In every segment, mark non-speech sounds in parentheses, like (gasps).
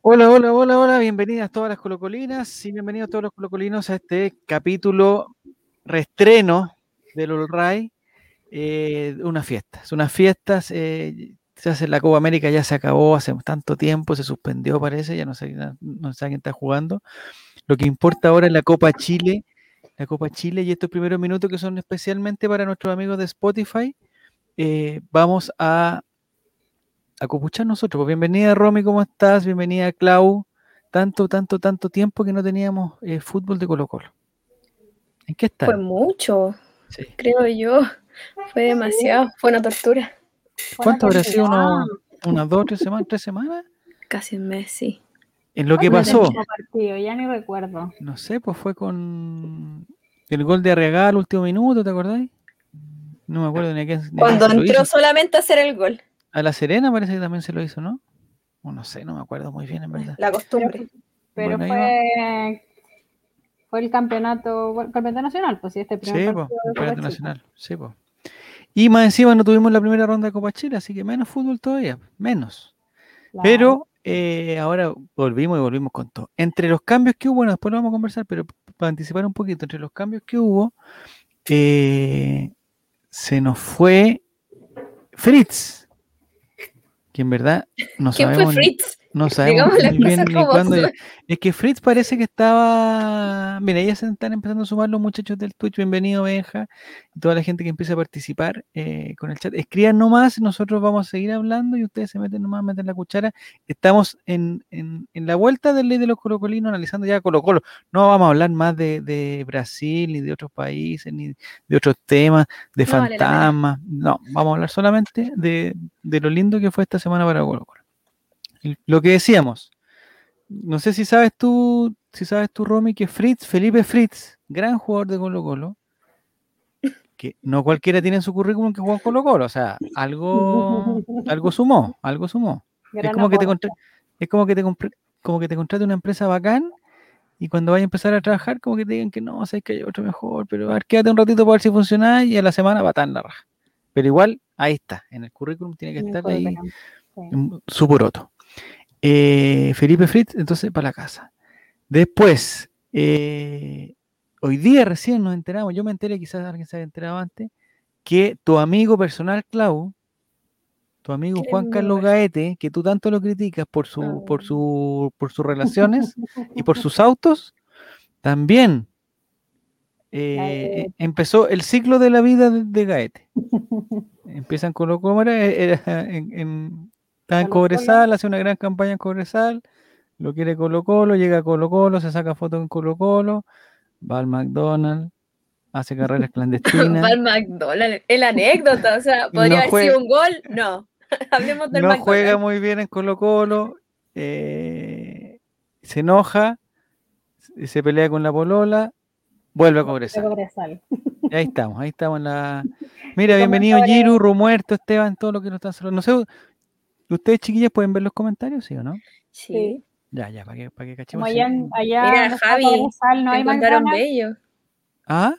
Hola, hola, hola, hola, bienvenidas todas las colocolinas y bienvenidos todos los colocolinos a este capítulo reestreno del All Ray. Eh, unas fiestas, unas fiestas. Eh, se hace la Copa América, ya se acabó hace tanto tiempo, se suspendió, parece, ya no sé, no sé quién está jugando. Lo que importa ahora es la Copa Chile, la Copa Chile y estos primeros minutos que son especialmente para nuestros amigos de Spotify. Eh, vamos a acopuchar nosotros. Pues bienvenida Romy, ¿cómo estás? Bienvenida Clau. Tanto, tanto, tanto tiempo que no teníamos eh, fútbol de Colo Colo. ¿En qué está? Fue mucho, creo yo. Fue demasiado, fue una tortura. ¿Cuánto habrá sido? ¿Unas dos, tres semanas? ¿Tres semanas? Casi un mes, sí. En lo que pasó. Partido, ya ni recuerdo. No sé, pues fue con el gol de Arriaga al último minuto, ¿te acordáis? No me acuerdo ni a qué. Cuando entró solamente a hacer el gol. A la Serena parece que también se lo hizo, ¿no? O no sé, no me acuerdo muy bien, en verdad. La costumbre. Pero, fue, fue el campeonato, el campeonato nacional, pues sí, este primer sí, pues, el campeonato nacional, sí, pues. Y más encima no tuvimos la primera ronda de Copa Chile, así que menos fútbol todavía, menos. Pero eh, ahora volvimos y volvimos con todo. Entre los cambios que hubo, bueno, después lo vamos a conversar, pero para anticipar un poquito, entre los cambios que hubo, eh, se nos fue Fritz que en verdad no ¿Quién sabemos. fue Fritz? No (laughs) sabemos muy bien ni cuándo. Es que Fritz parece que estaba. Mira, ya se están empezando a sumar los muchachos del Twitch. Bienvenido, Benja. Y toda la gente que empieza a participar eh, con el chat. Escriban nomás, nosotros vamos a seguir hablando y ustedes se meten nomás, meten la cuchara. Estamos en, en, en la vuelta del ley de los colocolinos, analizando ya Colo Colo. No vamos a hablar más de, de Brasil, ni de otros países, ni de otros temas, de no fantasmas. Vale no, vamos a hablar solamente de, de lo lindo que fue esta semana para Colo Colo. Lo que decíamos, no sé si sabes tú, si sabes tú, Romy, que Fritz, Felipe Fritz, gran jugador de Colo Colo, que no cualquiera tiene en su currículum que juega en Colo Colo, o sea, algo, algo sumó, algo sumó. es como, que te es como que te como que te contrate una empresa bacán y cuando vaya a empezar a trabajar, como que te digan que no, sabes que hay otro mejor, pero a ver, quédate un ratito para ver si funciona y a la semana va tan la raja. Pero igual, ahí está, en el currículum tiene que estar ahí su poroto. Eh, Felipe Fritz, entonces para la casa. Después, eh, hoy día recién nos enteramos, yo me enteré, quizás alguien se haya enterado antes, que tu amigo personal, Clau, tu amigo Juan Carlos Gaete, que tú tanto lo criticas por, su, por, su, por sus (laughs) relaciones y por sus autos, también eh, empezó el ciclo de la vida de, Gaete. Empiezan con lo como era, en, en, Está en Cobresal, hace una gran campaña en Cobresal, lo quiere Colo Colo, llega a Colo Colo, se saca fotos en Colo Colo, va al McDonald's, hace carreras (laughs) clandestinas. va al McDonald's, el anécdota, o sea, (laughs) podría haber sido un gol, no. (laughs) Hablemos del no juega muy bien en Colo Colo, eh, se enoja, se pelea con la polola, vuelve a Cobresal. Ahí estamos, ahí estamos en la. Mira, bienvenido Giru, Rumuerto, Esteban, todo lo que nos están saludando. No sé, ¿Ustedes, chiquillas, pueden ver los comentarios, sí o no? Sí. Ya, ya, para que, para que cachemos. Como allá, allá Mira, Javi, no hay bello. ¿Ah?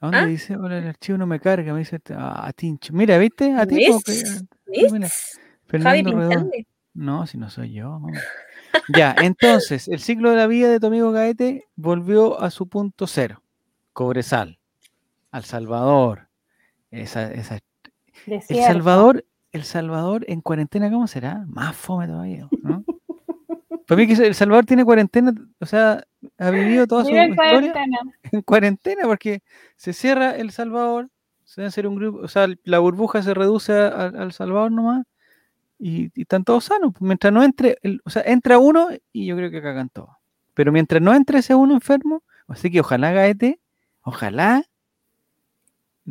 ¿A dónde ¿Ah? dice? Hola, el archivo no me carga, me dice a, Tincho. Mira, ¿viste? A ti Javi Redondo. No, si no soy yo. ya, entonces, el ciclo de la vida de tu amigo Gaete volvió a su punto cero. Cobresal, Al Salvador, esa, esa el Salvador, El Salvador en cuarentena, ¿cómo será? Más fome todavía, ¿no? Para mí que El Salvador tiene cuarentena, o sea, ha vivido toda su en historia cuarentena. en cuarentena porque se cierra El Salvador, se debe hacer un grupo, o sea, la burbuja se reduce al Salvador nomás y, están todos sanos. Mientras no entre, o sea, entra uno y yo creo que cagan todos. Pero mientras no entre ese uno enfermo, así que ojalá Gaete, ojalá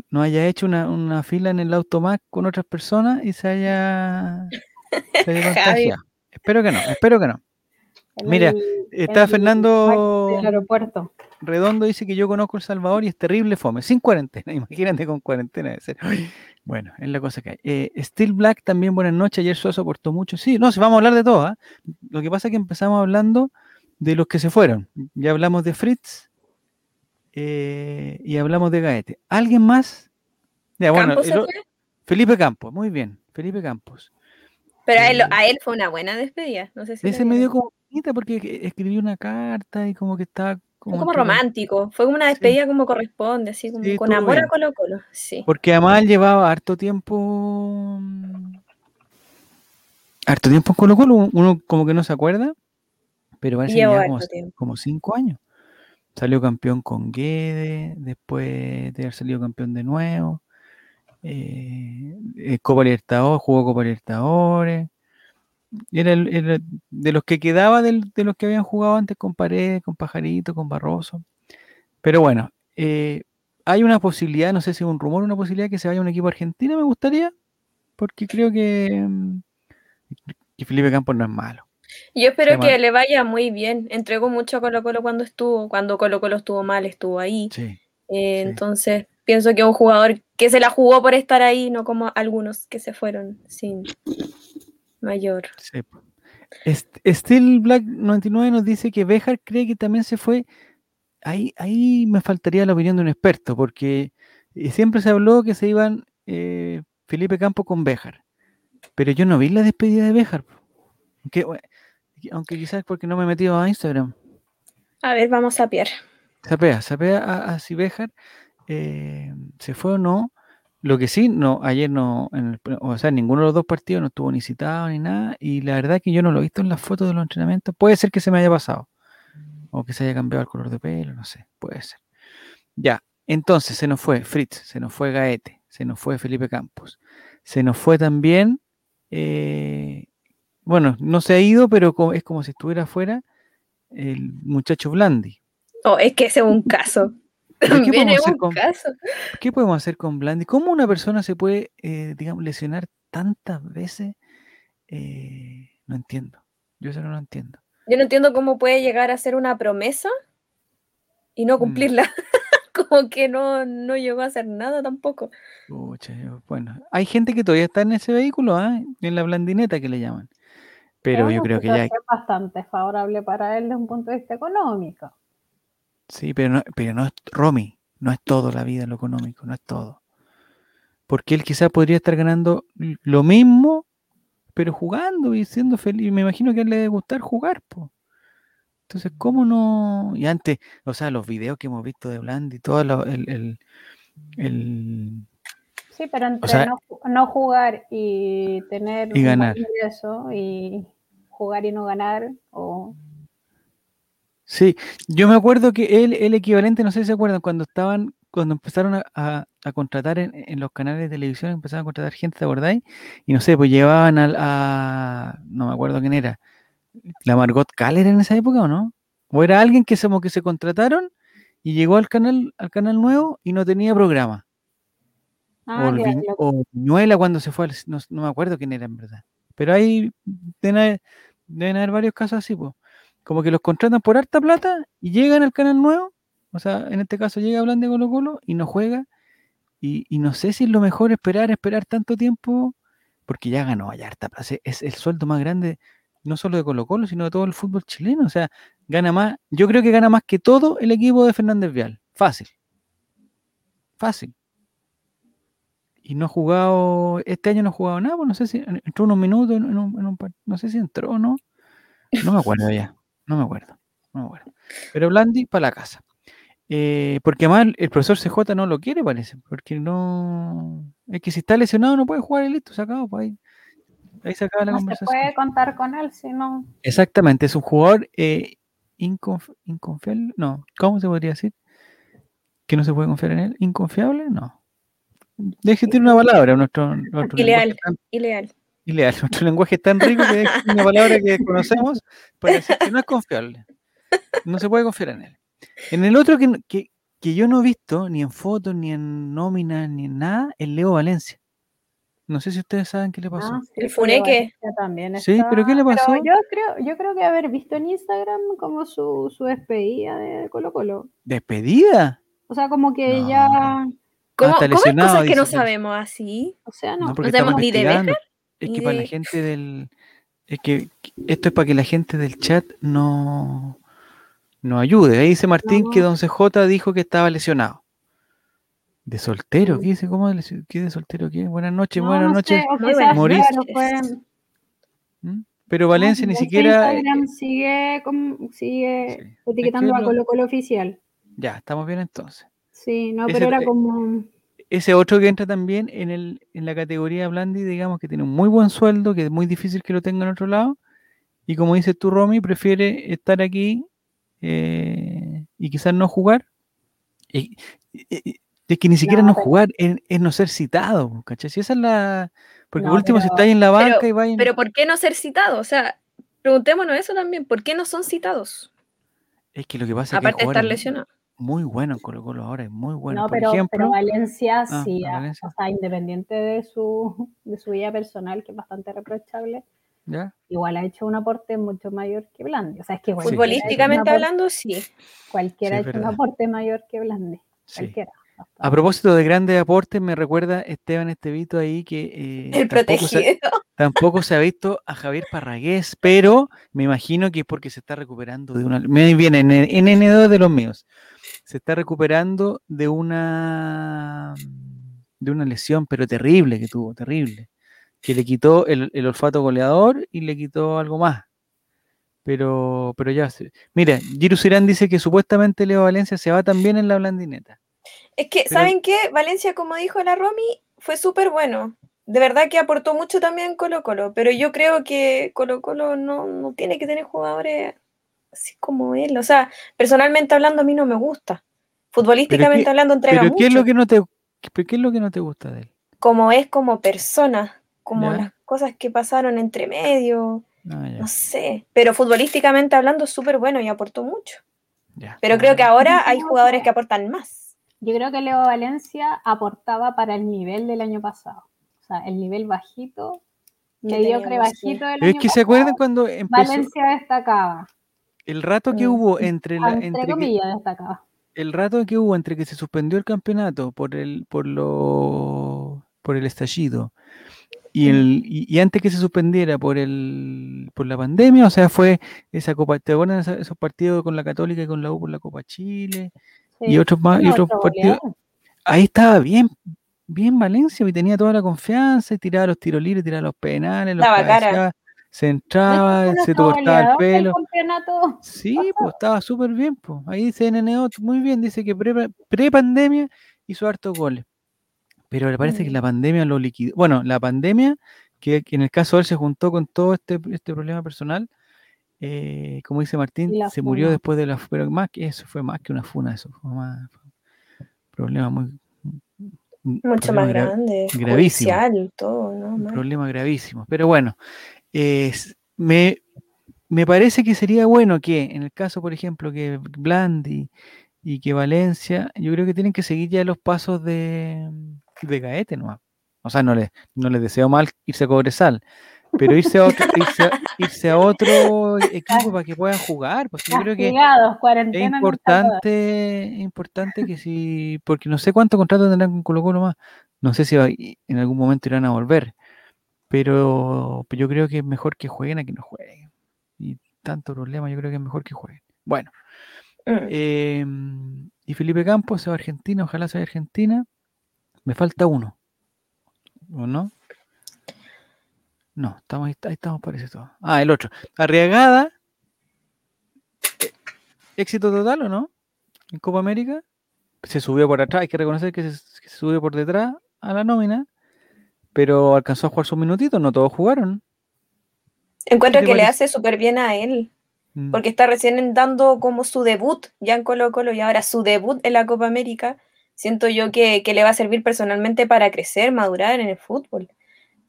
no haya hecho una, una fila en el automac con otras personas y se haya, (laughs) contagiado. espero que no, espero que no. Mira, está Fernando aeropuerto. Redondo dice que yo conozco El Salvador y es terrible fome, sin cuarentena, (laughs) imagínate con cuarentena de ser. Bueno, es la cosa que hay. Eh, Steel Black también, buenas noches, ayer Suazo aportó mucho. Sí, no, si vamos a hablar de todo. ¿ah? Lo que pasa es que empezamos hablando de los que se fueron. Ya hablamos de Fritz, y hablamos de Gaete. ¿Alguien más? Ya, bueno, Felipe Campos, muy bien. Felipe Campos. Pero a él, eh, a él fue una buena despedida. No sé si ese me dio como bonita porque escribió una carta y como que estaba como, como romántico. Fue como una despedida como corresponde, así como con amor a Colo Colo. Sí. Porque además llevaba harto tiempo. Harto tiempo en Colo Colo, uno como que no se acuerda, pero parece que lleva como, cinco años. Salió campeón con Guede, después de haber salido campeón de nuevo. Eh, eh, Copa Libertadores, jugó Copa Libertadores. Era, el, de los que quedaba de los que habían jugado antes con Paredes, con Pajarito, con Barroso. Pero bueno, eh, hay una posibilidad, no sé si es un rumor, una posibilidad que se vaya a un equipo argentino, me gustaría, porque creo que, mm, que Felipe Campos no es malo. Yo espero que le vaya muy bien. Entregó mucho a Colo Colo cuando estuvo, cuando Colo Colo estuvo mal, estuvo ahí. Entonces, pienso que un jugador que se la jugó por estar ahí, no como algunos que se fueron sin mayor. Sí. Steel Black 99 nos dice que Bejar cree que también se fue. Ahí, ahí me faltaría la opinión de un experto, porque eh, siempre se habló que se iban eh, Felipe Campo con Bejar. Pero yo no vi la despedida de Bejar. Aunque, aunque quizás porque no me he metido a Instagram. A ver, vamos a pier. Sapea, sapea a, a si Bejar eh, se fue o no. Lo que sí, no, ayer no, o sea, ninguno de los dos partidos no estuvo ni citado ni nada, y la verdad que yo no lo he visto en las fotos de los entrenamientos. Puede ser que se me haya pasado, o que se haya cambiado el color de pelo, no sé, puede ser. Ya, entonces se nos fue Fritz, se nos fue Gaete, se nos fue Felipe Campos, se nos fue también, eh, bueno, no se ha ido, pero es como si estuviera afuera el muchacho Blandi. Oh, es que ese es un caso. (laughs) ¿Qué podemos, hacer con, ¿Qué podemos hacer con Blandi? ¿Cómo una persona se puede, eh, digamos, lesionar tantas veces? Eh, no entiendo. Yo eso no lo entiendo. Yo no entiendo cómo puede llegar a ser una promesa y no mm. cumplirla. (laughs) Como que no, no llegó a hacer nada tampoco. bueno, hay gente que todavía está en ese vehículo, ¿ah? en la blandineta que le llaman. Pero yo creo que ya... Es bastante favorable para él desde un punto de vista económico. Sí, pero no, pero no es, Romy, no es todo la vida lo económico, no es todo. Porque él quizás podría estar ganando lo mismo, pero jugando y siendo feliz. Me imagino que a él le debe gustar jugar, pues. Entonces, ¿cómo no? Y antes, o sea, los videos que hemos visto de Blandi, todo el, el, Sí, pero entre no, jugar y tener y ganar. eso y jugar y no ganar, o Sí, yo me acuerdo que él, el equivalente, no sé si se acuerdan, cuando estaban, cuando empezaron a, contratar en, los canales de televisión, empezaron a contratar gente, ¿te acordáis? Y no sé, pues llevaban al, a, no me acuerdo quién era, la Margot Caller en esa época o no? O era alguien que se, que se contrataron y llegó al canal, al canal nuevo y no tenía programa. Ah, o, Viñuela cuando se fue, no, me acuerdo quién era en verdad. Pero hay, deben deben haber varios casos así, pues como que los contratan por harta plata y llegan al canal nuevo, o sea, en este caso llega hablando de Colo Colo y no juega, y, no sé si es lo mejor esperar, esperar tanto tiempo, porque ya ganó allá harta plata, es el sueldo más grande, no solo de Colo Colo, sino de todo el fútbol chileno, o sea, gana más, yo creo que gana más que todo el equipo de Fernández Vial, fácil, fácil. Y no ha jugado, este año no ha jugado nada, pues no sé si entró unos minutos, en un, no sé si entró o no, no me acuerdo ya. No me acuerdo, no me acuerdo. Pero Blandi para la casa. Eh, porque además el profesor CJ no lo quiere, parece. Porque no. Es que si está lesionado no puede jugar y listo, se acabó. Pues ahí, ahí se acaba la no conversación. Se puede contar con él si no. Exactamente, es un jugador eh, inconfiable. No, ¿cómo se podría decir? Que no se puede confiar en él. ¿Inconfiable? No. Deje tiene una palabra. Nuestro, nuestro ileal, ileal. Ileal. Nuestro lenguaje es tan rico que es una palabra que conocemos para decir que no es confiable. No se puede confiar en él. En el otro que, que, que yo no he visto, ni en fotos, ni en nóminas, ni en nada, es Leo Valencia. No sé si ustedes saben qué le pasó. Ah, el Funeque. También Sí, pero ¿qué le pasó? yo creo, yo creo que haber visto en Instagram como su, su despedida de Colo Colo. ¿Despedida? O sea, como que ya... ¿Cómo, ah, ¿cómo hay cosas que no sabemos así? O sea, no. No, no sabemos ni de Becker. Es que para la gente del. Es que esto es para que la gente del chat no, no ayude. Ahí dice Martín que Don CJ dijo que estaba lesionado. ¿De soltero? ¿Qué dice? ¿Cómo qué de soltero qué? Buenas noches, buenas noches. Sé, ¿Mm? Pero Valencia ni siquiera. Instagram sigue, sigue etiquetando a Colo Colo oficial. Ya, estamos bien entonces. Sí, no, pero era como. Ese otro que entra también en, el, en la categoría Blandi, digamos que tiene un muy buen sueldo, que es muy difícil que lo tenga en otro lado. Y como dices tú, Romy, prefiere estar aquí eh, y quizás no jugar. Y, es que ni siquiera no, jugar es, no ser citado, ¿cachai? Si esa es la. Porque último, si estáis en la banca y vayan. Pero ¿por qué no ser citado? O sea, preguntémonos eso también. ¿Por qué no son citados? Es que lo que pasa es que. Aparte de estar lesionado. Muy bueno Colo Colo ahora, es muy bueno. No, pero, pero Valencia ah, sí, o sea, independiente de su, de su vida personal, que es bastante reprochable, ¿Ya? igual ha hecho un aporte mucho mayor que Blandi. O sea, es que Futbolísticamente hablando, sí. Cualquiera ha hecho un aporte mayor que Blandi. Cualquiera. A propósito de grandes aportes, me recuerda Esteban Estevito ahí que eh, tampoco, se, (laughs) tampoco, se, ha visto a Javier Parragués, pero me imagino que es porque se está recuperando de una. Me viene en, en N2 de los míos. Se está recuperando de una de una lesión, pero terrible que tuvo, terrible. Que le quitó el, el olfato goleador y le quitó algo más. Pero, pero ya. Mira, Giru Sirán dice que supuestamente Leo Valencia se va también en la blandineta. Es que, ¿saben qué? Valencia, como dijo la Romy, fue súper bueno. De verdad que aportó mucho también Colo Colo, pero yo creo que Colo Colo no, tiene que tener jugadores así como él. O sea, personalmente hablando, a mí no me gusta. Futbolísticamente hablando, entrega pero ¿qué Es lo que no te, ¿Qué es lo que no te gusta de él? Como es como persona, como las cosas que pasaron entre medio, ah, no sé. Pero futbolísticamente hablando, súper bueno y aportó mucho. Pero creo que ahora hay jugadores que aportan más. Yo creo que Leo Valencia aportaba para el nivel del año pasado. O sea, el nivel bajito, mediocre bajito del año Es que se acuerdan cuando empezó. Valencia destacaba. El rato que hubo entre la. Entre, comillas, destacaba. El rato que hubo entre que se suspendió el campeonato por el, por lo, por el estallido y, el, y, antes que se suspendiera por el por la pandemia, o sea, fue esa Copa, ¿te acuerdas esos partidos con la Católica y con la U por la Copa Chile? y otros más, y otros partidos. Ahí estaba bien, bien Valencia, y tenía toda la confianza, y tiraba los tiros libres, tiraba los penales, los se entraba, se cortaba el pelo. Sí, pues estaba súper bien, pues. Ahí dice NNO muy bien, dice que pre-pandemia hizo hartos goles. Pero le parece que la mm. pandemia lo liquidó. Bueno, la pandemia, que, en el caso de él se juntó con todo este, este problema personal, eh, como dice Martín, se murió después de la pero más que eso fue más que una funa, eso fue más un problema muy mucho más grande, gravísimo, todo, Un problema gravísimo. Pero bueno, me, me parece que sería bueno que, en el caso, por ejemplo, que Blandi y que Valencia, yo creo que tienen que seguir ya los pasos de, de Gaete, ¿no? O sea, no les, no les deseo mal irse a Cobresal, pero irse a otro, (laughs) irse, a otro equipo para que puedan jugar, porque yo creo que es importante, importante que si, porque no sé cuántos contratos tendrán con Colo Colo más, no sé si en algún momento irán a volver, pero yo creo que es mejor que jueguen a que no jueguen. Y tanto problema, yo creo que es mejor que jueguen. Bueno. Mm. Em, y Felipe Campos se va a Argentina, ojalá sea Argentina. Me falta uno. ¿O no? No, estamos ahí, estamos, parece todo. Ah, el otro. Arriagada. Éxito total o no? En Copa América. Se subió por atrás, hay que reconocer que se, subió por detrás a la nómina, pero alcanzó a jugar sus minutitos, no todos jugaron. Encuentro que le hace súper bien a él, mm. porque está recién dando como su debut ya en Colo Colo y ahora su debut en la Copa América. Siento yo que, que le va a servir personalmente para crecer, madurar en el fútbol.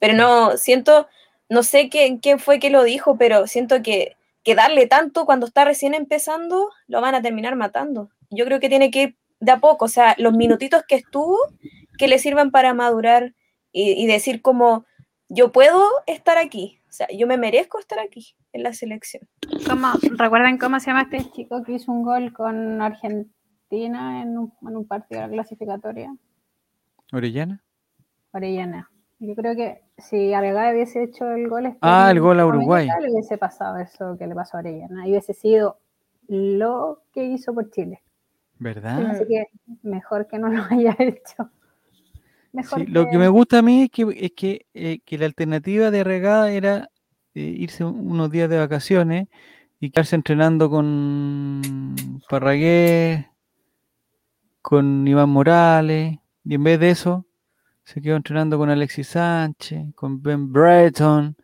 Pero no, siento, no sé quién, fue que lo dijo, pero siento que, que darle tanto cuando está recién empezando, lo van a terminar matando. Yo creo que tiene que ir de a poco, o sea, los minutitos que estuvo, que le sirvan para madurar y, decir como, yo puedo estar aquí, o sea, yo me merezco estar aquí en la selección. ¿Cómo, ¿Recuerdan cómo se llama este chico que hizo un gol con Argentina en un, en un partido de la clasificatoria? Orellana. Orellana. Yo creo que si Arregada hubiese hecho el gol. Ah, el gol a Uruguay. Le hubiese pasado eso que le pasó a Orellana. Y hubiese sido lo que hizo por Chile. ¿Verdad? Así que mejor que no lo (laughs) haya hecho. Lo que me gusta a mí es que, es que, eh, la alternativa de regada era eh, irse unos días de vacaciones y quedarse entrenando con Parragué, con Iván Morales, y en vez de eso, se quedó entrenando con Alexis Sánchez, con Ben Breton,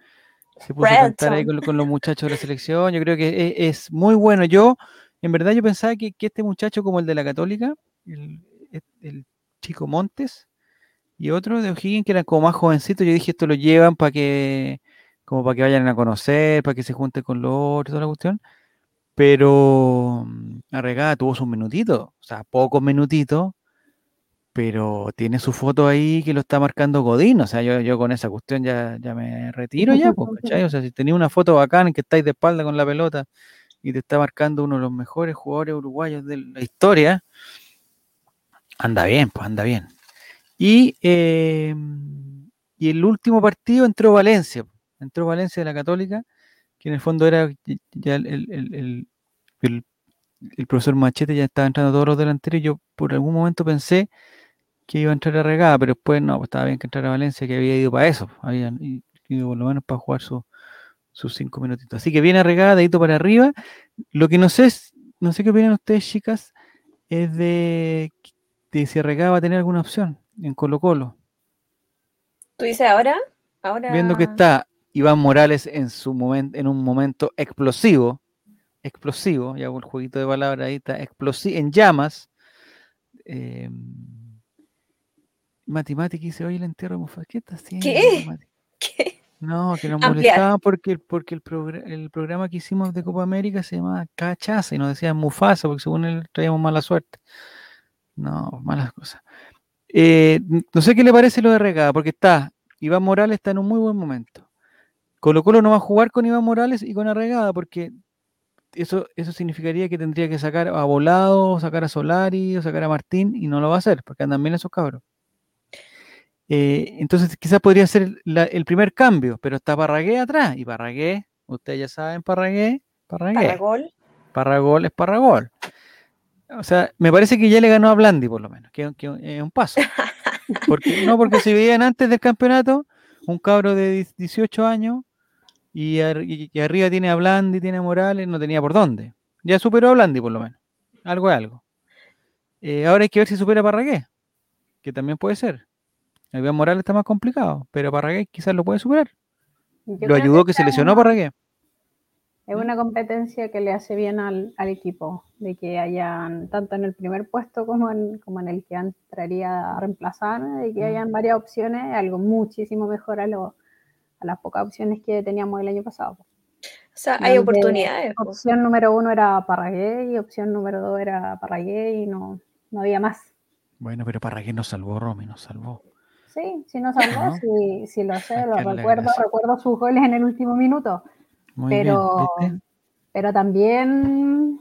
se puso a cantar ahí con, los muchachos de la selección. Yo creo que es, muy bueno. Yo, en verdad, yo pensaba que, este muchacho, como el de la Católica, el, chico Montes, y otro de O'Higgins que era como más jovencito, yo dije, esto lo llevan para que, como para que vayan a conocer, para que se junten con los otros, toda la cuestión. Pero mm, Arregada tuvo sus minutitos, o sea, pocos minutitos, pero tiene su foto ahí que lo está marcando Godín, o sea, yo, yo con esa cuestión ya, ya me retiro ya, pues, (laughs) ¿cachai? O sea, si tenía una foto bacán en que estáis de espalda con la pelota y te está marcando uno de los mejores jugadores uruguayos de la historia, anda bien, pues anda bien. Y, em, y el último partido entró Valencia, entró Valencia de la Católica, que en el fondo era ya el, el, el, profesor Machete ya estaba entrando todos los delanteros yo por algún momento pensé que iba a entrar a regada, pero después no, pues estaba bien que entrara a Valencia, que había ido para eso, había ido por lo menos para jugar sus cinco minutitos. Así que viene a regada, dedito para arriba. Lo que no sé, no sé qué opinan ustedes, chicas, es de, de si regada va a tener alguna opción en Colo Colo. ¿Tú dices ahora? ahora... Viendo que está Iván Morales en, su momento, en un momento explosivo, explosivo, ya hago el jueguito de palabras ahí, está explosivo, en llamas. Eh, Matemática dice, oye, el entierro de ¿qué está haciendo? ¿Qué? (laughs) No, que nos molestaba porque, porque el, el, programa que hicimos de Copa América se llamaba Cachaza y nos decían Mufasa porque según él traíamos mala suerte. No, malas cosas. Eh, no sé qué le parece lo de Regada, porque está, Iván Morales está en un muy buen momento. Colo Colo no va a jugar con Iván Morales y con Arregada, porque eso, eso significaría que tendría que sacar a Volado, sacar a Solari, o sacar a Martín, y no lo va a hacer, porque andan bien esos cabros. Eh, entonces quizás podría ser el primer cambio, pero está Parragué atrás, y Parragué, ustedes ya saben Parragué, Parragué. Parragol. Parragol es Parragol. O sea, me parece que ya le ganó a Blandi por lo menos, que, es un paso. (laughs) Porque, no, porque si veían antes del campeonato, un cabro de 18 años y, arriba tiene a Blandi, tiene a Morales, no tenía por dónde. Ya superó a Blandi por lo menos. Algo es algo. Eh, ahora hay que ver si supera a Parragué, que también puede ser. El Morales está más complicado, pero Parragué quizás lo puede superar. lo ayudó que, se lesionó Parragué. Es una competencia que le hace bien al, equipo, de que hayan, tanto en el primer puesto como en, como en el que entraría a reemplazar, de que hayan varias opciones, algo muchísimo mejor a, lo, a las pocas opciones que teníamos el año pasado. O sea, hay oportunidades. Opción número uno era Parragué y opción número dos era Parragué y no, no había más. Bueno, pero Parragué nos salvó, Romy, nos salvó. Sí, sí nos salvó, sí, lo sé, lo recuerdo, recuerdo sus goles en el último minuto. Pero, pero también.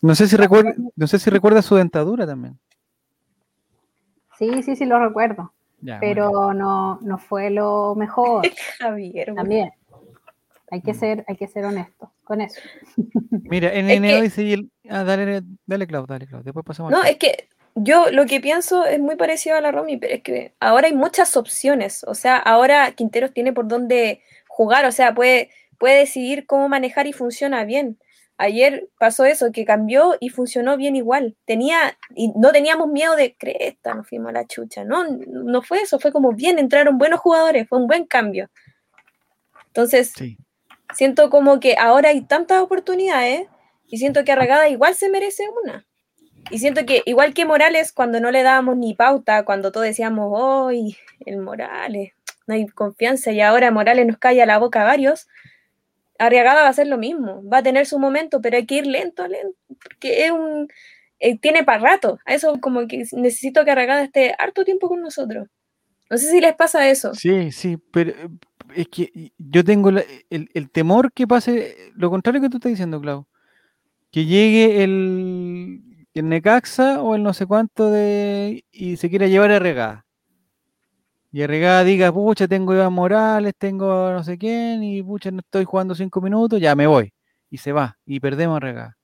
No sé si recuerda, no sé si recuerda su dentadura también. Sí, sí, sí lo recuerdo. pero no, no fue lo mejor. (laughs) Javier. También. Hay que mm. ser, hay que ser honesto con eso. (laughs) Mira, en enero dice ah, dale, dale, Clau, dale, Clau. Después pasamos. No, es que yo lo que pienso es muy parecido a la Romy, pero es que ahora hay muchas opciones. O sea, ahora Quinteros tiene por dónde jugar, o sea, puede, puede decidir cómo manejar y funciona bien. Ayer pasó eso, que cambió y funcionó bien igual. Tenía, y no teníamos miedo de cresta, nos fuimos a la chucha. No, no fue eso, fue como bien, entraron buenos jugadores, fue un buen cambio. Entonces, siento como que ahora hay tantas oportunidades y siento que Arragada igual se merece una. Y siento que, igual que Morales, cuando no le dábamos ni pauta, cuando todos decíamos, ¡ay, el Morales! No hay confianza y ahora Morales nos calla la boca a varios. Arriagada va a ser lo mismo, va a tener su momento, pero hay que ir lento, lento, porque es un, eh, tiene para rato. A eso como que necesito que Arriagada esté harto tiempo con nosotros. No sé si les pasa eso. Sí, sí, pero eh, es que yo tengo el, temor que pase lo contrario que tú estás diciendo, Clau. Que llegue el, el Necaxa o el no sé cuánto de y se quiere llevar a. Y a Regada diga, pucha, tengo Iván Morales, tengo no sé quién, y pucha, no estoy jugando cinco minutos, ya me voy. Y se va, y perdemos a Regada.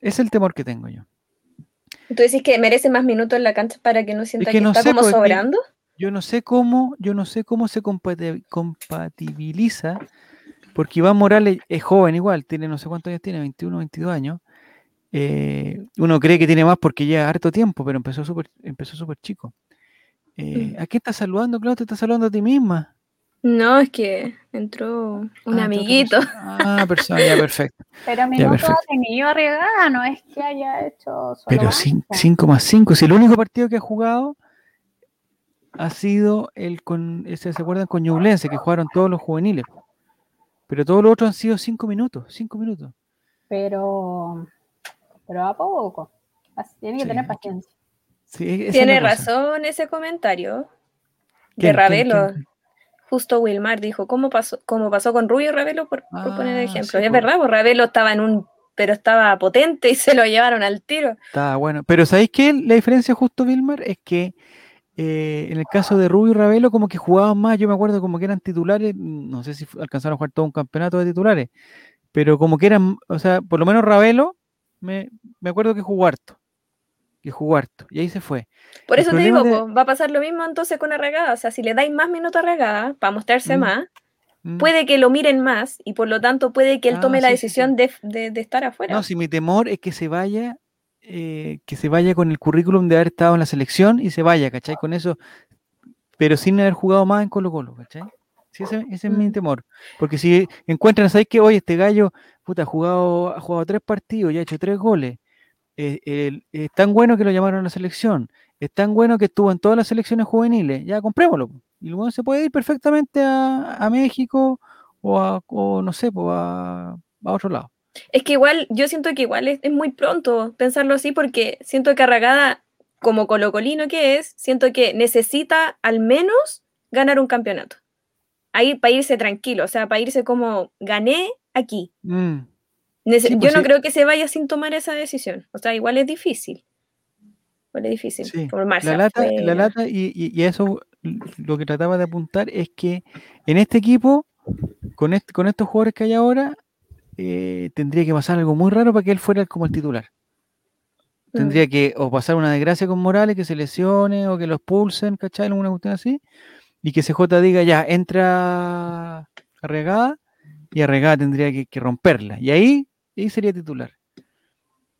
Es el temor que tengo yo. ¿Tú decís que merece más minutos en la cancha para que no sienta que, está como sobrando? Yo no sé cómo, yo no sé cómo se compatibiliza, porque Iván Morales es joven igual, tiene no sé cuántos años tiene, 21, 22 años. Eh, uno cree que tiene más porque ya harto tiempo, pero empezó súper empezó súper chico. Eh. ¿A qué estás saludando, Claudio? ¿Te estás saludando a ti misma? No, es que entró un ah, amiguito. Ah, persona, ya perfecto. (laughs) Pero mi no ha tenido arriesgada, no es que haya hecho solo Pero 5 más 5, si el único partido que ha jugado ha sido el con, ¿se acuerdan? Con Ñublense, que jugaron todos los juveniles. Pero todos los otros han sido 5 minutos, 5 minutos. Pero, pero a poco. Tiene que tener paciencia. Tiene razón ese comentario de Ravelo. Justo Wilmar dijo, ¿cómo pasó, cómo pasó con Rubio y Ravelo? Por, poner ah, ejemplo. es verdad, pues Ravelo estaba en un, pero estaba potente y (laughs) se lo llevaron al tiro. Estaba bueno. Pero ¿sabéis qué? La diferencia justo, Wilmar, es que eh, en el caso de Rubio y Ravelo, como que jugaban más, yo me acuerdo como que eran titulares, no sé si alcanzaron a jugar todo un campeonato de titulares, pero como que eran, o sea, por lo menos Ravelo, me, me acuerdo que jugó harto que jugó harto. Y ahí se fue. Por eso te digo, va a pasar lo mismo entonces con Arregada. O sea, si le dais más minutos a Arregada para mostrarse mm, más, mm. puede que lo miren más y por lo tanto puede que él ah, tome la decisión De, estar afuera. No, si mi temor es que se vaya, eh, que se vaya con el currículum de haber estado en la selección y se vaya, ¿cachai? Con eso, pero sin haber jugado más en Colo Colo, ¿cachai? Sí, ese, es mi mm. temor. Porque si encuentran, ¿sabes que Oye, este gallo, puta, ha jugado, ha jugado tres partidos y ha hecho tres goles eh, es tan bueno que lo llamaron a la selección, es tan bueno que estuvo en todas las selecciones juveniles, ya comprémoslo. Y luego se puede ir perfectamente a, México o, a, no sé, a, otro lado. Es que igual, yo siento que igual es, muy pronto pensarlo así porque siento que Arragada, como colocolino que es, siento que necesita al menos ganar un campeonato. Ahí para irse tranquilo, o sea, para irse como gané aquí. Mm. Pues yo no creo que se vaya sin tomar esa decisión. O sea, igual es difícil. Igual es difícil. la lata, la lata y, eso lo que trataba de apuntar es que en este equipo, con, con estos jugadores que hay ahora, eh, tendría que pasar algo muy raro para que él fuera como el titular. Tendría mm. que o pasar una desgracia con Morales, que se lesione o que lo expulsen, ¿cachai? Alguna cuestión así. Y que CJ diga, ya, entra arregada y arregada tendría que, que romperla. Y ahí y sería titular.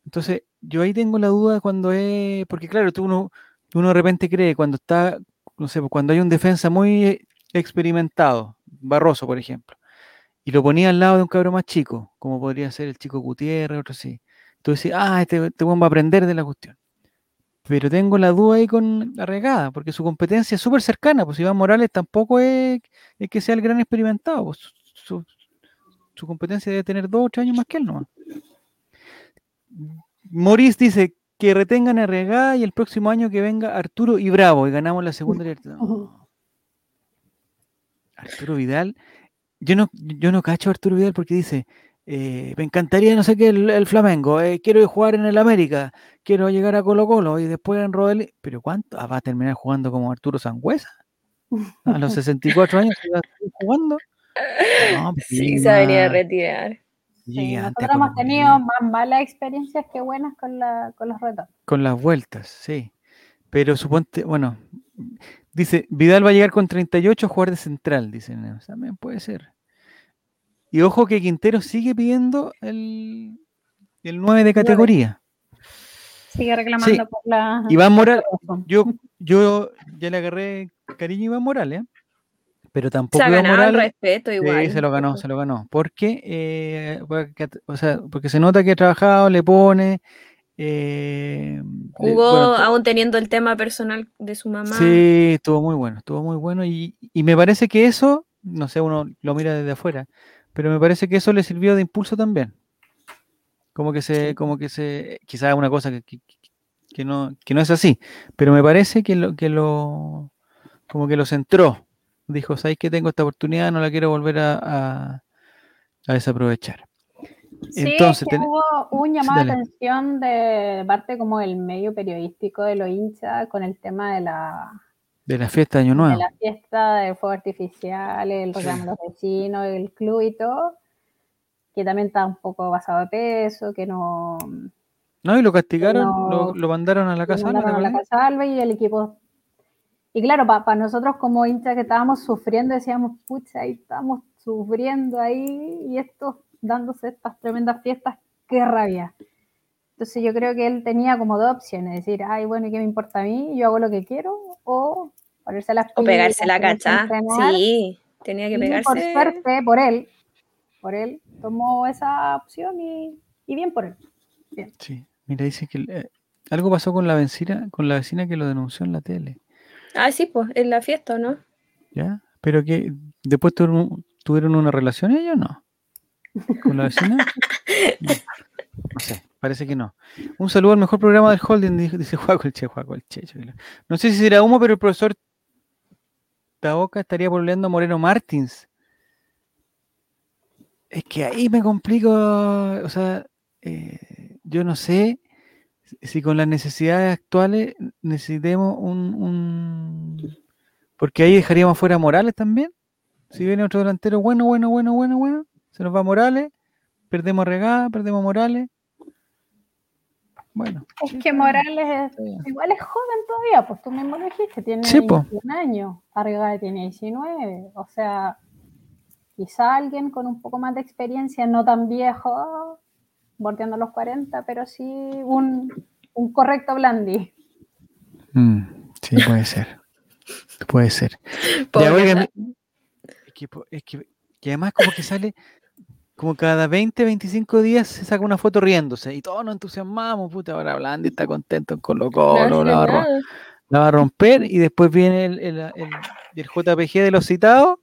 Entonces, yo ahí tengo la duda cuando es, porque claro, uno, uno de repente cree cuando está, no sé, pues, cuando hay un defensa muy experimentado, Barroso, por ejemplo, y lo ponía al lado de un cabro más chico, como podría ser el chico Gutiérrez, otro así. Tú decís, ah, este, este va a aprender de la cuestión. Pero tengo la duda ahí con la regada, porque su competencia es súper cercana, pues Iván Morales tampoco es, que sea el gran experimentado, pues, su competencia debe tener dos o tres años más que él, ¿no? Maurice dice que retengan a Regada y el próximo año que venga Arturo y Bravo y ganamos la segunda Arturo Vidal, yo no, yo no cacho a Arturo Vidal porque dice, eh, me encantaría, no sé qué, el, Flamengo, eh, quiero jugar en el América, quiero llegar a Colo Colo y después en Rodel, pero ¿cuánto? Ah, ¿Va a terminar jugando como Arturo Sangüesa? A los 64 años va a jugando. Pues (laughs) sí, se venía a retirar. nosotros hemos tenido más malas experiencias que buenas con, la, con los retos. Con las vueltas, sí. Pero suponte, bueno, dice, Vidal va a llegar con 38 a jugar de central, dicen. También puede ser. Y ojo que Quintero sigue pidiendo el, el 9 de categoría. Sigue reclamando por la. Iván Morales, yo, (laughs) yo ya le agarré cariño a Iván Morales. ¿eh? Pero tampoco se ha ganado el respeto igual. Sí, se lo ganó, se lo ganó. Porque, eh, porque, o sea, porque se nota que ha trabajado, le pone. Eh, Jugó aún teniendo el tema personal de su mamá. Sí, estuvo muy bueno, estuvo muy bueno. Y, y, me parece que eso, no sé, uno lo mira desde afuera, pero me parece que eso le sirvió de impulso también. Como que se, como que se, quizás una cosa que, que, no, que no es así, pero me parece que lo, que lo, como que lo centró dijo, ¿sabes que tengo esta oportunidad? No la quiero volver a, desaprovechar. Sí, Entonces, hubo un llamado de atención de parte como el medio periodístico de los hinchas con el tema de la de la fiesta de Año Nuevo. De la fiesta de fuego artificial, el reclamo de los vecinos, el club y todo, que también está un poco basado de peso, que no No, y lo castigaron, lo, mandaron a la casa. Lo a la casa Alba y el equipo. Y claro, para nosotros como hinchas que estábamos sufriendo, decíamos, pucha, ahí estamos sufriendo ahí y esto dándose estas tremendas fiestas, qué rabia. Entonces yo creo que él tenía como dos opciones, decir, ay, bueno, ¿y qué me importa a mí? Yo hago lo que quiero, o ponerse las O pegarse la cacha, sí, tenía que pegarse. por suerte, por él, por él, tomó esa opción y, bien por él. Sí, mira, dice que eh, algo pasó con la vecina, con la vecina que lo denunció en la tele. Ah, sí, pues, en la fiesta, ¿no? ¿Ya? Pero que después tuvieron, tuvieron una relación ellos, ¿no? ¿Con la vecina? (laughs) No sé, parece que no. Un saludo al mejor programa del holding, dice Juaco el Che, Juaco el Che. No sé si será humo, pero el profesor Taoca estaría volviendo a Moreno Martins. Es que ahí me complico, o sea, eh, yo no sé si con las necesidades actuales necesitemos un, un... Porque ahí dejaríamos fuera Morales también. Si viene otro delantero, bueno, bueno, bueno, bueno, bueno, se nos va Morales, perdemos Regada, perdemos Morales. Bueno. Es que Morales igual es joven todavía, pues tú mismo lo dijiste, tiene 21 años, Regada tiene 19, o sea, quizá alguien con un poco más de experiencia, no tan viejo, bordeando los 40, pero sí un, correcto Blandi. Mm, sí, puede ser. puede ser. (laughs) es, que, además como que sale como cada 20, 25 días se saca una foto riéndose y todos nos entusiasmamos, puta, ahora Blandi está contento en Colo Colo, la, va a romper y después viene el, el, el JPG de los citados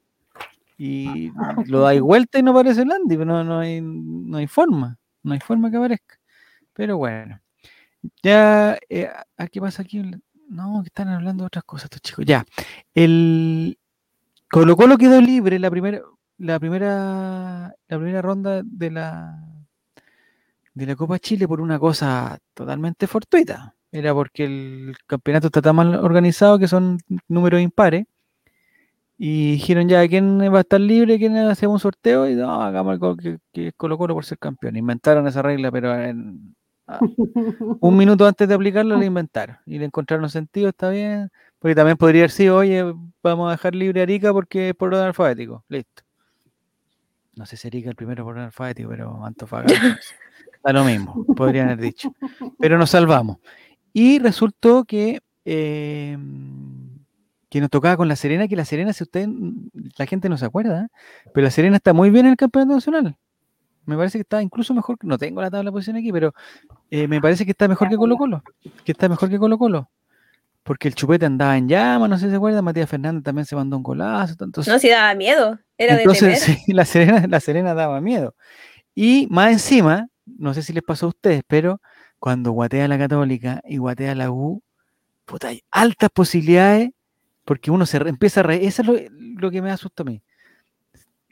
y lo dais vuelta y no aparece Blandi, pero no, no, hay, no hay forma, no hay forma que aparezca. Pero bueno, ya, eh, ¿qué pasa aquí? No, que están hablando de otras cosas estos chicos. Ya, el Colo Colo quedó libre la primera, la primera, la primera ronda de la de la Copa Chile por una cosa totalmente fortuita. Era porque el campeonato está tan mal organizado que son números impares y dijeron ya, ¿quién va a estar libre? ¿Quién hace un sorteo? Y no, hagamos que, que es Colo Colo por ser campeón. Inventaron esa regla, pero en, ah, un (laughs) minuto antes de aplicarla la inventaron. Y le encontraron sentido, está bien. Porque también podría haber sido, oye, vamos a dejar libre a Arica porque es por orden alfabético. Listo. No sé si Arica es el primero por orden alfabético, pero Antofagasta. (laughs) da lo mismo, podrían haber dicho. Pero nos salvamos. Y resultó que... Eh, que nos tocaba con La Serena, que La Serena, si usted, la gente no se acuerda, pero La Serena está muy bien en el campeonato nacional. Me parece que está incluso mejor, no tengo la tabla de posición aquí, pero eh, me parece que está mejor que Colo Colo, que está mejor que Colo Colo. Porque el chupete andaba en llama, no sé si se acuerda, Matías Fernández también se mandó un golazo. Entonces, no, si daba miedo, era entonces, de (laughs) Sí, la Serena, la Serena daba miedo. Y más encima, no sé si les pasó a ustedes, pero cuando guatea la Católica y guatea la U, puta, hay altas posibilidades porque uno se empieza a reír. Eso es lo, que me asustó a mí.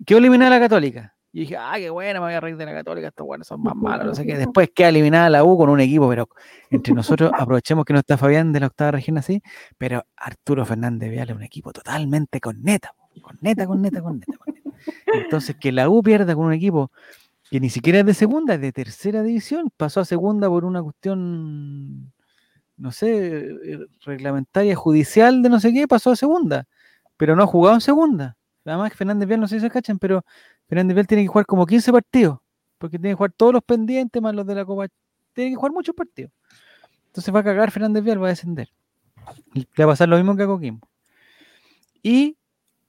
Quedó eliminada la Católica. Y dije, ah, qué buena, me voy a reír de la Católica, estos buenos son más malos, no sé qué. Después queda eliminada la U con un equipo, pero entre nosotros (laughs) aprovechemos que no está Fabián de la octava región así, pero Arturo Fernández Vial es un equipo totalmente con neta, con neta, con neta, con neta, con neta. Entonces, que la U pierda con un equipo que ni siquiera es de segunda, es de tercera división, pasó a segunda por una cuestión no sé, eh, reglamentaria judicial de no sé qué, pasó a segunda, pero no ha jugado en segunda. Además que Fernández Vial, no sé si se cachan, pero Fernández Vial tiene que jugar como 15 partidos, porque tiene que jugar todos los pendientes más los de la Copa. Tiene que jugar muchos partidos. Entonces va a cagar Fernández Vial, va a descender. Le va a pasar lo mismo que a Coquimbo. Y,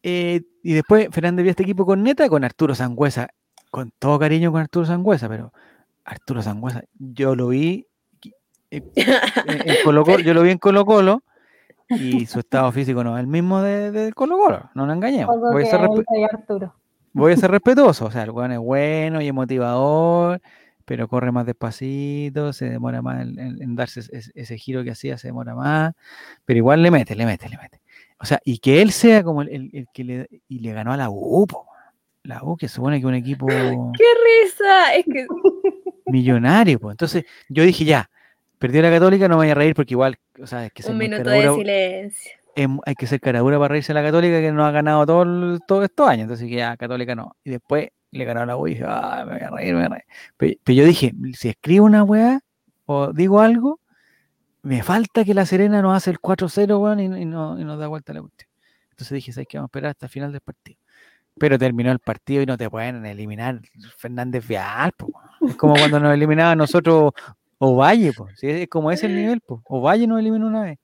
eh, y después Fernández Vial este equipo con neta, con Arturo Sangüesa, con todo cariño con Arturo Sangüesa, pero Arturo Sangüesa, yo lo vi (laughs) yo lo vi en Colo Colo y (laughs) su estado físico no es el mismo de, Colo Colo, no nos engañemos. Voy a, ser (laughs) respetuoso, o sea, el weón es bueno y es motivador, pero corre más despacito, se demora más en, darse ese, giro que hacía, se demora más, pero igual le mete, le mete, le mete. O sea, y que él sea como el, que le, y le ganó a la U, la U que supone que un equipo... ¡Qué risa! Es que... Millonario, pues. Entonces yo dije, ya, perdió la Católica, no me voy a reír porque igual, o sea, es que Un minuto de silencio. hay que ser caradura para reírse a la Católica que no ha ganado todo estos años, entonces que ya Católica no. Y después le ganó a la U y dije, ah, me voy a reír, me voy a reír. Pero, yo dije, si escribo una weá, o digo algo, me falta que la Serena nos hace el 4-0, weón, y, no, y, nos da vuelta la cuestión. Entonces dije, ¿sabes qué? Vamos a esperar hasta el final del partido. Pero terminó el partido y no te pueden eliminar Fernández Vial, Es como cuando nos eliminaba nosotros Ovalle, pues. Es como ese el nivel, pues. Ovalle nos eliminó una vez.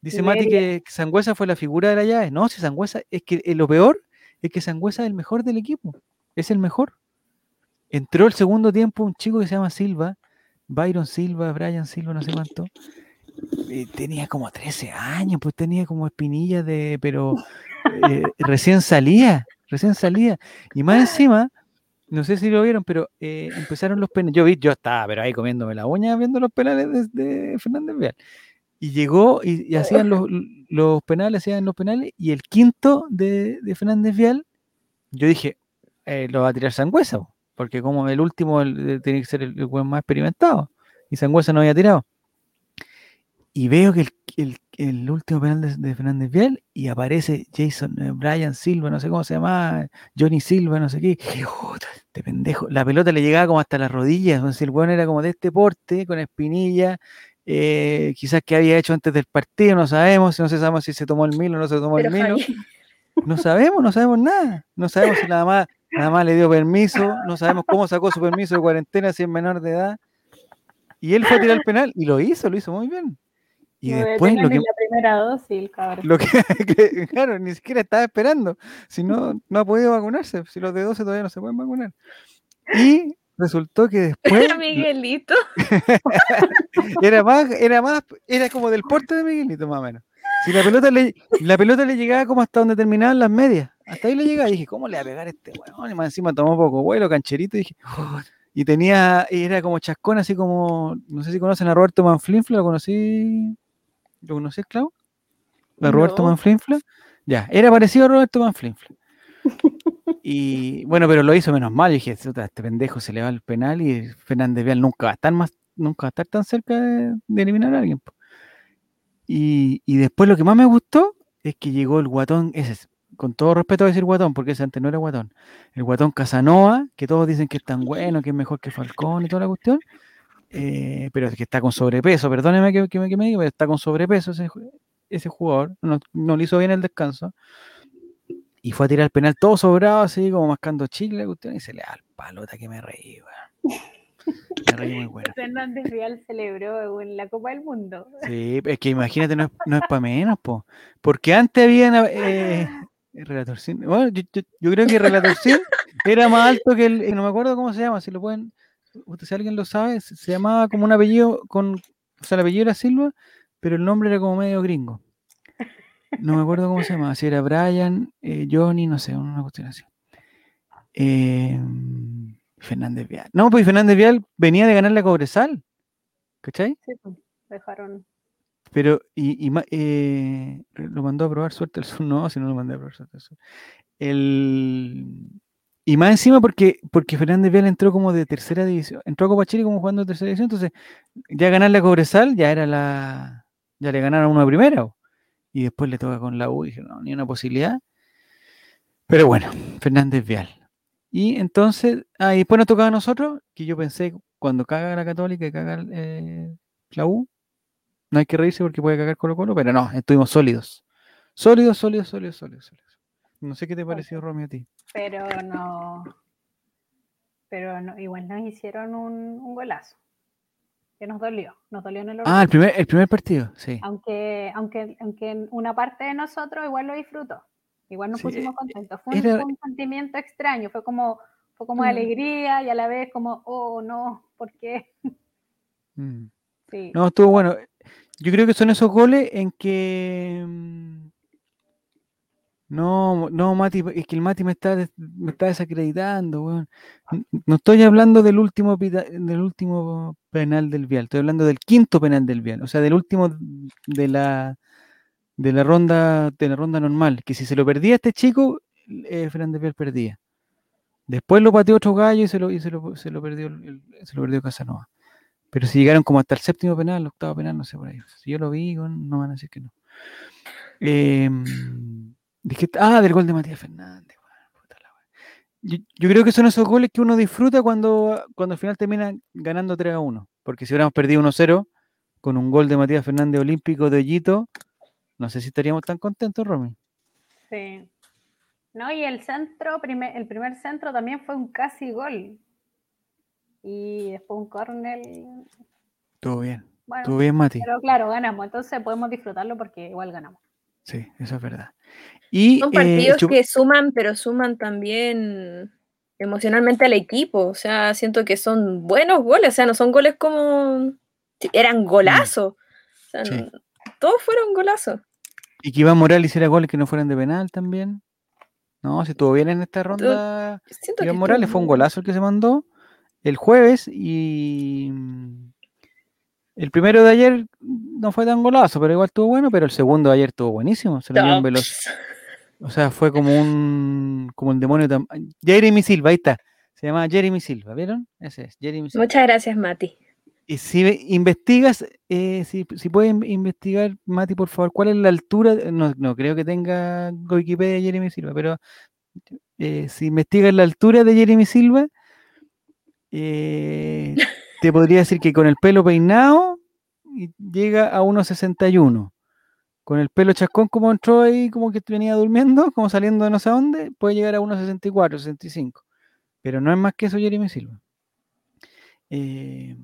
Dice Mati que Sangüesa fue la figura de la llave. No, si Sangüesa, es que eh, lo peor es que Sangüesa es el mejor del equipo. Es el mejor. Entró el segundo tiempo un chico que se llama Silva, Byron Silva, Brian Silva, no sé cuánto. tenía como 13 años, pues tenía como espinillas de, pero eh, recién salía, recién salía. Y más encima, no sé si lo vieron, pero eh, empezaron los penales. Yo vi, yo estaba, pero ahí comiéndome la uña viendo los penales de, Fernández Vial. Y llegó y, hacían los, (laughs) los, penales, hacían los penales, y el quinto de, Fernández Vial, yo dije, eh, lo va a tirar Sangüesa, porque como el último tiene que ser el, el más experimentado, y Sangüesa no había tirado. Y veo que el, último penal de, Fernández Vial y aparece Jason, eh, Brian Silva, no sé cómo se llama, Johnny Silva, no sé qué. este pendejo. La pelota le llegaba como hasta las rodillas. Entonces el bueno era como de este porte, con espinilla. Eh, quizás que había hecho antes del partido, no sabemos, no sabemos si se tomó el mil o no se tomó el mil. No sabemos, no sabemos nada. No sabemos si nada más, nada más le dio permiso, no sabemos cómo sacó su permiso de cuarentena si es menor de edad. Y él fue a tirar el penal y lo hizo, lo hizo muy bien. Y después lo que, la primera dosis, cabrón. Lo que, (laughs) claro, ni siquiera estaba esperando. Si no, no ha podido vacunarse. Si los de 12 todavía no se pueden vacunar. Y resultó que después. Era (laughs) Miguelito. (laughs) era más, era más, era como del porte de Miguelito, más o menos. Si la pelota le, la pelota le llegaba como hasta donde terminaban las medias. Hasta ahí le llegaba. Y dije, ¿cómo le va a pegar este weón? Y más encima tomó poco vuelo, cancherito. Y dije, y tenía, era como chascón, así como, no sé si conocen a Roberto Manflinfla, lo conocí ¿Lo conoces, Clau? ¿De Roberto Manflinfla? Ya, era parecido a Roberto Manflinfla. (laughs) y bueno, pero lo hizo menos mal. Y dije, este pendejo se le va el penal y Fernández Vial nunca va a estar más, nunca va a estar tan cerca de, eliminar a alguien. Y, después lo que más me gustó es que llegó el guatón, ese, con todo respeto a decir guatón, porque ese antes no era guatón, el guatón Casanova, que todos dicen que es tan bueno, que es mejor que Falcón y toda la cuestión, eh, pero es que está con sobrepeso, perdóneme que, que, me diga, pero está con sobrepeso ese, ese jugador, no, no, le hizo bien el descanso, y fue a tirar el penal todo sobrado, así como mascando chicle, y se le da el palota que me reí, Me reí muy bueno. (laughs) Fernández Real celebró en la Copa del Mundo. Sí, es que imagínate, no es, no es para menos, po. porque antes había... Eh, Relator bueno, yo, yo, creo que Relator (laughs) era más alto que el, no me acuerdo cómo se llama, si lo pueden, si alguien lo sabe, se, llamaba como un apellido con, o sea, el apellido era Silva, pero el nombre era como medio gringo. No me acuerdo cómo se llamaba, si era Brian, eh, Johnny, no sé, una cuestión así. Em, Fernández Vial. No, pues Fernández Vial venía de ganar la Cobresal. ¿Cachai? Sí, pues, dejaron. Pero, y, eh, lo mandó a probar suerte el sur. (laughs) No, si no lo mandé a probar suerte el sur. El, y más encima porque, porque Fernández Vial entró como de tercera división, entró a Copa Chile como jugando de tercera división, entonces ya ganarle a Cobresal ya era la, ya le ganaron uno de primera, y después le toca con la U, y dije, no, ni una posibilidad. Pero bueno, Fernández Vial. Y entonces, ah, y después nos tocaba a nosotros, que yo pensé, cuando caga la Católica y caga eh, la U, no hay que reírse porque puede cagar Colo Colo, pero no, estuvimos sólidos. Sólidos, sólidos, sólidos, sólidos, sólidos. No sé qué te pareció, Romy, a ti. Pero no. Pero no, igual nos hicieron un, golazo. Que nos dolió. Nos dolió en el Ah, el primer, el primer partido, sí. Aunque, aunque, aunque una parte de nosotros igual lo disfrutó. Igual nos pusimos contentos. Fue un, sentimiento extraño. Fue como, fue como mm. alegría y a la vez como, oh no, ¿por qué? (laughs) Mm. Sí. No, estuvo bueno. Yo creo que son esos goles en que mm, no, no, Mati, es que el Mati me está, me está desacreditando, weón. No estoy hablando del último, del último penal del Vial, estoy hablando del quinto penal del Vial, o sea, del último de la, de la ronda, de la ronda normal, que si se lo perdía este chico, eh, Fernández Vial perdía. Después lo pateó otro gallo y se lo, y se lo, se lo perdió, se lo perdió Casanova. Pero si llegaron como hasta el séptimo penal, el octavo penal, no sé por ahí. Si yo lo vi, no van a decir que no. Eh, ah, del gol de Matías Fernández. Yo, creo que son esos goles que uno disfruta cuando, cuando al final termina ganando 3 a 1. Porque si hubiéramos perdido 1-0 con un gol de Matías Fernández Olímpico de Hoyito, no sé si estaríamos tan contentos, Romy. Sí. No, y el centro, el primer centro también fue un casi gol. Y después un córner. Todo bien. Todo bien, Mati. Pero claro, ganamos. Entonces podemos disfrutarlo porque igual ganamos. Sí, eso es verdad. Y, Son eh, partidos que suman, pero suman también emocionalmente al equipo. O sea, siento que son buenos goles. O sea, no son goles como. Eran golazos. O sea, todos fueron golazos. Y que Iván Morales hiciera goles que no fueran de penal también. No, si estuvo bien en esta ronda. Iván Morales fue un golazo el que se mandó el jueves y el primero de ayer no fue tan golazo, pero igual estuvo bueno, pero el segundo de ayer estuvo buenísimo. Se lo dio veloz. O sea, fue como un como el demonio. Jeremy Silva, ahí está. Se llama Jeremy Silva, ¿vieron? Ese es, Jeremy Silva. Muchas gracias, Mati. Y si investigas, eh, si, si puedes investigar, Mati, por favor, cuál es la altura, no, no creo que tenga Wikipedia Jeremy Silva, pero eh, si investigas la altura de Jeremy Silva, eh, (laughs) te podría decir que con el pelo peinado llega a 1,61. Con el pelo chascón como entró ahí, como que venía durmiendo, (laughs) como saliendo de no sé dónde, puede llegar a 1,64, 65. Pero no es más que eso Jeremy Silva. Eh,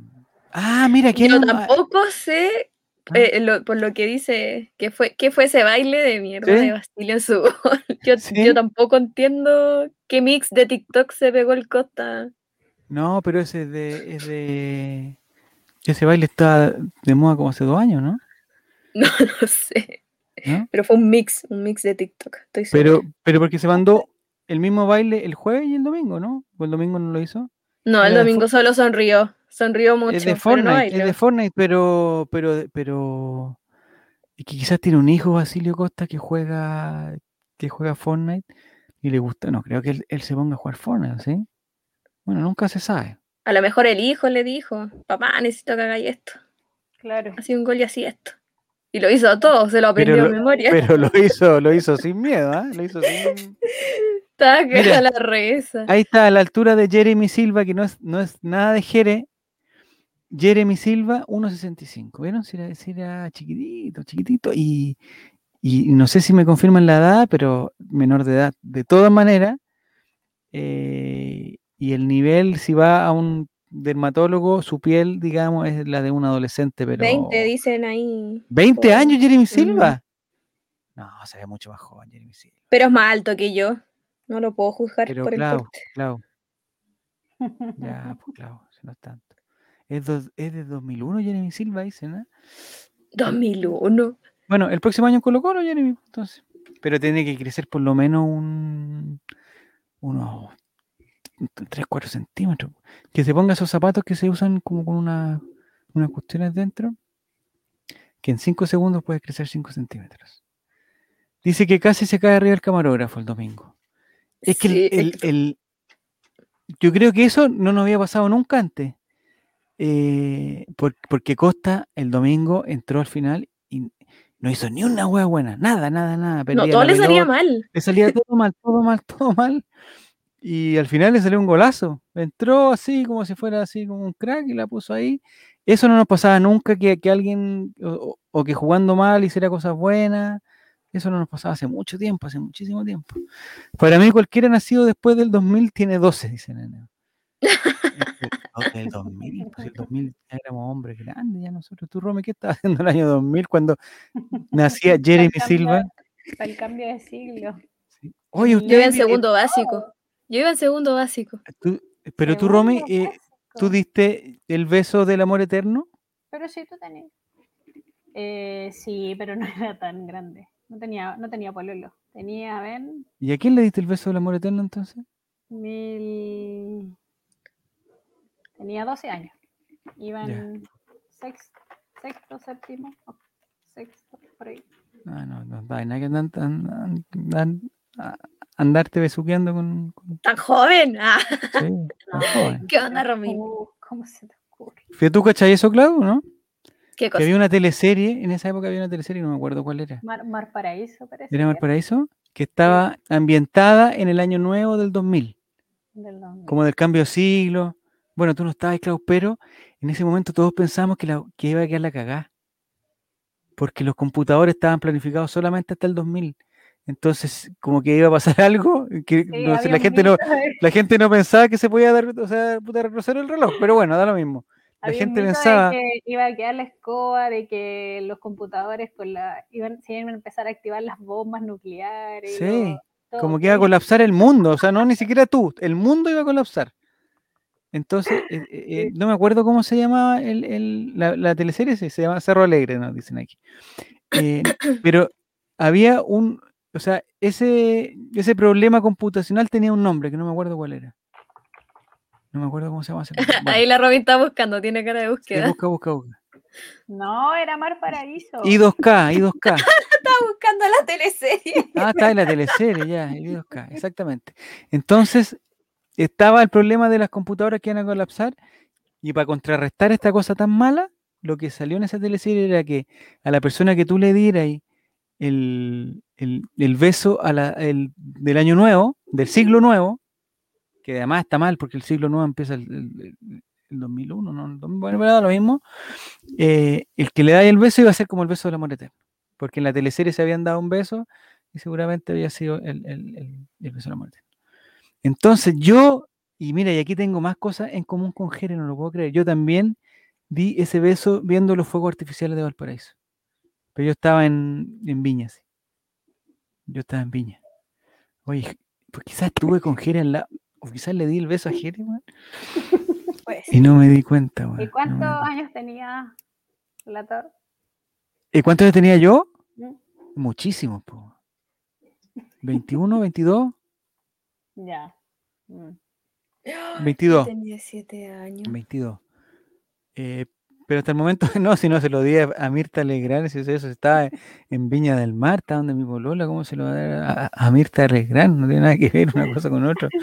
ah, mira, que Yo tampoco sé, ah. eh, por lo que dice, que fue, que fue ese baile de mierda de Bastilio en su (laughs) yo, yo tampoco entiendo qué mix de TikTok se pegó el Costa. No, pero ese es de, es de. Ese baile está de moda como hace dos años, ¿no? (laughs) No, no sé. Pero fue un mix, un mix de TikTok. Estoy pero, pero porque se mandó el mismo baile el jueves y el domingo, ¿no? ¿O el domingo no lo hizo? No, el domingo solo sonrió. Sonrió mucho. Es de Fortnite, es de Fortnite, pero, pero, pero. Y que quizás tiene un hijo, Basilio Costa, que juega, que juega Fortnite y le gusta. No, creo que él, él se ponga a jugar Fortnite, ¿sí? Bueno, nunca se sabe. A lo mejor el hijo le dijo, papá, necesito que hagáis esto. Claro. Así un gol y así esto. Y lo hizo todo, se lo aprendió en memoria. Pero lo (laughs) hizo, lo hizo sin miedo, ¿eh? Lo hizo sin. (laughs) Estaba que la reza. Ahí está, a la altura de Jeremy Silva, que no es, no es nada de Jere. Jeremy Silva, 1.65. ¿Vieron? Si era, si era, chiquitito, chiquitito. Y, y no sé si me confirman la edad, pero menor de edad. De todas maneras, eh, y el nivel, si va a un dermatólogo, su piel, digamos, es la de un adolescente, pero... 20, dicen ahí. ¿20 años Jeremy Silva? No, se ve mucho más joven Jeremy Silva. Pero es más alto que yo. No lo puedo juzgar por el porte. Claro. Ya, (laughs) pues claro, no es tanto. Es, es de 2001 Jeremy Silva, dicen, ¿no? 2001. Bueno, el próximo año Colo Colo, Jeremy, entonces. Pero tiene que crecer por lo menos un unos 3, 4 centímetros. Que se ponga esos zapatos que se usan como con una, unas cuestiones dentro, que en 5 segundos puede crecer 5 centímetros. Dice que casi se cae arriba el camarógrafo el domingo. Es que el, yo creo que eso no nos había pasado nunca antes. Eh, porque Costa el domingo entró al final y no hizo ni una hueá buena, nada, nada, nada. No, todo le salía mal. Le salía (laughs) todo mal, todo mal, todo mal. Y al final le salió un golazo. Entró así, como si fuera así como un crack y la puso ahí. Eso no nos pasaba nunca que, alguien, o, que jugando mal hiciera cosas buenas. Eso no nos pasaba hace mucho tiempo, hace muchísimo tiempo. Para mí, cualquiera nacido después del 2000 tiene 12, dicen. (laughs) el 2000, pues el 2000 éramos hombres grandes ya nosotros. Tú, Rome, ¿qué estabas haciendo el año 2000 cuando nacía Jeremy Silva? Para el cambio de siglo. Oye, usted. Yo en segundo básico. Yo iba en segundo básico. pero tú, Romy, eh, ¿tú diste el beso del amor eterno? Pero sí, tú tenías. Eh, sí, pero no (laughs) era tan grande. No tenía, no tenía pololo. Tenía, ven. ¿Y a quién le diste el beso del amor eterno entonces? Mil... Tenía 12 años. Iba en sexto, sexto, séptimo, sexto, por ahí. Ah, no, no, no, hay que andar, andarte besuqueando con, ¿Tan joven? Ah. (laughs) ¿Qué onda, Romín? ¿Cómo se te ocurre? ¿Fíjate tú cachai eso, Clau, no? ¿Qué cosa? Que había una teleserie, en esa época había una teleserie, no me acuerdo cuál era. Mar, Paraíso, parece. ¿Era Mar Paraíso? Que estaba ambientada en el año nuevo del 2000. como del cambio de siglo. Bueno, tú no estabas, claro, pero en ese momento todos pensamos que, la, que iba a quedar la cagada. Porque los computadores estaban planificados solamente hasta el 2000. Entonces, como que iba a pasar (laughs) algo, que la, gente no, la gente no pensaba que se podía dar, o sea, retroceder el reloj, pero bueno, da lo mismo. La gente pensaba que iba a quedar la escoba, de que los computadores con la, iban, se iban a empezar a activar las bombas nucleares. Sí, como que iba a colapsar el mundo, o sea, no ni siquiera tú, el mundo iba a colapsar. Entonces, eh, eh, eh, no me acuerdo cómo se llamaba el, la, la, teleserie, se llama Cerro Alegre, nos dicen aquí. (coughs) pero había un, o sea, ese, ese problema computacional tenía un nombre, que no me acuerdo cuál era. No me acuerdo cómo se llama ese (laughs) Ahí la Robin está buscando, tiene cara de búsqueda. busca, busca, busca. No, era Mar Paraíso. I2K, I2K. (laughs) Estaba buscando la teleserie. Ah, está en la teleserie, ya, I2K, exactamente. Entonces, estaba el problema de las computadoras que iban a colapsar, y para contrarrestar esta cosa tan mala, lo que salió en esa teleserie era que a la persona que tú le dieras el, el, beso el, del año nuevo, del siglo nuevo, que además está mal porque el siglo nuevo empieza el, 2001, ¿no? Bueno, lo mismo, eh, el que le da el beso iba a ser como el beso del amor eterno, porque en la teleserie se habían dado un beso y seguramente había sido el, beso del amor eterno. Entonces yo, y mira, y aquí tengo más cosas en común con Jere, no lo puedo creer, yo también di ese beso viendo los fuegos artificiales de Valparaíso, pero yo estaba en, en Viña, yo estaba en Viña. Oye, pues quizás estuve con Jere en la... O quizás le di el beso a Jere, pues. Y no me di cuenta, ¿Y cuántos años tenía la torre? ¿Y cuántos años tenía yo? ¿Mm? Muchísimos, po. ¿21, 22? Ya. (gasps) 22. Tenía 7 años. 22. Eh, pero hasta el momento (laughs) no, si no se lo di a, Mirta Legrand, si eso estaba en Viña del Mar, está donde mi bolola, ¿cómo se lo va a dar a, Mirta Legrand? No tiene nada que ver una cosa con otra. (laughs)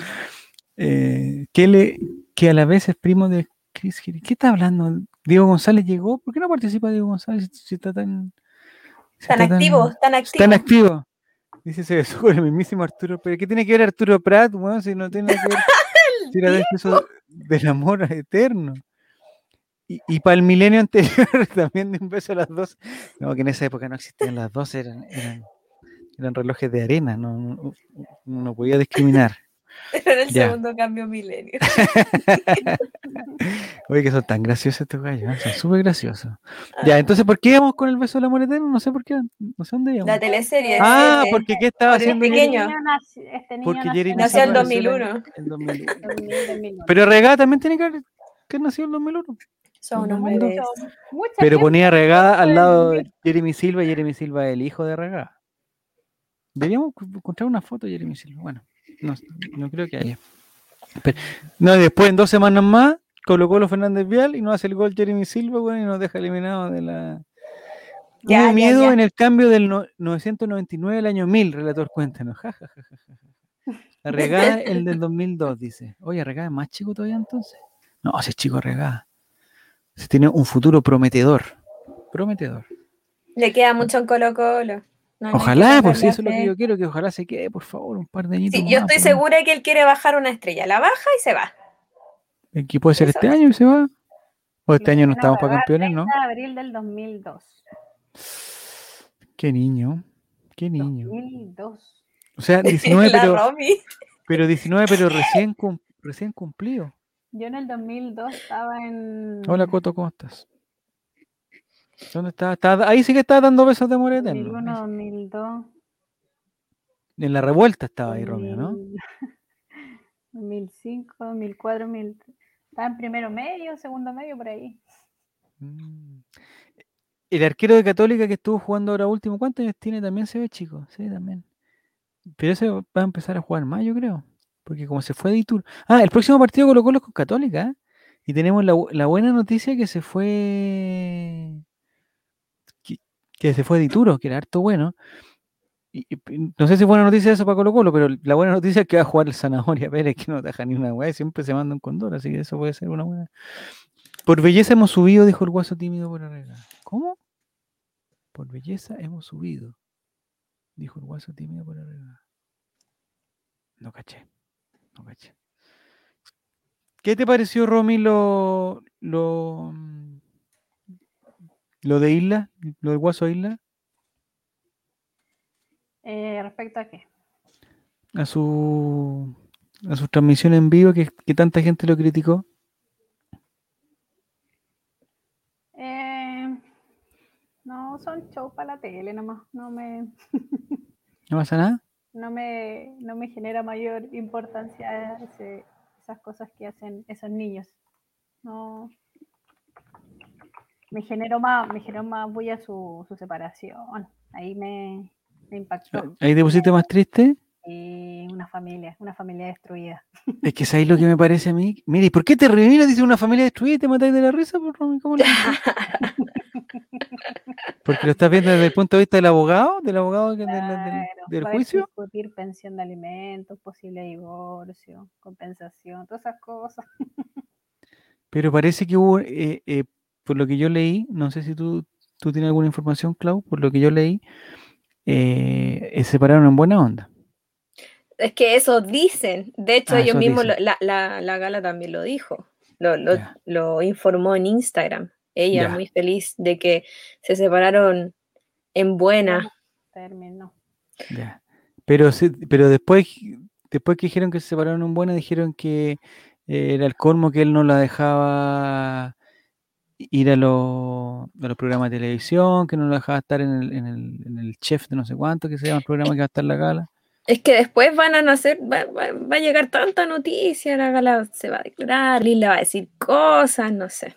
Eh, que, le, que a la vez es primo de Chris ¿Qué está hablando? Diego González llegó. ¿Por qué no participa Diego González si, está tan. tan, activo, tan, activo, tan activo. Dice se con el mismísimo Arturo. ¿Pero qué tiene que ver Arturo Prat? Bueno, si no tiene que ver. (laughs) si era de eso del amor eterno. Y, para el milenio anterior (laughs) también de un beso a las dos. No, que en esa época no existían las dos, eran, eran, relojes de arena, no, no, podía discriminar. (laughs) Era el segundo cambio milenio. (laughs) Oye, que son tan graciosos estos gallos, son súper graciosos. Ya, entonces, ¿por qué íbamos con el beso de la eterno? No sé por qué, no sé dónde íbamos. La teleserie. Ah, porque ¿qué estaba haciendo? pequeño. Este porque Jerry nació en el 2001. Pero Regada también tiene que haber que nació en el 2001. Son unos bebés. Pero ponía regada al lado de Jeremy Silva y Jeremy Silva el hijo de regada. Deberíamos encontrar una foto de Jeremy Silva. Bueno, no, creo que haya. no, después en dos semanas más colocó los Fernández Vial y no hace el gol Jeremy Silva, bueno, y nos deja eliminado de la. Hubo miedo en el cambio del 999 al año 1000, relator, cuéntanos. Ja, ja, la regada, el del 2002, dice. Oye, regada es más chico todavía entonces. No, ese es chico regada se tiene un futuro prometedor. Prometedor. Le queda mucho en Colo Colo. ojalá, por si eso es lo que yo quiero, que ojalá se quede, por favor, un par de añitos. Sí, yo estoy segura que él quiere bajar una estrella. La baja y se va. ¿Qué puede ser este año y se va? O este año no estamos para campeones, ¿no? abril del 2002. Qué niño. Qué niño. 2002. O sea, 19, (laughs) pero, pero 19, pero recién, recién cumplido. Yo en el 2002 estaba en. Hola, Coto, ¿cómo estás? ¿Dónde estás? Ahí sí que estaba dando besos de amor 2001, 2002. En la revuelta estaba ahí, Romeo, ¿no? 2005, 2004, 2000. Estaba en primero medio, segundo medio, por ahí. Mm. El arquero de Católica que estuvo jugando ahora último, ¿cuántos años tiene? También se ve chico, sí, también. Pero ese va a empezar a jugar más, yo creo. Porque como se fue de Itur. Ah, el próximo partido Colo Colo es con Católica. ¿eh? Y tenemos la, buena noticia que se fue. Que, se fue de Ituro, que era harto bueno. No sé si es buena noticia eso para Colo Colo, pero la buena noticia es que va a jugar el Zanahoria Pérez, que no deja ni una weá, siempre se manda un condor, así que eso puede ser una buena. Por belleza hemos subido, dijo el guaso tímido por arriba. ¿Cómo? Por belleza hemos subido, dijo el guaso tímido por arriba. No caché. ¿Qué te pareció, Romy, lo, lo, lo de Isla? ¿Lo del Guaso Isla? Eh, ¿Respecto a qué? A su, a su transmisión en vivo, que, que tanta gente lo criticó. Eh, no, son shows para la tele nomás. No me. ¿No pasa nada? No me, no me genera mayor importancia esas cosas que hacen esos niños. No. Me generó más, me generó más bulla su, su separación. Ahí me, me impactó. ¿Ahí te pusiste más triste? Y una familia, una familia destruida. (laughs) Es que ¿sabes lo que me parece a mí? Mire, ¿y por qué te reviras? Dice una familia destruida y te matáis de la risa, por ¿Cómo lo (laughs) Porque lo estás viendo desde el punto de vista del abogado, del abogado del, del, juicio. discutir pensión de alimentos, posible divorcio, compensación, todas esas cosas. Pero parece que hubo, eh, eh, por lo que yo leí, no sé si tú, tú tienes alguna información, Clau, por lo que yo leí, eh, se separaron en buena onda. Es que eso dicen. De hecho, ah, ellos mismos, la, la, gala también lo dijo. Lo, lo, informó en Instagram. Ella muy feliz de que se separaron en buena. Término. Pero, pero después, después que dijeron que se separaron en buena, dijeron que eh, era el colmo que él no la dejaba ir a, los programas de televisión, que no la dejaba estar en el, en, el, en el chef de no sé cuánto, que se llama el programa que va a estar la gala. Es que después van a nacer, va, a llegar tanta noticia, la gala se va a declarar, Lila va a decir cosas, no sé.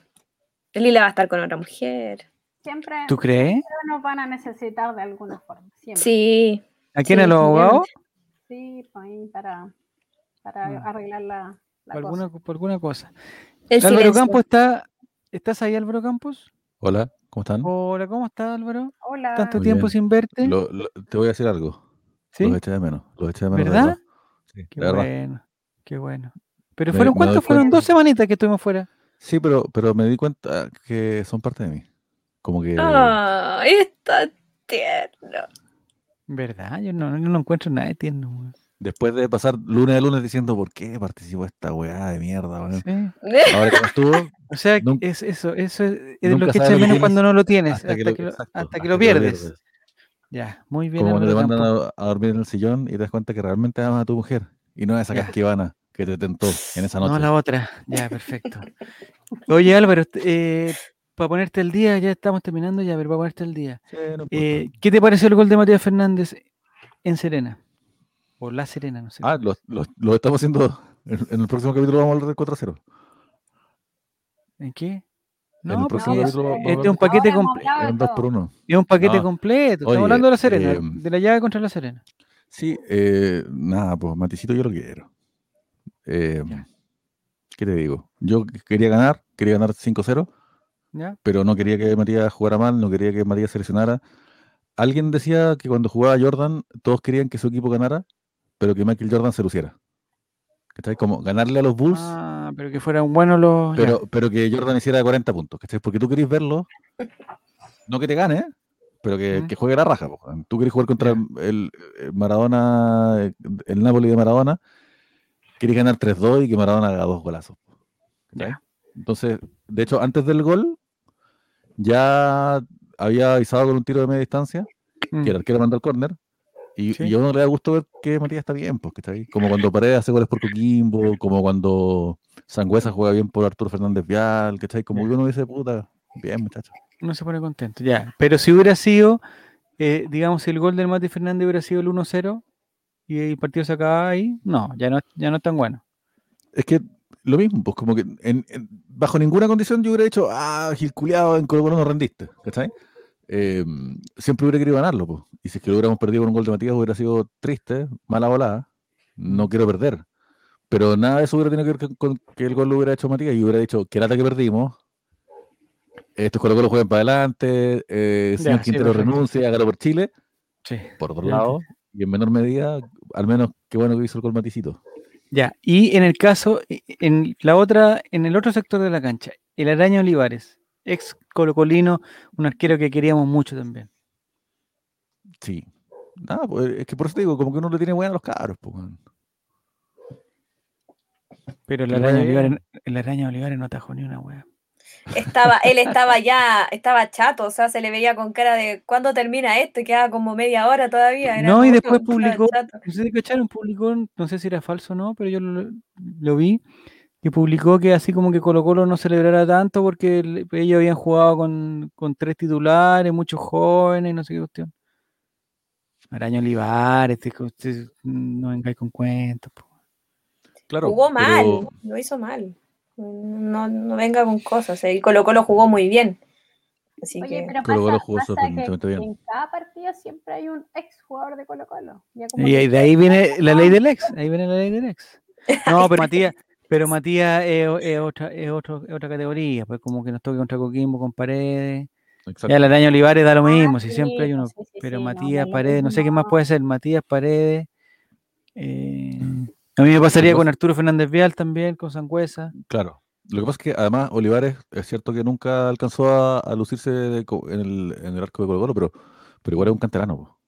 Lila va a estar con otra mujer. Siempre. ¿Tú crees? nos van a necesitar de alguna forma. Sí. ¿A quién sí, los abogados? Sí, para, para ah. arreglar la, por, Alguna, por alguna cosa. El Álvaro Campos está. ¿Estás ahí, Álvaro Campos? Hola, ¿cómo están? Hola, ¿cómo estás, Álvaro? Hola. Tanto tiempo sin verte. te voy a decir algo. ¿Sí? Los eché de menos. Los eché de menos. ¿Verdad? Sí, qué bueno, qué bueno. Pero fueron cuántos, fueron dos semanitas que estuvimos fuera. Sí, pero, pero me di cuenta que son parte de mí. Como que. ¡Ah! está tierno. ¿Verdad? Yo no, no encuentro nada de tierno. Después de pasar lunes a lunes diciendo por qué participó esta weá de mierda, Sí. Ahora que no estuvo. (laughs) O sea, es eso, eso es, es lo que echas menos cuando no lo tienes, hasta, que, lo, hasta que lo pierdes. Ya, muy bien. Como te mandan a, dormir en el sillón y te das cuenta que realmente amas a tu mujer y no a esa casquivana que te tentó en esa noche. No, la otra. Ya, perfecto. Oye, Álvaro, eh, para ponerte el día, ya estamos terminando ya, pero para ponerte el día. Eh, ¿Qué te pareció el gol de Matías Fernández en Serena? O La Serena, no sé. Ah, lo, lo, estamos haciendo. En, el próximo capítulo vamos a hablar del 4 0. ¿En qué? No, porque es, este es un paquete completo. Es un paquete completo. Estamos hablando de la Serena, eh, de la llave contra la Serena. Sí, eh, nada, pues Maticito yo lo quiero. Eh, ¿Qué te digo? Yo quería ganar, quería ganar 5-0, pero no quería que Matías jugara mal, no quería que Matías seleccionara. Alguien decía que cuando jugaba Jordan, todos querían que su equipo ganara, pero que Michael Jordan se luciera. ¿Cachai? Como ganarle a los Bulls. Ah, pero que fueran buenos los. Pero, pero que Jordan hiciera 40 puntos, ¿cachai? Porque tú querés verlo, no que te gane, pero que, juegue la raja. Tú querés jugar contra el, Maradona, el Napoli de Maradona, querés ganar 3-2 y que Maradona haga dos golazos. Entonces, de hecho, antes del gol, ya había avisado con un tiro de media distancia, que el mm. arquero mandó al córner, y, a uno le da gusto ver que Matías está bien, porque está ahí. Como cuando Paredes hace goles por Coquimbo, como cuando Sangüesa juega bien por Arturo Fernández Vial, que está ahí. Como uno dice, puta, bien, muchacho. Uno se pone contento, ya. Pero si hubiera sido, eh, digamos, si el gol del Mati Fernández hubiera sido el 1-0 y el partido se acaba ahí, no, ya no, ya no es tan bueno. Es que lo mismo, pues como que bajo ninguna condición yo hubiera dicho, ah, Gil Culeado, en Colo no rendiste, ¿cachai? Em, siempre hubiera querido ganarlo. pues Y si es que lo hubiéramos perdido con un gol de Matías, hubiera sido triste, mala volada. No quiero perder. Pero nada de eso hubiera tenido que ver con que el gol lo hubiera hecho Matías y hubiera dicho que lata que perdimos. Estos Colo Colo juegan para adelante. Eh, señor Quintero renuncia, hágalo por Chile. Sí. Por otro lado, y en menor medida, al menos qué bueno que hizo el gol Maticito. Ya, y en el caso, en la otra, en el otro sector de la cancha, el Araña Olivares ex colocolino, un arquero que queríamos mucho también. Sí. Nada, pues, es que por eso te digo, como que uno le tiene buena a los cabros. Pues, Pero el araña, Olivares, el araña Olivares no atajó ni una wea. Estaba, él estaba ya, estaba chato, o sea, se le veía con cara de ¿cuándo termina esto? Y quedaba como media hora todavía. no, y después (laughs) publicó, no sé si publicó, no sé si era falso o no, pero yo lo, vi, que publicó que así como que Colo Colo no celebrara tanto porque ellos habían jugado con, con tres titulares, muchos jóvenes, no sé qué cuestión. Araña Olivares, usted, no vengáis con cuentos. Claro, jugó mal, lo hizo mal. No, no venga con cosas. Y Colo Colo jugó muy bien. Así Oye, que... pero Colo jugó bien. En cada partido siempre hay un ex jugador de Colo Colo. Y de ahí viene la ley del ex. Ahí viene la ley del ex. No, pero Matías, pero Matías es, otra, es, otra categoría. Pues como que nos toque contra Coquimbo con paredes. Ya el araña Olivares da lo ah, mismo, si siempre hay uno. pero Matías Paredes, no sé qué más puede ser. Matías Paredes. Eh, a mí me pasaría con Arturo Fernández Vial también, con Sangüesa. Claro. Lo que pasa es que además Olivares es cierto que nunca alcanzó a, lucirse en, el, arco de Colo Colo, pero, pero igual es un canterano.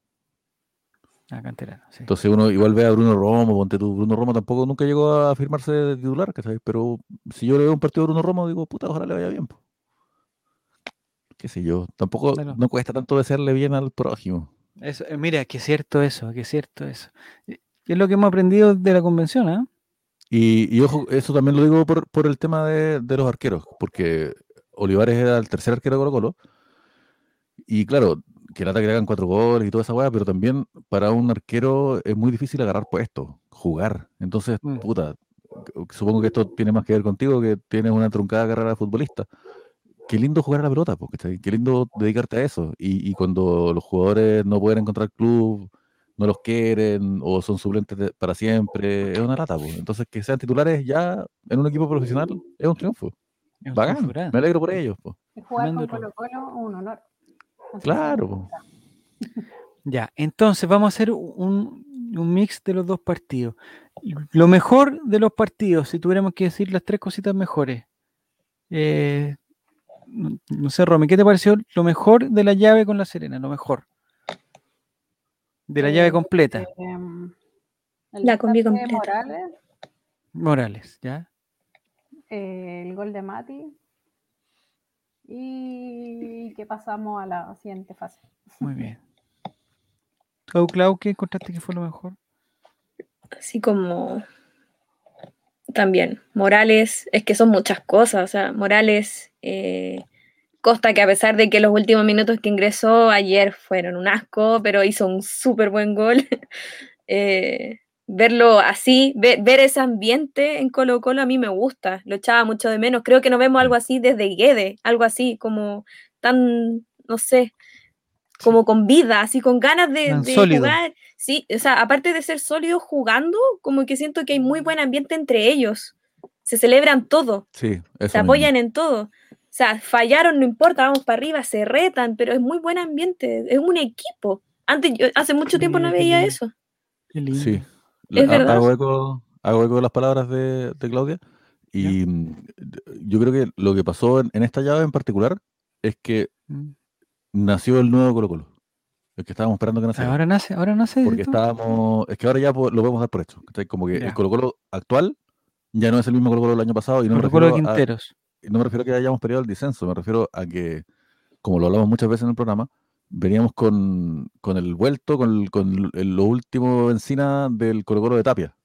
Ah, canterano, sí. Entonces uno igual ve a Bruno Romo, ponte tú, Bruno Romo tampoco nunca llegó a firmarse de titular, ¿sabes? Pero si yo le veo un partido a Bruno Romo, digo, puta, ojalá le vaya bien. Qué sé yo, tampoco no cuesta tanto desearle bien al prójimo. Eso, eh, mira, que es cierto eso, que es cierto eso es lo que hemos aprendido de la convención, ¿eh? Y, ojo, eso también lo digo por, el tema de, los arqueros, porque Olivares era el tercer arquero de Colo Colo. Y claro, que lata que le hagan cuatro goles y toda esa weá, pero también para un arquero es muy difícil agarrar puesto, jugar. Entonces, mm. puta, supongo que esto tiene más que ver contigo, que tienes una truncada carrera de futbolista. Qué lindo jugar a la pelota, porque qué lindo dedicarte a eso. Y, y cuando los jugadores no pueden encontrar club no los quieren o son suplentes para siempre, es una lata. Pues. Entonces, que sean titulares ya en un equipo profesional es un triunfo. Bacán, me alegro por ellos. Pues. Jugar con Colo Colo un honor. claro. Ya, entonces vamos a hacer un, mix de los dos partidos. Lo mejor de los partidos, si tuviéramos que decir las tres cositas mejores. Eh, no sé, Romy, ¿qué te pareció lo mejor de la llave con la Serena? Lo mejor. De la llave completa. Em, la combi completa. Morales. Morales, ¿ya? el gol de Mati. Y que pasamos a la siguiente fase. Muy bien. ¿Tú, Clau, qué encontraste que fue lo mejor? Así como también Morales, es que son muchas cosas, o sea, Morales, eh, Costa, que a pesar de que los últimos minutos que ingresó ayer fueron un asco, pero hizo un súper buen gol. (laughs) Eh, verlo así, ver, ese ambiente en Colo Colo a mí me gusta, lo echaba mucho de menos. Creo que no vemos algo así desde Guede, algo así, como tan, no sé, como con vida, así con ganas de, jugar. Sí, o sea, aparte de ser sólidos jugando, como que siento que hay muy buen ambiente entre ellos. Se celebran todo. Sí, se apoyan en todo. O sea, fallaron, no importa, vamos para arriba, se retan, pero es muy buen ambiente, es un equipo. Antes, hace mucho tiempo no veía eso. Sí, es verdad. Hago eco, de las palabras de, Claudia. Y mm, yo creo que lo que pasó en, esta llave en particular es que mm. nació el nuevo Colo Colo. El que estábamos esperando que naciera. Ahora nace, ahora nace. Porque estábamos, es que ahora ya lo podemos dar por hecho. Como que el Colo Colo actual ya no es el mismo Colo Colo del año pasado. Y no Colo Colo de Quinteros no me refiero a que hayamos perdido el disenso, me refiero a que, como lo hablamos muchas veces en el programa, veníamos con, el vuelto, con, con lo último encina del Colo de Tapia,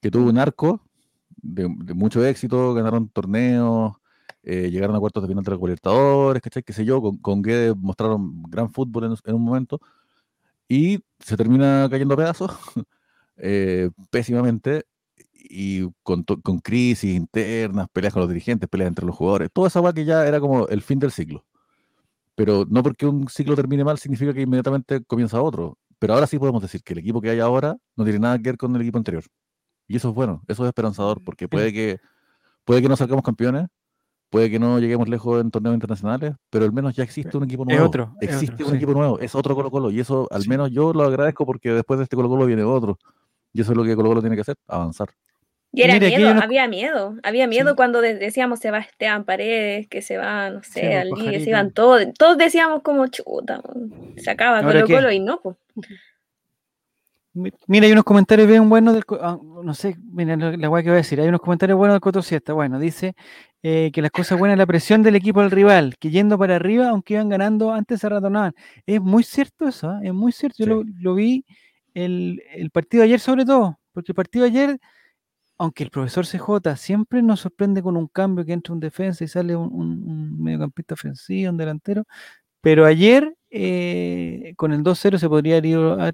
que tuvo un arco de, mucho éxito, ganaron torneos, eh, llegaron a cuartos de final de los Libertadores, ¿cachai? Qué sé yo, con, con Guede mostraron gran fútbol en, un momento, y se termina cayendo a pedazos, (laughs) eh, pésimamente, y con, con, crisis internas, peleas con los dirigentes, peleas entre los jugadores, toda esa va que ya era como el fin del ciclo. Pero no porque un ciclo termine mal significa que inmediatamente comienza otro. Pero ahora sí podemos decir que el equipo que hay ahora no tiene nada que ver con el equipo anterior. Y eso es bueno, eso es esperanzador, porque puede que, puede que no salgamos campeones, puede que no lleguemos lejos en torneos internacionales, pero al menos ya existe un equipo nuevo. Es otro. Existe un equipo nuevo, es otro Colo Colo. Y eso al menos yo lo agradezco porque después de este Colo Colo viene otro. Y eso es lo que Colo Colo tiene que hacer, avanzar. Y era miedo, había miedo, había miedo cuando decíamos Sebastián Paredes, que se va, no sé, al día, se iban todos, todos decíamos como chuta, se acaba Colo Colo y no, pues. Mira, hay unos comentarios bien buenos del. Ah, no sé, mira la, guay que voy a decir. Hay unos comentarios buenos del Coto Siesta. Bueno, dice eh, que las cosas buenas es la presión del equipo del rival, que yendo para arriba, aunque iban ganando, antes se ratonaban. Es muy cierto eso, ¿ah? es muy cierto. Yo lo, vi el, el, partido de ayer, sobre todo, porque el partido de ayer, aunque el profesor CJ siempre nos sorprende con un cambio que entra un defensa y sale un, un mediocampista ofensivo, un delantero, pero ayer eh, con el 2-0 se podría haber ido a,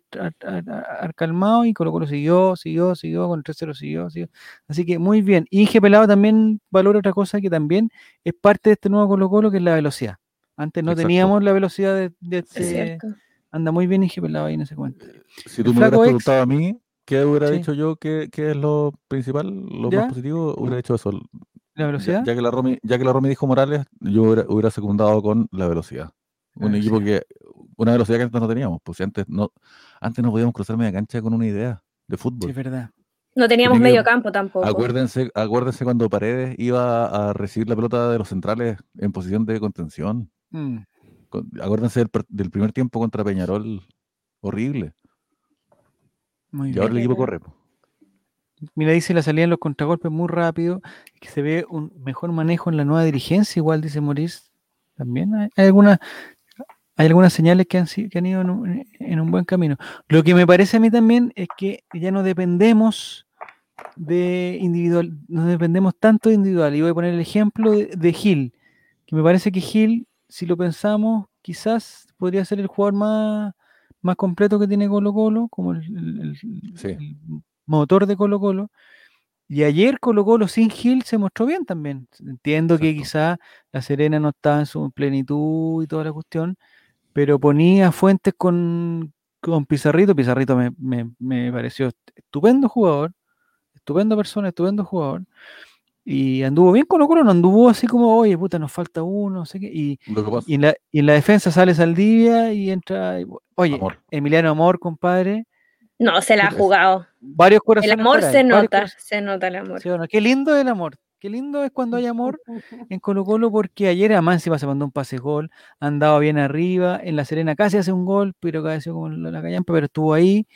calmado y Colo Colo siguió, siguió, siguió, con el 3-0 siguió, siguió. Así que muy bien. Inge Pelado también valora otra cosa que también es parte de este nuevo Colo Colo, que es la velocidad. Antes no teníamos la velocidad de, este... Anda muy bien Inge Pelado ahí en ese cuento. Eh, si tú me hubieras preguntado a mí, ¿qué hubiera dicho yo que, es lo principal, lo más positivo? Hubiera dicho eso. ¿La velocidad? Ya, que la Romy, ya que la Romy dijo Morales, yo hubiera secundado con la velocidad. Un equipo que, una velocidad que antes no teníamos, pues antes no, antes no podíamos cruzar media cancha con una idea de fútbol. es verdad. No teníamos medio campo tampoco. Acuérdense, acuérdense cuando Paredes iba a recibir la pelota de los centrales en posición de contención. Mm. Acuérdense del, primer tiempo contra Peñarol, horrible. Y ahora el equipo corre. Mira, dice la salida en los contragolpes muy rápido, que se ve un mejor manejo en la nueva dirigencia, igual dice Maurice. También hay, hay alguna, hay algunas señales que han, que han ido en un, buen camino. Lo que me parece a mí también es que ya no dependemos de individual, no dependemos tanto de individual. Y voy a poner el ejemplo de, Gil, que me parece que Gil, si lo pensamos, quizás podría ser el jugador más, más completo que tiene Colo Colo, como el, motor de Colo Colo. Y ayer Colo Colo sin Gil se mostró bien también. Entiendo que quizás la Serena no estaba en su plenitud y toda la cuestión, pero ponía fuentes con, con Pizarrito. Pizarrito me, pareció estupendo jugador, estupendo persona, estupendo jugador. Y anduvo bien con lo no anduvo así como, oye, puta, nos falta uno, no sé qué. Y, y, en, la, defensa sale Saldivia y entra, oye, Emiliano Amor, compadre. No, se la ha jugado. Varios corazones. El amor se nota, se nota el amor. qué lindo el amor. Qué lindo es cuando hay amor (laughs) en Colo Colo porque ayer a se mandó un pase gol, andaba bien arriba, en La Serena casi hace un gol, pero cabeció como la callampa, pero estuvo ahí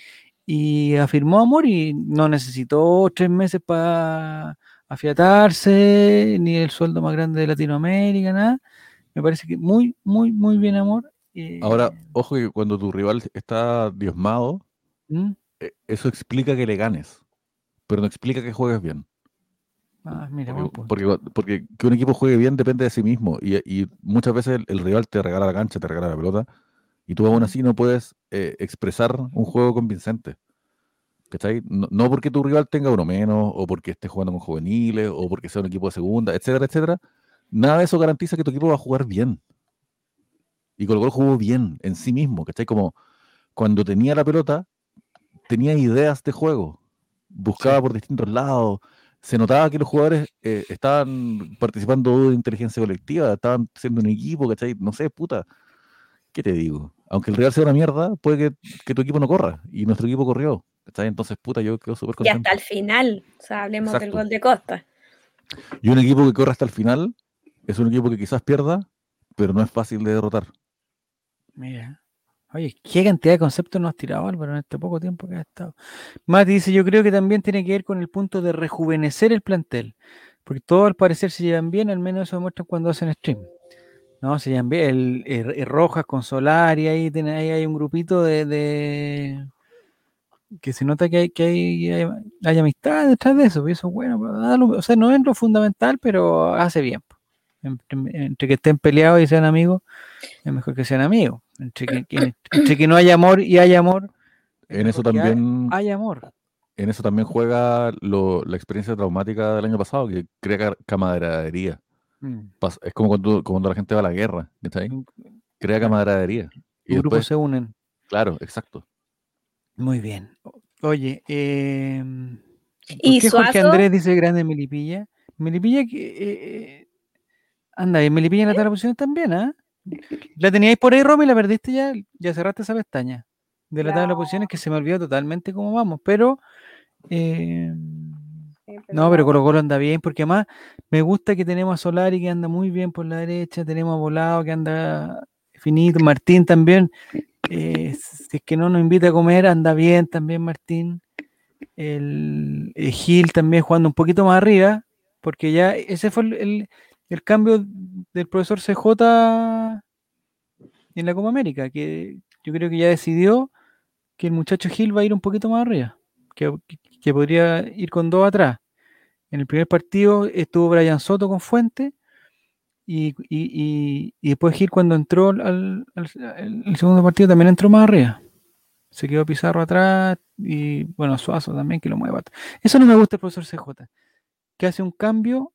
y afirmó amor y no necesitó tres meses para afiatarse, ni el sueldo más grande de Latinoamérica, nada. Me parece que muy, muy, muy bien amor. Ahora, ojo que cuando tu rival está diosmado, ¿Mm? e, eso explica que le ganes, pero no explica que juegues bien. Ah, mira, porque, porque, que un equipo juegue bien depende de sí mismo y, muchas veces el, rival te regala la cancha, te regala la pelota y tú aún así no puedes eh, expresar un juego convincente. ¿Cachai? No, porque tu rival tenga uno menos o porque esté jugando con juveniles o porque sea un equipo de segunda, etcétera, etcétera. Nada de eso garantiza que tu equipo va a jugar bien. Y Colo Colo jugó bien en sí mismo, ¿cachai? Como cuando tenía la pelota, tenía ideas de juego, buscaba por distintos lados, se notaba que los jugadores eh, estaban participando de inteligencia colectiva, estaban siendo un equipo, ¿cachai? No sé, puta. ¿Qué te digo? Aunque el Real sea una mierda, puede que, tu equipo no corra. Y nuestro equipo corrió. ¿Cachai? Entonces, puta, yo quedo súper contento. Y hasta el final. O sea, hablemos del gol de Costa. Y un equipo que corre hasta el final es un equipo que quizás pierda, pero no es fácil de derrotar. Mira. Oye, qué cantidad de conceptos nos has tirado Álvaro en este poco tiempo que ha estado. Mati dice, yo creo que también tiene que ver con el punto de rejuvenecer el plantel, porque todos al parecer se llevan bien, al menos eso demuestran cuando hacen stream. No, se llevan bien. El, Rojas con Solari, ahí, ahí hay un grupito de, que se nota que hay, que hay, amistad detrás de eso, y eso es bueno, o sea, no es lo fundamental, pero hace bien. Entre que estén peleados y sean amigos, es mejor que sean amigos. Entre que, no hay amor y hay amor. En eso también. Hay, amor. En eso también juega la experiencia traumática del año pasado, que crea camaradería. Mm. Es como cuando, la gente va a la guerra, mm. Crea camaradería. Y Los grupos se unen. Claro, exacto. Muy bien. Oye, eh, ¿y qué Jorge Andrés dice grande Melipilla? Melipilla que eh, eh, anda, y Melipilla en la tabla posición también, ¿ah? La teníais por ahí, Romy, la perdiste ya, ya cerraste esa pestaña de la tabla de posiciones que se me olvidó totalmente cómo vamos, pero eh, no, pero Colo Colo anda bien, porque además me gusta que tenemos a Solari que anda muy bien por la derecha, tenemos a Volado que anda finito, Martín también, Eh, si es que no nos invita a comer, anda bien también Martín. El, Gil también jugando un poquito más arriba, porque ya ese fue el, el cambio del profesor CJ en la Copa América, que yo creo que ya decidió que el muchacho Gil va a ir un poquito más arriba, que, podría ir con dos atrás. En el primer partido estuvo Brian Soto con Fuente y, después Gil cuando entró al, el segundo partido también entró más arriba. Se quedó Pizarro atrás y bueno, Suazo también que lo mueva. Eso no me gusta el profesor CJ, que hace un cambio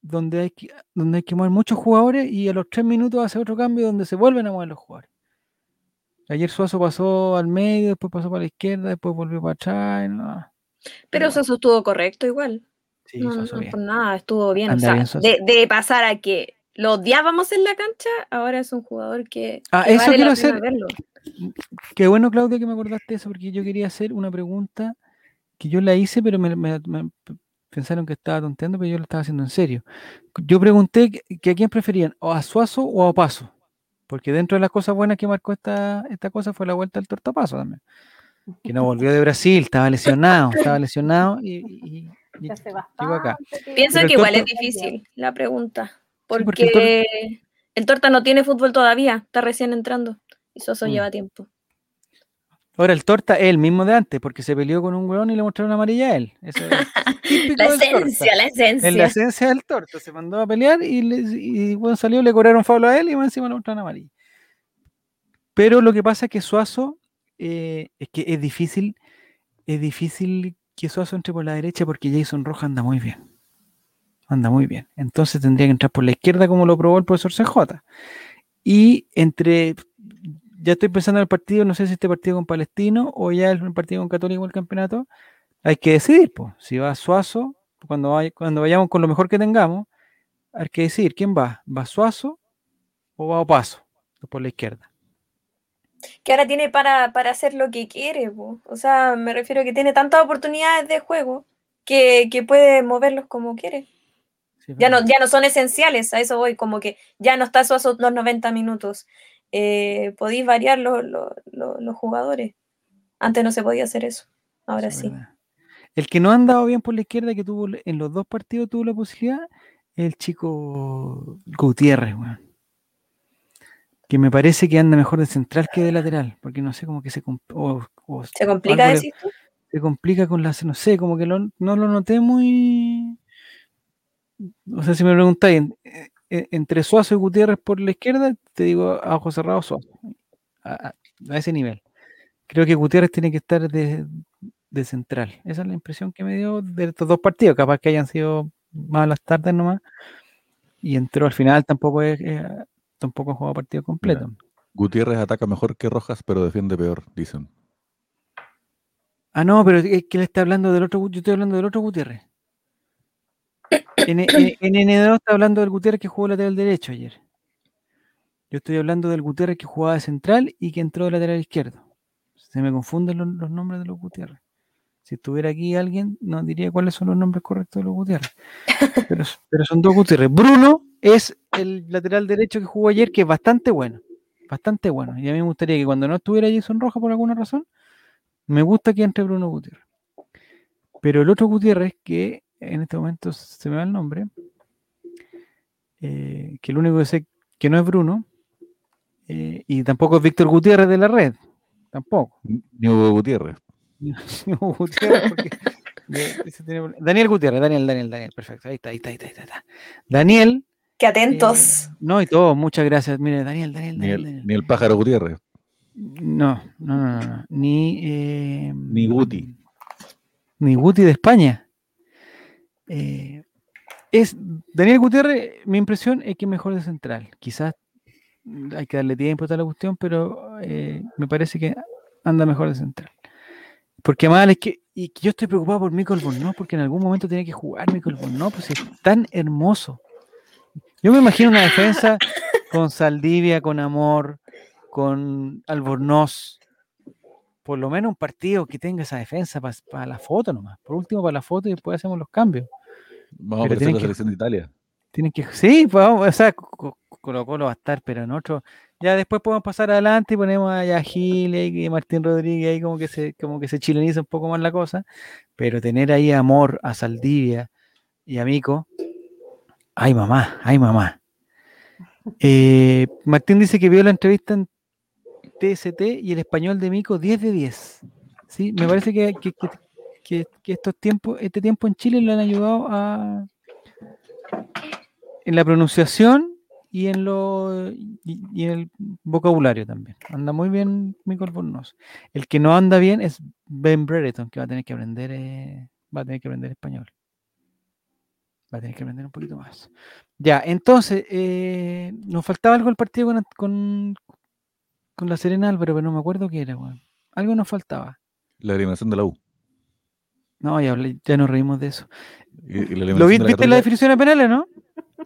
donde hay que, donde hay que mover muchos jugadores y a los tres minutos hace otro cambio donde se vuelven a mover los jugadores. Ayer Suazo pasó al medio, después pasó para la izquierda, después volvió para atrás. Pero Suazo estuvo correcto igual. Sí, no, por nada, estuvo bien. o sea, de, pasar a que lo odiábamos en la cancha, ahora es un jugador que. Ah, eso quiero hacer. Qué bueno, Claudia, que me acordaste eso, porque yo quería hacer una pregunta que yo la hice, pero me, pensaron que estaba tonteando, pero yo lo estaba haciendo en serio. Yo pregunté que, a quién preferían, o a Suazo o a Paso, porque dentro de las cosas buenas que marcó esta, esta cosa fue la vuelta al tortapaso también. Que no volvió de Brasil, estaba lesionado, estaba lesionado y, y, acá. Pienso que igual es difícil la pregunta, porque, el, torta no tiene fútbol todavía, está recién entrando y Suazo mm. lleva tiempo. Ahora el torta es el mismo de antes, porque se peleó con un hueón y le mostraron amarilla a él. Eso es (laughs) la esencia, la esencia. En la esencia del torta. Se mandó a pelear y, y bueno, salió, le cobraron faulo a él y encima le mostraron amarilla. Pero lo que pasa es que Suazo, eh, es que es difícil, es difícil que Suazo entre por la derecha porque Jason Roja anda muy bien. Anda muy bien. Entonces tendría que entrar por la izquierda como lo probó el profesor CJ. Y entre ya estoy pensando en el partido, no sé si este partido con Palestino o ya el partido con Católico el campeonato. Hay que decidir, pues, si va Suazo, cuando, cuando vayamos con lo mejor que tengamos, hay que decidir quién va, ¿va Suazo o va Opaso por la izquierda? Que ahora tiene para, hacer lo que quiere, o sea, me refiero a que tiene tantas oportunidades de juego que, puede moverlos como quiere. Ya, no, ya no son esenciales, a eso voy, como que ya no está Suazo los 90 minutos eh, podéis variar los jugadores. Antes no se podía hacer eso, ahora sí. El que no ha andado bien por la izquierda, que tuvo en los dos partidos tuvo la posibilidad, el chico Gutiérrez, Que me parece que anda mejor de central que de lateral, porque no sé cómo que se, ¿Se complica decir Se complica con las, no sé, como que no lo noté muy. O sea, si me preguntáis, eh, e, entre Suazo y Gutiérrez por la izquierda, te digo a ojos cerrados Suazo. A, ese nivel. Creo que Gutiérrez tiene que estar de, central. Esa es la impresión que me dio de estos dos partidos. Capaz que hayan sido más las tardes nomás. Y entró al final, tampoco es, tampoco ha jugado partido completo. Gutiérrez ataca mejor que Rojas, pero defiende peor, dicen. Ah, no, pero es que le está hablando del otro, yo estoy hablando del otro Gutiérrez. En, en, está hablando del Gutiérrez que jugó lateral derecho ayer. Yo estoy hablando del Gutiérrez que jugaba de central y que entró de lateral izquierdo. Se me confunden los, nombres de los Gutiérrez. Si estuviera aquí alguien, no diría cuáles son los nombres correctos de los Gutiérrez. (laughs) Pero, pero son dos Gutiérrez. Bruno es el lateral derecho que jugó ayer, que es bastante bueno. Bastante bueno. Y a mí me gustaría que cuando no estuviera Jason Roja por alguna razón, me gusta que entre Bruno Gutiérrez. Pero el otro Gutiérrez que en este momento se me va el nombre, eh, que el único que sé que no es Bruno, eh, y tampoco es Víctor Gutiérrez de la red, tampoco. Ni Hugo Gutiérrez. (laughs) Ni Hugo Gutiérrez, porque Daniel Gutiérrez, Daniel, Daniel, Daniel, perfecto, ahí está, ahí está, ahí está. Daniel. Que atentos. Eh, no, y todo, muchas gracias. Mire, Daniel, Daniel, Daniel. Ni el, pájaro Gutiérrez. No, no, no, no. Ni. ni Guti. Ni Guti de España. Eh, es Daniel Gutiérrez, mi impresión es que mejor de central. Quizás hay que darle tiempo a la cuestión, pero eh, me parece que anda mejor de central. Porque más es que, y yo estoy preocupado por Michael no porque en algún momento tiene que jugar Michael no pues es tan hermoso. Yo me imagino una defensa con Saldivia, con Amor, con Albornoz, por lo menos un partido que tenga esa defensa para la foto nomás. Por último, para la foto y después hacemos los cambios. Vamos a ver la selección de Italia. Tienen que, sí, pues, o sea, Colo Colo va a estar, pero en otro, Ya después podemos pasar adelante y ponemos a Gil y Martín Rodríguez ahí como que se, como que se chileniza un poco más la cosa. Pero tener ahí amor a Saldivia y a Mico. Ay, mamá, ay, mamá. Eh, Martín dice que vio la entrevista en TST y el español de Mico 10 de 10. ¿Sí? Me parece que, que, estos tiempos, este tiempo en Chile lo han ayudado a en la pronunciación y en lo y, el vocabulario también. Anda muy bien Mico Albornoz. El que no anda bien es Ben Brereton, que va a tener que aprender, eh, va a tener que aprender español. Va a tener que aprender un poquito más. Ya, entonces, eh, nos faltaba algo el partido con, con, la Serena Álvaro, pero no me acuerdo qué era, Algo nos faltaba. La eliminación de la U. No, ya, ya nos reímos de eso. ¿Lo viste, la definición de penales, no?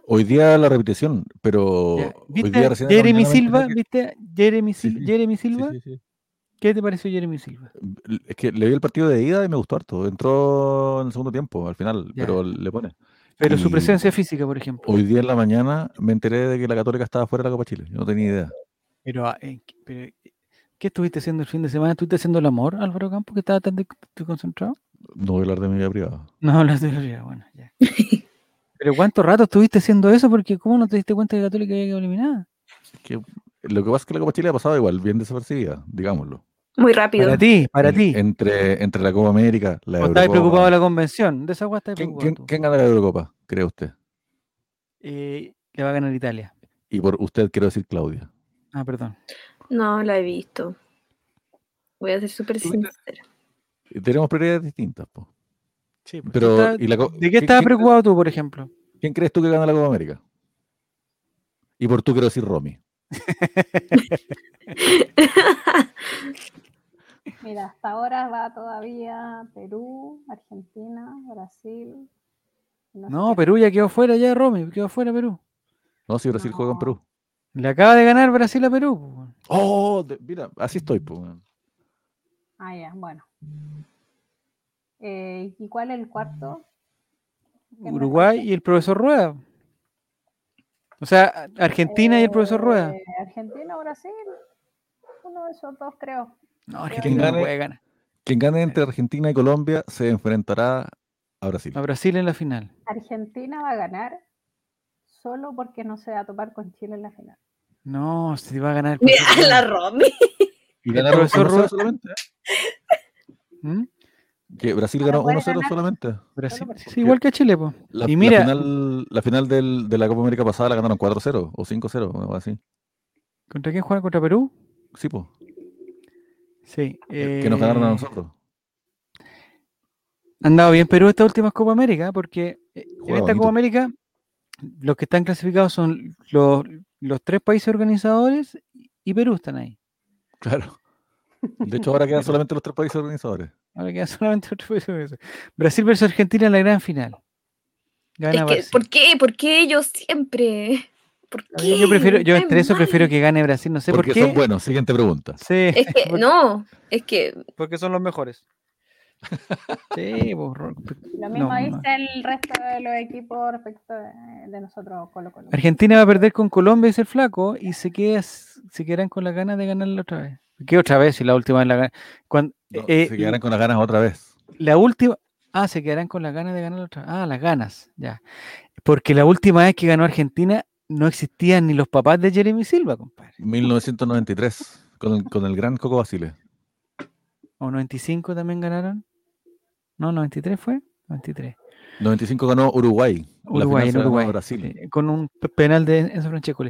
Hoy día la repetición, pero ¿Viste Jeremy Silva? ¿Viste Jeremy, Jeremy Silva? ¿Qué te pareció Jeremy Silva? Es que le vi el partido de ida y me gustó harto. Entró en el segundo tiempo, al final, pero le pone. Pero su presencia física, por ejemplo. Hoy día en la mañana me enteré de que la Católica estaba fuera de la Copa Chile. Yo no tenía idea. Pero, ah, ¿qué estuviste haciendo el fin de semana? ¿Estuviste haciendo el amor, Álvaro Campos, que estaba tan concentrado? No voy a hablar de mi vida privada. No hablas de mi vida privada, bueno, ya. Pero ¿cuánto rato estuviste haciendo eso? Porque ¿cómo no te diste cuenta que la Católica había quedado eliminada? que lo que pasa es que la Copa Chile ha pasado igual, bien desapercibida, digámoslo. Muy rápido. Para ti, para ti. Entre, entre la Copa América, la Eurocopa. ¿Estás preocupado de la convención? De esa agua ¿Quién, ¿quién, ¿Quién, gana la Eurocopa, cree usted? Eh, le va a ganar Italia. Y por usted quiero decir Claudia. Ah, perdón. No, la he visto. Voy a ser súper sincera. Tenemos prioridades distintas, po. Sí, pues, pero, ¿De qué estabas preocupado tú, por ejemplo? ¿Quién crees tú que gana la Copa América? Y por tú quiero decir Romy. (laughs) Mira, hasta ahora va todavía Perú, Argentina, Brasil. No, Perú ya quedó fuera, ya Romy, quedó fuera Perú. No, si Brasil juega en Perú. Le acaba de ganar Brasil a Perú. Oh, mira, así estoy. Pues. Ah, ya, bueno. Eh, ¿Y cuál es el cuarto? Uruguay y el profesor Rueda. O sea, Argentina y el profesor Rueda. Eh, Argentina o Brasil. Uno de esos dos, creo. No, Argentina no puede ganar. Quien gane entre Argentina y Colombia se enfrentará a Brasil. A Brasil en la final. Argentina va a ganar solo porque no se va a topar con Chile en la final. No, se va a ganar. Mira la Romy. Y ganar el profesor Rueda solamente. ¿Mm? Que Brasil ganó 1-0 solamente. Brasil, igual que Chile, pues. La, y mira, la final, la final del, de la Copa América pasada la ganaron 4-0 o 5-0, o así. ¿Contra quién juega? ¿Contra Perú? Sí, pues. Sí. Que nos ganaron a eh, nosotros. Han dado bien Perú esta última Copa América, porque eh, en esta Copa América los que están clasificados son los, los tres países organizadores y Perú están ahí. Claro. (laughs) De hecho, ahora quedan solamente los tres países organizadores. Ahora quedan solamente los tres países organizadores. Brasil versus Argentina en la gran final. ¿Por qué? ¿Por qué ellos siempre? ¿Por qué? Yo prefiero, yo entre eso prefiero que gane Brasil, no sé porque por qué. son buenos, siguiente pregunta. Sí. Es que, (laughs) no, es que. Porque son los mejores. Sí, Lo mismo dice el resto de los equipos respecto de, nosotros Colo Colo. Argentina va a perder con Colombia y ser flaco y se queda, se quedan con las ganas de ganarla otra vez. ¿Qué otra vez? Si la última es la Cuando, eh, se quedarán con las ganas otra vez. La última. Ah, se quedarán con las ganas de ganar otra vez. Ah, las ganas, ya. Porque la última vez que ganó Argentina no existían ni los papás de Jeremy Silva, compadre. 1993, con el, con el gran Coco Basile. ¿O 95 también ganaron? No, 93 fue. 93. 95 ganó Uruguay. Uruguay, en Uruguay. Brasil. Eh, con un penal de Enzo Francesco.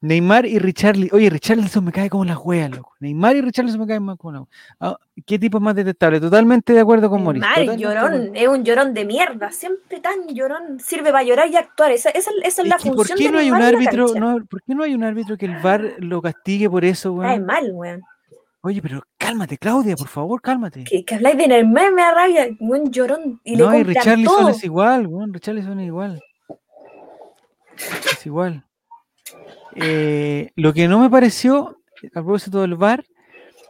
Neymar y Richarlison. Oye, Richarlison me cae como las hueas, loco. Neymar y Richarlison me caen más como la ah, ¿Qué tipo más detestable? Totalmente de acuerdo con Mauricio. Neymar, llorón. Es un llorón de mierda. Siempre tan llorón. Sirve para llorar y actuar. Esa, esa, esa es la función ¿por qué no hay un árbitro, no, ¿Por qué no hay un árbitro que el VAR lo castigue por eso, weón? Es mal, weón. Oye, pero cálmate, Claudia, por favor, cálmate. Que, que habláis de Neymar me da rabia, buen llorón. Y no, y Richarlison es igual, buen Richarlison es igual. Es igual. Eh, lo que no me pareció, a propósito del VAR,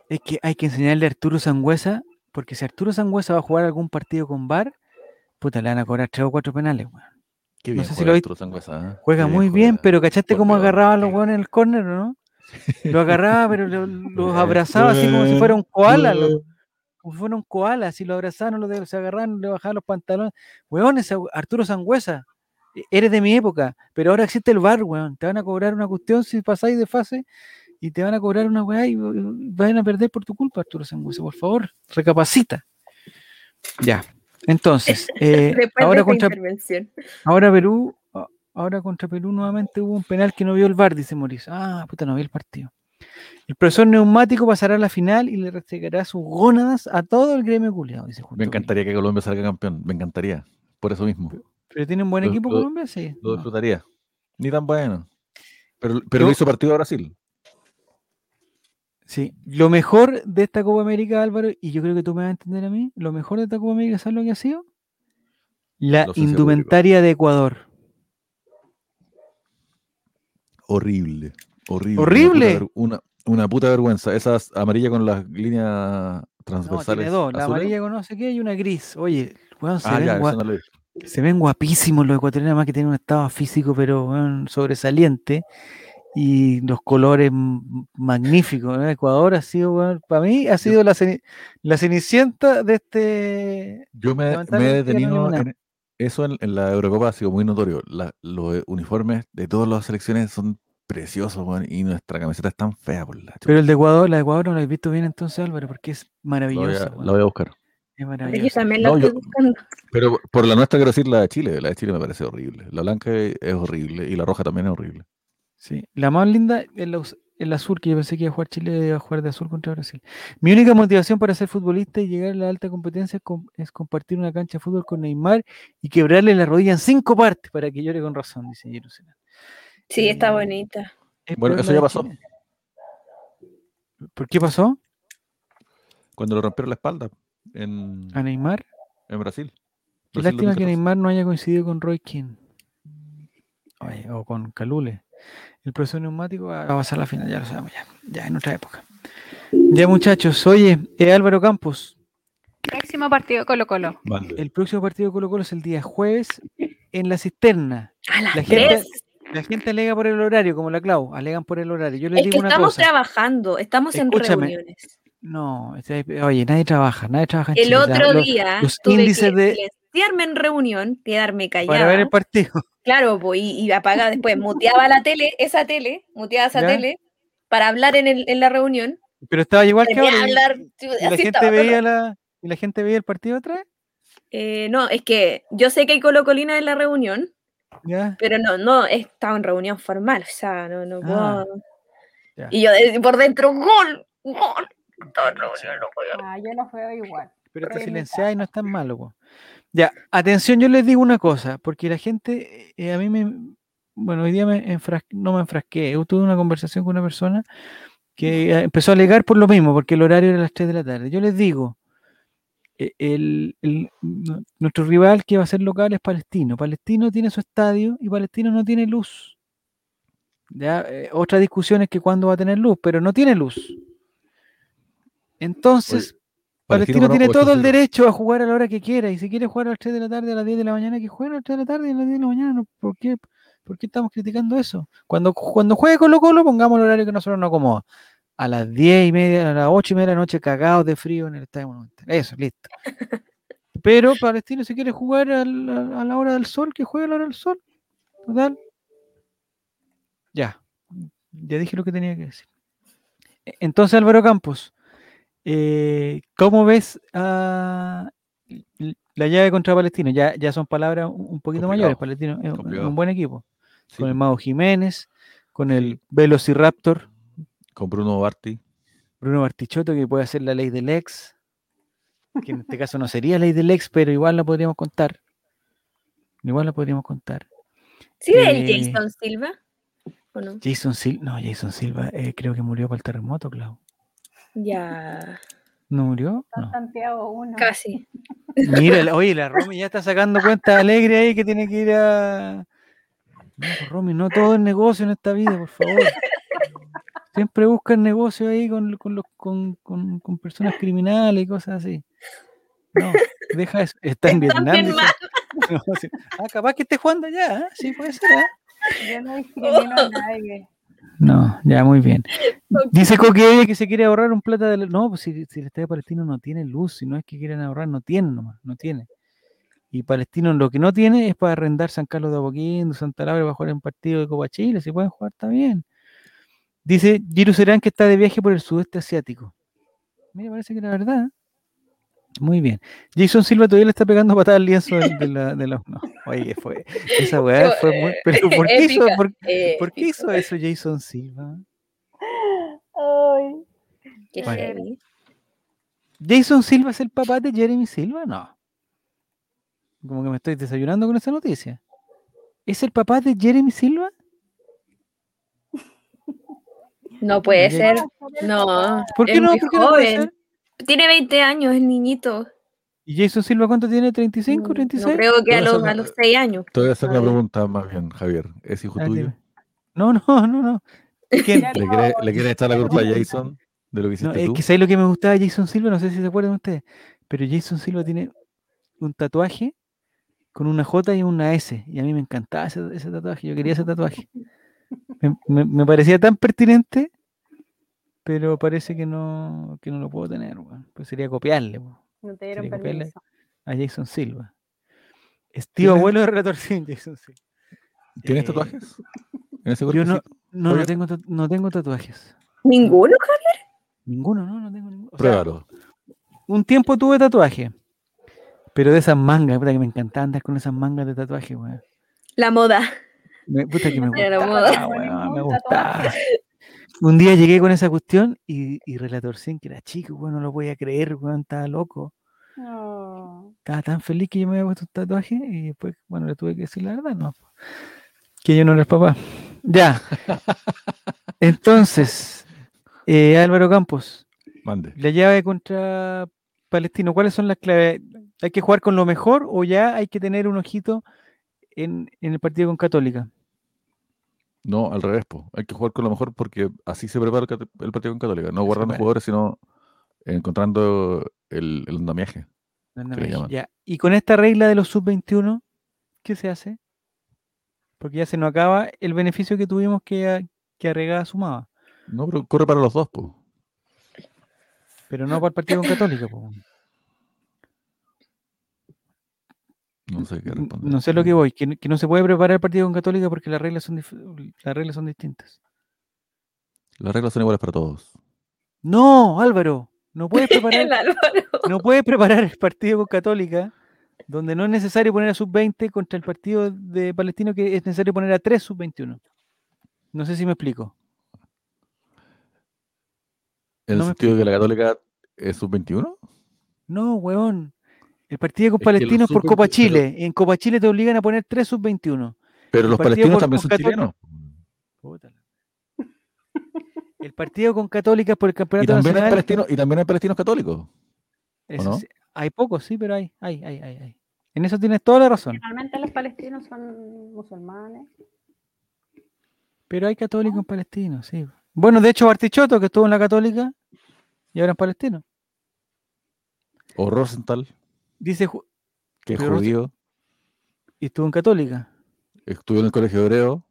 es que hay que enseñarle a Arturo Sangüesa, porque si Arturo Sangüesa va a jugar algún partido con VAR, puta, le van a cobrar tres o cuatro penales, weón. Qué bien no sé si lo Arturo Sangüesa, ¿eh? Juega muy bien, pero ¿cachaste cómo agarraba a los weones en el córner, no? (laughs) Lo agarraba, pero los abrazaba así como si fuera un koala. como si fuera un koala, si lo abrazaban, lo, se agarraban, le bajaban los pantalones. Weón, ese Arturo Sangüesa, e, eres de mi época, pero ahora existe el bar, weón. Te van a cobrar una cuestión si pasáis de fase y te van a cobrar una weá y van a perder por tu culpa, Arturo Sangüesa. Por favor, recapacita. Ya. Entonces, (laughs) eh, ahora, contra, ahora Perú, ahora contra Perú nuevamente hubo un penal que no vio el VAR, dice Mauricio. Ah, puta, no vio el partido. El profesor neumático pasará a la final y le restregará sus gónadas a todo el gremio culiado, dice Me encantaría que Colombia salga campeón, me encantaría, por eso mismo. Pero, tiene un buen equipo Colombia, sí. Lo disfrutaría. Ni tan bueno. Pero, pero lo hizo partido a Brasil. Sí, lo mejor de esta Copa América, Álvaro, y yo creo que tú me vas a entender a mí, lo mejor de esta Copa América, ¿sabes lo que ha sido? La indumentaria de Ecuador. Horrible, horrible. Horrible. Una, una, puta vergüenza. Esas amarillas con las líneas transversales. No, dos, la amarilla con no sé qué y una gris. Oye, se, ah, ven se, ven guapísimos los ecuatorianos, más que tienen un estado físico, pero sobresaliente y los colores magníficos. Ecuador ha sido, para mí, ha sido la, la cenicienta de este. Yo me, he detenido en eso en, la Eurocopa, ha sido muy notorio. los uniformes de todas las selecciones son preciosos, y nuestra camiseta es tan fea por la Pero el de Ecuador, la de Ecuador no la he visto bien entonces, Álvaro, porque es maravillosa. La voy a, buscar. Es maravillosa. también la estoy buscando. Pero por la nuestra quiero decir la de Chile. La de Chile me parece horrible. La blanca es horrible y la roja también es horrible. Sí, la más linda es el azul, que yo pensé que iba a jugar Chile, iba a jugar de azul contra Brasil. Mi única motivación para ser futbolista y llegar a la alta competencia es, compartir una cancha de fútbol con Neymar y quebrarle la rodilla en cinco partes para que llore con razón, dice Jerusalén. Sí, está eh, bonita. Bueno, eso ya pasó. ¿Por qué pasó? Cuando le rompieron la espalda. En, ¿A Neymar? En Brasil. Qué lástima que Neymar no haya coincidido con Roy King. o con Calule el profesor neumático va a pasar la final, ya lo sabemos, ya, ya en otra época. Ya muchachos, oye, eh, Álvaro Campos. Próximo partido Colo Colo. El próximo partido Colo Colo es el día jueves en la cisterna. la, gente, la gente alega por el horario, como la Clau, alegan por el horario. Yo les digo una estamos trabajando, estamos en reuniones. No, oye, nadie trabaja, nadie trabaja en El otro día los, índices de en reunión, quedarme callada. Para ver el partido. Claro, pues, y, y apaga después, muteaba la tele, esa tele, muteaba esa tele, para hablar en, el, en la reunión. Pero estaba igual que ahora. ¿Y, la gente veía la, ¿Y la gente veía el partido otra vez? Eh, no, es que yo sé que hay colocolina en la reunión, pero no, no, estaba en reunión formal, o sea, no, no ah, puedo. y yo por dentro, gol, gol. Ah, yo no veo igual. Pero te silenciáis y no es tan malo, ya, atención, yo les digo una cosa, porque la gente, eh, a mí me, bueno, hoy día me no me enfrasqué, yo tuve una conversación con una persona que empezó a alegar por lo mismo, porque el horario era las 3 de la tarde. Yo les digo, e, el, nuestro rival que va a ser local es Palestino. Palestino tiene su estadio y Palestino no tiene luz. Ya, eh, otra discusión es que cuándo va a tener luz, pero no tiene luz. Entonces, Palestino tiene todo el derecho a jugar a la hora que quiera. Y si quiere jugar a las 3 de la tarde, a las 10 de la mañana, que juegue a las 3 de la tarde y a las 10 de la mañana. ¿Por qué, ¿Por qué estamos criticando eso? Cuando, cuando juegue Colo Colo, pongamos el horario que nosotros nos acomoda. A las 10 y media, a las 8 y media de la noche, cagados de frío en el Estadio Monumental. Eso, listo. (laughs) Pero Palestino, si quiere jugar a la, a la hora del sol, que juegue a la hora del sol. Total. Ya. Ya dije lo que tenía que decir. E, entonces, Álvaro Campos eh, ¿Cómo ves la llave contra Palestino? Ya, ya son palabras un poquito mayores. Palestino es un, buen equipo. Con el Mago Jiménez, con el Velociraptor. Con Bruno Barti. Bruno Bartichotto, que puede hacer la ley del ex. Que en este caso no sería ley del ex, pero igual la podríamos contar. Igual la podríamos contar. ¿Sí el eh, Jason Silva? no? Jason Silva, no, Jason Silva eh, creo que murió por el terremoto, Clau. Ya. ¿No murió? Santiago uno. Casi. (laughs) Mira, oye, la Romy ya está sacando cuenta alegre ahí que tiene que ir a. No, pues, Romy, no todo es negocio en esta vida, por favor. Siempre buscan negocio ahí con, con, los, con, con, con personas criminales y cosas así. No, deja eso. Está en Vietnam. (laughs) ah, capaz que esté jugando allá, ¿eh? Sí, puede ser, ¿eh? Yo no discrimino a nadie. No, ya muy bien. Dice Coque que se quiere ahorrar un plata de No, pues si, si el Estadio Palestino no tiene luz, si no es que quieren ahorrar, no tienen nomás, no tiene. Y Palestino lo que no tiene es para arrendar San Carlos de Apoquindo, Santa Laura para jugar en partido de Copa Chile, si pueden jugar está bien. Dice Giru Serán que está de viaje por el sudeste asiático. Mira, parece que la verdad. Muy bien. Jason Silva todavía le está pegando patada al lienzo de, la, de la. No, oye, fue. Esa weá fue muy. Pero (laughs) ¿por qué, hizo, por, ¿por qué hizo eso Jason Silva? Ay. Qué ¿Jason Silva es el papá de Jeremy Silva? No. Como que me estoy desayunando con esa noticia. ¿Es el papá de Jeremy Silva? No puede ser. No. ¿Por qué no? ¿Por qué no puede ser? Tiene 20 años, el niñito. ¿Y Jason Silva cuánto tiene? ¿35, 36? No, creo que a los, a los 6 años. Te voy a hacer una pregunta más bien, Javier. ¿Es hijo ah, tuyo? No, no, no, no. (laughs) ¿Quién? ¿Le quieres ¿Le quiere echar la culpa a Jason de lo que hiciste no, Es que ¿sabes lo que me gustaba de Jason Silva? No sé si se acuerdan ustedes. Pero Jason Silva tiene un tatuaje con una J y una S. Y a mí me encantaba ese, ese tatuaje. Yo quería ese tatuaje. Me, me, parecía tan pertinente, pero parece que no, que no lo puedo tener. Pues sería copiarle. No te dieron permiso. A Jason Silva. Es tío abuelo de Relator (laughs) Jason Silva. ¿Tienes eh, tatuajes? yo no, no, no, tengo, no tengo tatuajes. ¿Ninguno, Javier? Ninguno, no, no tengo ninguno. Pruébalo. un tiempo tuve tatuaje. Pero de esas mangas, puta que me encantaba andar con esas mangas de tatuaje, weón. La moda. Me, puta que me gustaba, me gustaba. Un día llegué con esa cuestión y, y Relator Sin, que era chico, weón, no lo voy a creer, weón, estaba loco. Estaba tan feliz que yo me había puesto un tatuaje y después, bueno, le tuve que decir la verdad, no. Que yo no era el papá. Ya. (laughs) Entonces, eh, Álvaro Campos. Mande. La llave contra Palestino, ¿cuáles son las claves? ¿Hay que jugar con lo mejor o ya hay que tener un ojito en, el partido con Católica? No, al revés, hay que jugar con lo mejor porque así se prepara el, partido con Católica, no guardando jugadores, sino encontrando el, el andamiaje. Y con esta regla de los sub-21, ¿qué se hace? Porque ya se nos acaba el beneficio que tuvimos que, que Arregada sumaba. No, pero corre para los dos, pues. Pero no para el partido con Católica, pues. No sé qué responder. No sé lo que voy, que, no se puede preparar el partido con Católica porque las reglas son, las reglas son distintas. Las reglas son iguales para todos. No, Álvaro, no puedes (laughs) preparar, no puedes preparar el partido con Católica donde no es necesario poner a sub-20 contra el partido de Palestino que es necesario poner a 3 sub-21. No sé si me explico. ¿En el sentido de que la Católica es sub-21? No, weón. El partido con Palestino es por Copa Chile. En Copa Chile te obligan a poner 3 sub-21. Pero los palestinos también son chilenos. El partido con Católica por el campeonato y también nacional. Hay palestinos, y también hay palestinos católicos. hay pocos, sí, pero hay, hay, hay, hay, En eso tienes toda la razón. Realmente los palestinos son musulmanes. Pero hay católicos en palestinos, sí. Bueno, de hecho, Bartichotto, que estuvo en la católica, y ahora en palestino. O Rosenthal. Dice que es judío. Y estuvo en Católica. Estuvo en el colegio hebreo.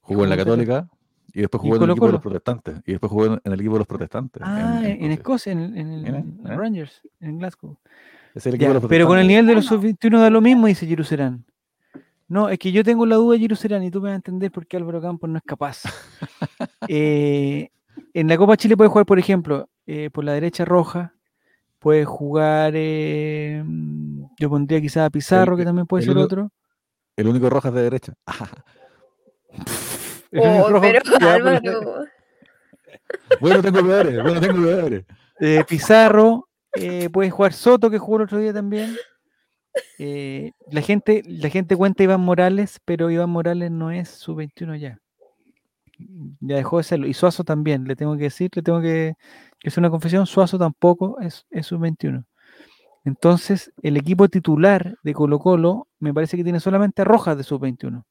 Jugó en la Católica. Y después jugó en el equipo de los protestantes. Y después jugó en, el equipo de los protestantes. Ah, en, Escocia, en, el ¿Eh? Rangers, en Glasgow. el pero con el nivel de los sub-21 da lo mismo, dice Jerusalén. No, es que yo tengo la duda, Jerusalén, y tú me vas a entender por qué Álvaro Campos no es capaz. (laughs) Eh, en la Copa Chile puede jugar, por ejemplo, eh, por la derecha roja, Puede jugar, eh, yo pondría quizás a Pizarro, que también puede ser otro. El único Rojas de derecha. (laughs) oh, pero Álvaro. bueno, tengo peores, bueno, tengo peores. Eh, Pizarro, eh, puede jugar Soto, que jugó el otro día también. Eh, la, gente, la gente cuenta Iván Morales, pero Iván Morales no es su 21 ya. Ya dejó de serlo. Y Suazo también, le tengo que decir, le tengo que, es una confesión, Suazo tampoco es, es un 21. Entonces, el equipo titular de Colo Colo me parece que tiene solamente Rojas de sub-21.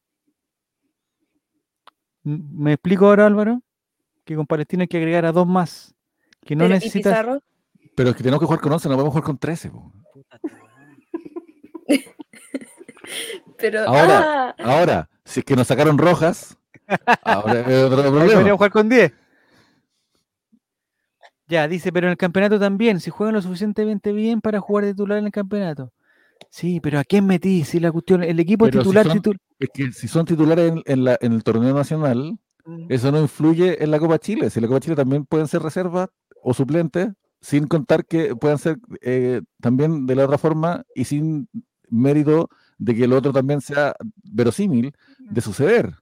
¿Me explico ahora, Álvaro? Que con Palestina hay que agregar a dos más. Que no necesitas. Pero es que tenemos que jugar con 11, no podemos jugar con 13. (laughs) Pero, ahora, ah. ahora, si es que nos sacaron rojas, Ahora es otro problema. jugar con 10. Ya, dice, pero en el campeonato también, si juegan lo suficientemente bien para jugar de titular en el campeonato. Sí, pero ¿a quién metí? Si la cuestión, el equipo titular, Es que si son titulares en, el torneo nacional, mm. eso no influye en la Copa Chile. Si la Copa Chile también pueden ser reservas o suplentes, sin contar que puedan ser eh, también de la otra forma y sin mérito de que el otro también sea verosímil de suceder.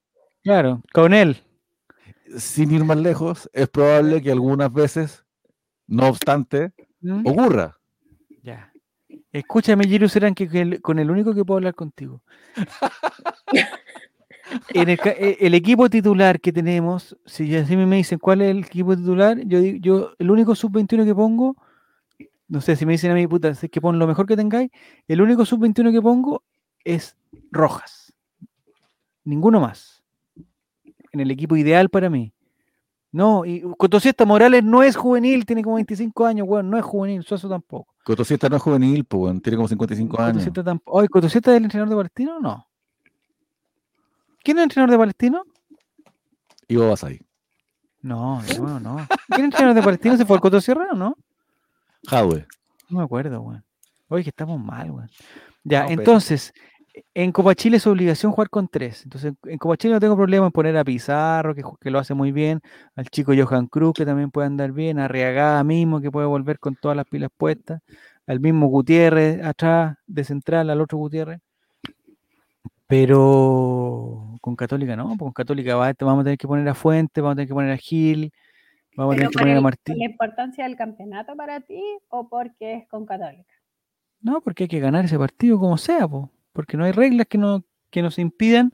Claro, con él. Sin ir más lejos, es probable que algunas veces, no obstante, ¿Mm? ocurra. Ya. Escúchame, Jiru Serán, que, con el único que puedo hablar contigo. en eh, el, equipo titular que tenemos, si así me dicen cuál es el equipo titular, yo yo el único sub-21 que pongo, no sé si me dicen a mí, puta, es que pon lo mejor que tengáis, el único sub-21 que pongo es Rojas. Ninguno más. En el equipo ideal para mí. No, y Cotosiesta Morales no es juvenil, tiene como 25 años, weón, no es juvenil, Suazo tampoco. Cotosiesta no es juvenil, pues, tiene como 55 años. Oye, ¿Cotosiesta es el entrenador de Palestino o no? ¿Quién es el entrenador de Palestino? Ivo Basay. No, no, no. ¿Quién es el entrenador de Palestino? ¿Se fue al Cotosierra o no? Jadwe. No me acuerdo, weón. Oye, que estamos mal, weón. Ya, entonces, en Copa Chile es obligación jugar con tres. Entonces, en Copa Chile no tengo problema en poner a Pizarro, que, lo hace muy bien, al chico Johan Cruz, que también puede andar bien, a Riagada mismo, que puede volver con todas las pilas puestas, al mismo Gutiérrez atrás, de central, al otro Gutiérrez. Pero con Católica no, con Católica vamos a tener que poner a Fuente, vamos a tener que poner a Gil, vamos a tener que poner a Martín. ¿La importancia del campeonato para ti o porque es con Católica? No, porque hay que ganar ese partido como sea, porque no hay reglas que, no, que nos impidan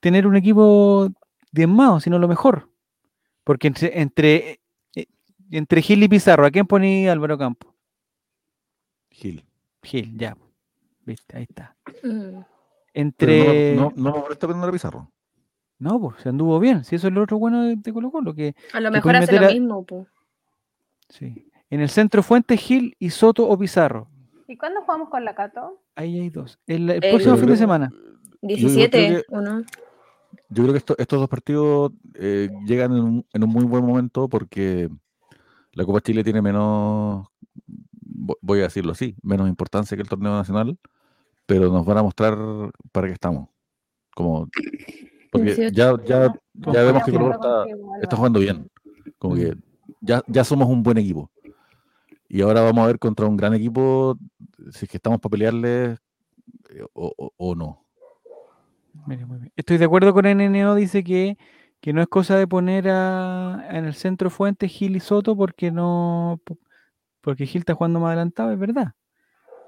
tener un equipo diezmado, sino lo mejor. Porque entre, entre, eh, entre Gil y Pizarro, ¿a quién ponía Álvaro Campo? Gil. Gil, ya. Viste, ahí está. Mm. Entre. no, no, no está poniendo a Pizarro. No, pues se anduvo bien. Si eso es lo otro bueno de, Colo Colo. Que, a lo mejor hace lo mismo, pues. Sí. En el centro Fuente, Gil y Soto o Pizarro. ¿Y cuándo jugamos con la Cato? Ahí hay dos. El, próximo fin de semana. 17 o no. Yo creo que estos dos partidos eh, llegan en un, muy buen momento porque la Copa Chile tiene menos, voy a decirlo así, menos importancia que el torneo nacional, pero nos van a mostrar para qué estamos. Como, porque ya, ya, ya vemos que Colo está, está jugando bien. Como que mm. ya, ya somos un buen equipo. Y ahora vamos a ver contra un gran equipo si es que estamos para pelearle eh, o, no. Estoy de acuerdo con NNO, dice que, que no es cosa de poner a, en el centro Fuente Gil y Soto porque no porque Gil está jugando más adelantado, es verdad.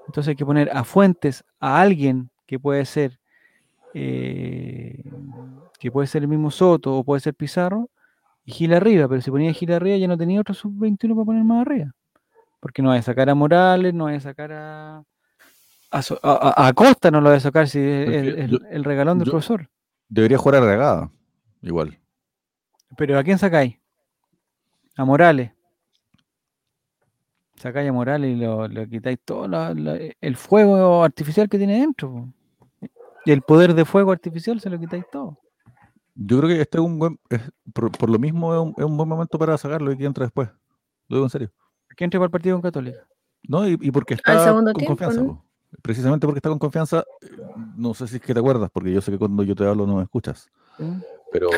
Entonces hay que poner a Fuentes, a alguien que puede ser eh, que puede ser el mismo Soto o puede ser Pizarro y Gil arriba, pero si ponía Gil arriba ya no tenía otro sub-21 para poner más arriba. Porque no va a sacar a Morales, no va a sacar a. A, Costa no lo va a sacar si el, el, regalón del profesor. Debería jugar a regada, igual. Pero ¿a quién sacáis? A Morales. Sacáis a Morales y lo, quitáis todo el fuego artificial que tiene dentro. Y el poder de fuego artificial se lo quitáis todo. Yo creo que este es un buen, por, lo mismo es un, buen momento para sacarlo y que entra después. Lo digo en serio que entre para el partido con Católica. No, y, porque está con confianza. Precisamente porque está con confianza, no sé si es que te acuerdas, porque yo sé que cuando yo te hablo no me escuchas. Mm. Pero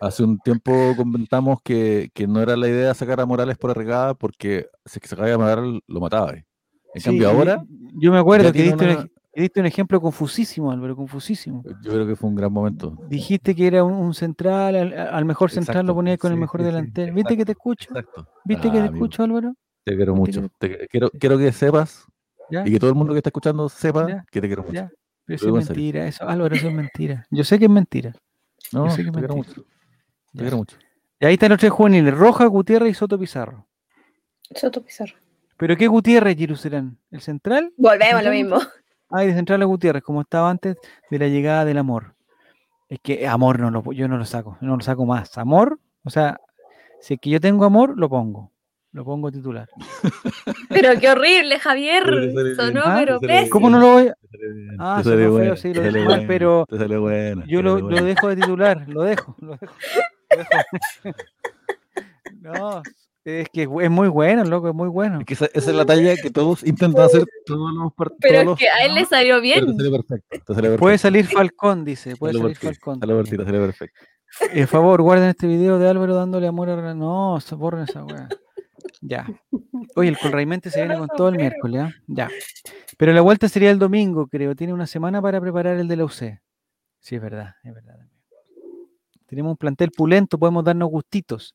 hace un tiempo comentamos que, no era la idea sacar a Morales por arregada porque si se sacaba a Morales lo mataba. En cambio ahora... Yo me acuerdo que diste, un ejemplo confusísimo, Álvaro, confusísimo. Yo creo que fue un gran momento. Dijiste que era un, central, al, mejor central lo ponías con el mejor delantero. ¿Viste que te escucho? ¿Viste que te escucho, Álvaro? Te quiero mucho. quiero, quiero que sepas y que todo el mundo que está escuchando sepa que te quiero mucho. Pero eso es mentira, eso, Álvaro, eso es mentira. Yo sé que es mentira. No, Yo sé que te quiero mucho. Te quiero mucho. Y ahí están los tres juveniles, Roja, Gutiérrez y Soto Pizarro. Soto Pizarro. ¿Pero qué Gutiérrez, Jerusalén? ¿El central? Volvemos lo mismo. Ah, de central a Gutiérrez, como estaba antes de la llegada del amor. Es que amor no lo, yo no lo saco, no lo saco más. Amor, o sea, si es que yo tengo amor, lo pongo. Lo pongo titular. (laughs) Pero qué horrible, Javier. Sonó, ¿Ah? pero ¿Cómo no lo voy a.? Ah, se feo, bueno, sí, lo dejo bueno, pero. Bueno, yo lo, lo, dejo de titular, lo dejo. Lo dejo, lo dejo. (laughs) (laughs) no, es que es muy bueno, loco, es muy bueno. Es que esa, esa, es la talla que todos intentan hacer todos los partidos. Pero todos es que a él le salió bien. Te salió perfecto, te salió perfecto. Puede salir Falcón, dice. Puede Salió salir perfecto, Falcón. Salió perfecto, salió perfecto. Por favor, guarden este video de Álvaro dándole amor a. No, borren esa weá. Ya. Oye, el Colraimente se viene con todo el miércoles, ¿eh? Ya. Pero la vuelta sería el domingo, creo. Tiene una semana para preparar el de la UC. Sí, es verdad, es verdad. Tenemos un plantel pulento, podemos darnos gustitos.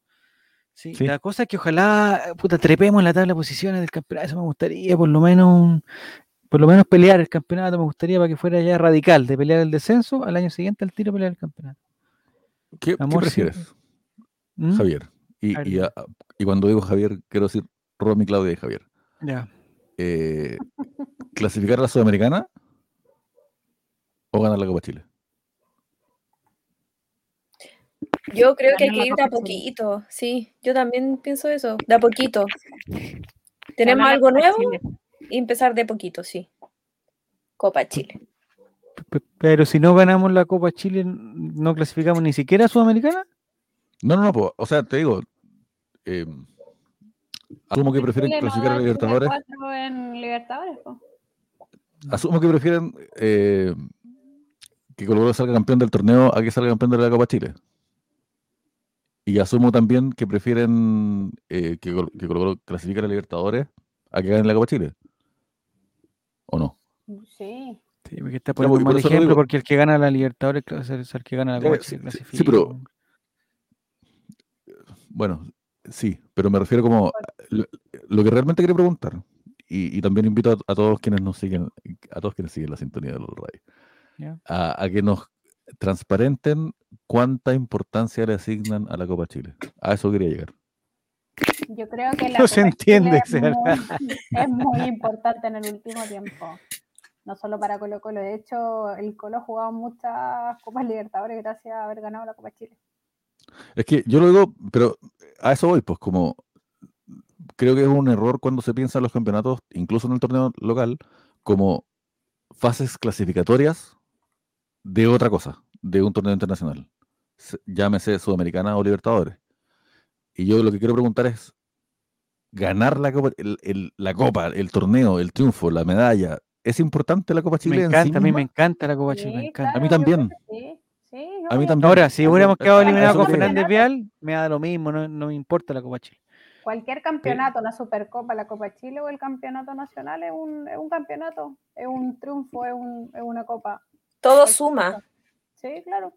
Sí, Sí. La cosa es que ojalá, puta, trepemos en la tabla de posiciones del campeonato. Eso me gustaría, por lo menos, por lo menos pelear el campeonato. Me gustaría para que fuera ya radical, de pelear el descenso, al año siguiente al tiro pelear el campeonato. ¿Qué, prefieres, ¿Mm? Javier? Y, A ver, y, dime. a- y cuando digo Javier, quiero decir Romy, Claudia y Javier. Ya. Eh, ¿Clasificar a la Sudamericana o ganar la Copa Chile? Yo (laughs) creo que hay que ir de a poquito. Sí, yo también pienso eso, de a poquito. Tenemos algo Copa nuevo Chile. y empezar de poquito, sí. Copa Chile. Pe- Pero si no ganamos la Copa Chile, no clasificamos ni siquiera a Sudamericana. No, no, no, po, o sea, te digo, eh, asumo que prefieren Chile no clasificar a Libertadores, cuatro en Libertadores, po. asumo que prefieren eh, que Colo salga campeón del torneo a que salga campeón de la Copa Chile. Y asumo también que prefieren eh, que, que Colo Colo clasifique a la Libertadores a que gane la Copa Chile. ¿O no? Sí. Sí, porque está poniendo un por mal lo ejemplo, digo. porque el que gana la Libertadores es el- que gana la Copa sí, Chile. sí, sí, pero- Bueno, sí, pero me refiero como lo, lo que realmente quería preguntar, y, y también invito a, a todos quienes nos siguen, a todos quienes siguen la sintonía de los Ya. a, a que nos transparenten cuánta importancia le asignan a la Copa Chile. A eso quería llegar. Yo creo que la No se Copa entiende, Chile es muy, es muy importante en el último tiempo. No solo para Colo Colo. De hecho, el Colo ha jugado muchas Copas Libertadores gracias a haber ganado la Copa Chile. Es que yo lo digo, pero a eso voy, pues como creo que es un error cuando se piensa en los campeonatos, incluso en el torneo local, como fases clasificatorias de otra cosa, de un torneo internacional. Se- Llámese Sudamericana o Libertadores. Y yo lo que quiero preguntar es, ganar la copa, el, el- la copa, el torneo, el triunfo, la medalla, ¿es importante la Copa Chile? Me en sí encanta, a mí misma? me encanta la Copa Chile, me encanta. A mí también. Sí, A mí también. Ahora, si hubiéramos quedado eliminados con. Fernández Vial, me da lo mismo, no, no me importa la Copa Chile. Cualquier campeonato, la Supercopa, la Copa Chile o el campeonato nacional es un, es un campeonato, es un triunfo, es, un- es una copa. Todo suma. Sí, claro.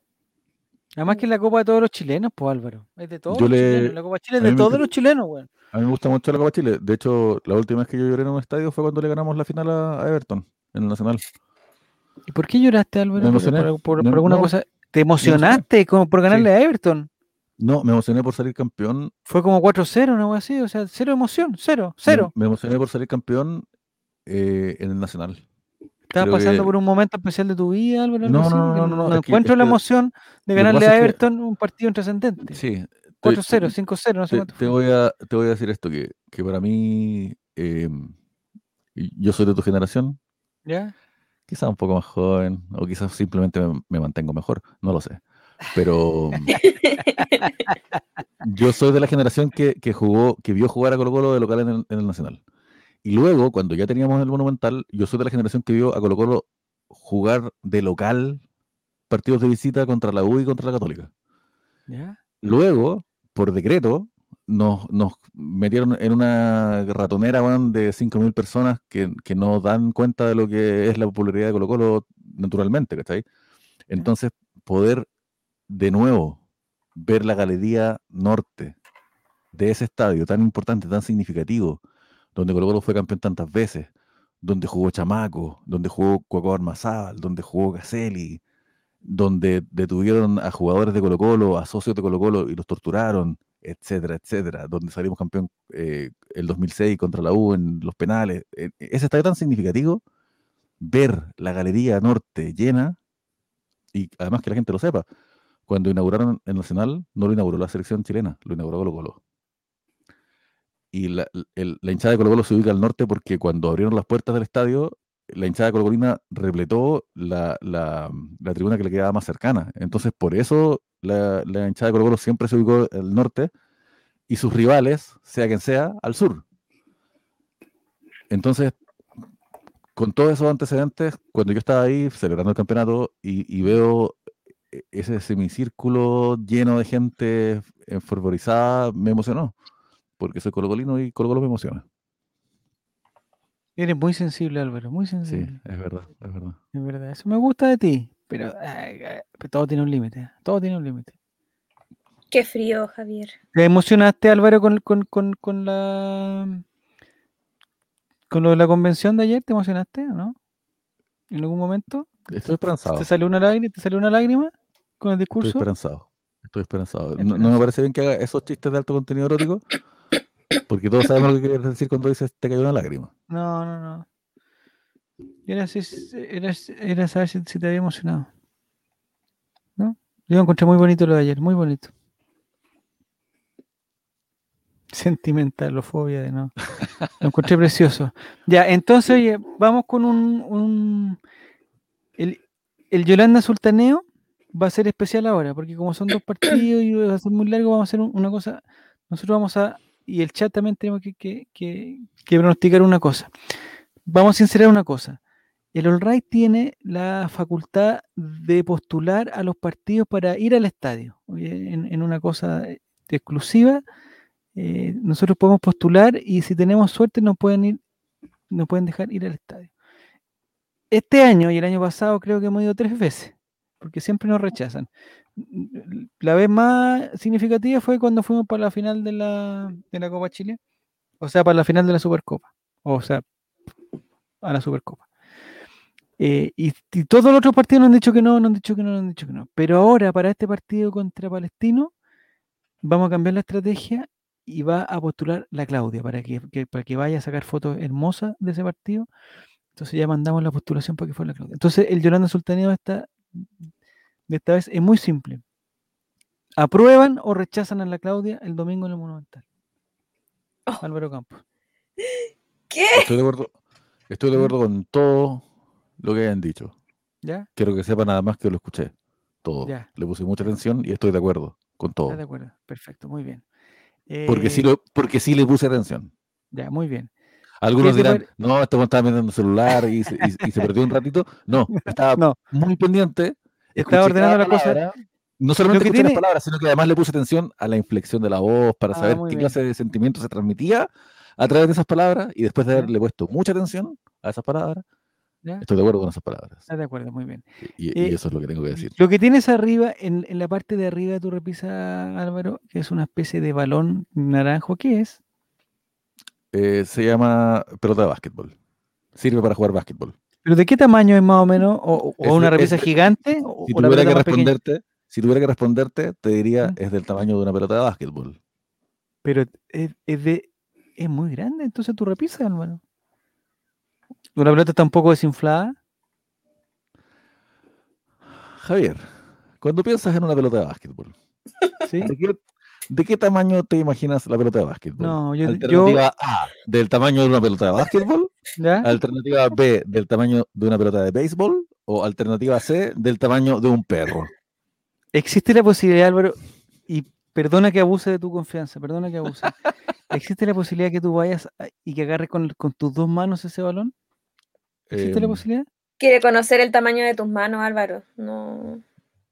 Además que es la Copa de todos los chilenos, pues Álvaro. Es de todos Yo los le- chilenos. La Copa Chile es de todos los chilenos, weón. A mí me gusta mucho la Copa Chile. De hecho, la última vez que yo lloré en un estadio fue cuando le ganamos la final a, a Everton, en el Nacional. ¿Y por qué lloraste, Álvaro? Me ¿Por- emocioné. ¿Por, por- alguna no, cosa? ¿Te emocionaste como por ganarle a Everton? No, me emocioné por salir campeón. Fue como 4-0, una cosa así, o sea, cero emoción, cero, cero. Me, me emocioné por salir campeón eh, en el Nacional. Creo pasando que- por un momento especial de tu vida, Álvaro. No, no, no, no, no, que- encuentro la que emoción de ganarle a que- Everton un partido intrascendente. Sí. te- 4-0, te- 5-0, no sé te, cuánto te voy a, te voy a decir esto, que, que para mí, eh, y yo soy de tu generación, ¿Ya? quizás un poco más joven, o quizás simplemente me, me mantengo mejor, no lo sé. Pero (laughs) yo soy de la generación que, que jugó, que vio jugar a Colo Colo de local en el, en el Nacional. Y luego, cuando ya teníamos el Monumental, yo soy de la generación que vio a Colo Colo jugar de local partidos de visita contra la U y contra la Católica. ¿Ya? Luego, por decreto, nos, nos metieron en una ratonera de 5.000 personas que, que no dan cuenta de lo que es la popularidad de Colo Colo naturalmente, ¿cachai? Entonces, poder de nuevo ver la galería norte de ese estadio tan importante, tan significativo, donde Colo Colo fue campeón tantas veces, donde jugó Chamaco, donde jugó Cuaco Armazábal, donde jugó Caselli, donde detuvieron a jugadores de Colo Colo, a socios de Colo Colo y los torturaron, etcétera, etcétera, donde salimos campeón eh, el 2006 contra la U en los penales. Eh, ese estadio tan significativo, ver la galería norte llena, y además que la gente lo sepa, cuando inauguraron el Nacional, no lo inauguró la selección chilena, lo inauguró Colo Colo. Y la, hinchada de Colo Colo se ubica al norte porque cuando abrieron las puertas del estadio, la hinchada de Colo Colina repletó la, tribuna que le quedaba más cercana. Entonces, por eso la, hinchada de Colo siempre se ubicó al norte y sus rivales, sea quien sea, al sur. Entonces, con todos esos antecedentes, cuando yo estaba ahí celebrando el campeonato y, veo e, ese semicírculo lleno de gente enfervorizada, me emocionó, porque soy colocolino y Colo Colo me emociona. Eres muy sensible, Álvaro, muy sensible. Sí, es verdad, es verdad. Es verdad, eso me gusta de ti, pero, todo tiene un límite, todo tiene un límite. Qué frío, Javier. ¿Te emocionaste, Álvaro, con, con la ¿Con lo de la convención de ayer te emocionaste o no? ¿En algún momento? Estoy esperanzado. ¿Te salió una lágrima, ¿te salió una lágrima con el discurso? Estoy esperanzado. Estoy esperanzado. No, me parece bien que haga esos chistes de alto contenido erótico, porque todos sabemos lo (laughs) que quieres decir cuando dices te cayó una lágrima. No, no, no. Era, era, era saber si, si, te había emocionado. ¿No? Yo encontré muy bonito lo de ayer, muy bonito. Sentimentalofobia de no. Lo encontré (laughs) precioso. Ya, entonces, vamos con un. el, Yolanda Sultaneo va a ser especial ahora, porque como son dos partidos y va a ser muy largo, vamos a hacer una cosa. Nosotros vamos a. Y el chat también tenemos que, que, que, pronosticar una cosa. Vamos a sincerar una cosa. El All Right tiene la facultad de postular a los partidos para ir al estadio, en, una cosa exclusiva eh, nosotros podemos postular y si tenemos suerte nos pueden ir, nos pueden dejar ir al estadio. Este año y el año pasado creo que hemos ido tres veces, porque siempre nos rechazan. La vez más significativa fue cuando fuimos para la final de la, de la Copa Chile, o sea, para la final de la Supercopa, o sea, a la Supercopa. Eh, y, todos los otros partidos nos han dicho que no, nos han dicho que no, nos han dicho que no. Pero ahora, para este partido contra Palestino, vamos a cambiar la estrategia y va a postular la Claudia para que, para que vaya a sacar fotos hermosas de ese partido. Entonces ya mandamos la postulación para que fuera la Claudia. Entonces el Yolanda Sultaneo esta, de esta vez es muy simple. ¿Aprueban o rechazan a la Claudia el domingo en el Monumental? Oh. Álvaro Campos. (laughs) ¿Qué? Estoy de acuerdo, estoy de acuerdo con todo lo que hayan dicho. ¿Ya? Quiero que sepa nada más que lo escuché. Todo. Le puse mucha atención y estoy de acuerdo con todo. de acuerdo. Perfecto, muy bien porque, sí eh, lo, porque sí le puse atención. Ya, muy bien. Algunos dirán, no, este estaba mirando el celular y, se (laughs) perdió un ratito. No, estaba muy pendiente. Estaba ordenando la cosa. No solamente escuché tiene... las palabras, sino que además le puse atención a la inflexión de la voz para ah, saber qué clase de sentimiento se transmitía a través de esas palabras y después de haberle puesto mucha atención a esas palabras, Estoy de acuerdo con esas palabras. Estás de acuerdo, muy bien. Y, eh, eso es lo que tengo que decir. Lo que tienes arriba, en, la parte de arriba de tu repisa, Álvaro, que es una especie de balón naranjo, ¿qué es? Eh, se llama pelota de básquetbol. Sirve para jugar básquetbol. ¿Pero de qué tamaño es más o menos? ¿O, una repisa gigante? Si tuviera que responderte, si tuviera que responderte, te diría, es del tamaño de una pelota de básquetbol. Pero es, es de, es muy grande entonces tu repisa, Álvaro. ¿Una pelota está un poco desinflada? Javier, cuando piensas en una pelota de básquetbol, ¿de, qué, tamaño te imaginas la pelota de básquetbol? No, yo, Alternativa A, del tamaño de una pelota de básquetbol. (laughs) Alternativa B, del tamaño de una pelota de béisbol. O alternativa C, del tamaño de un perro. Existe la posibilidad, Álvaro, y perdona que abuse de tu confianza, perdona que abuse. (laughs) ¿Existe la posibilidad que tú vayas y que agarres con tus dos manos ese balón? ¿Existe la em, posibilidad? Quiere conocer el tamaño de tus manos, Álvaro. No.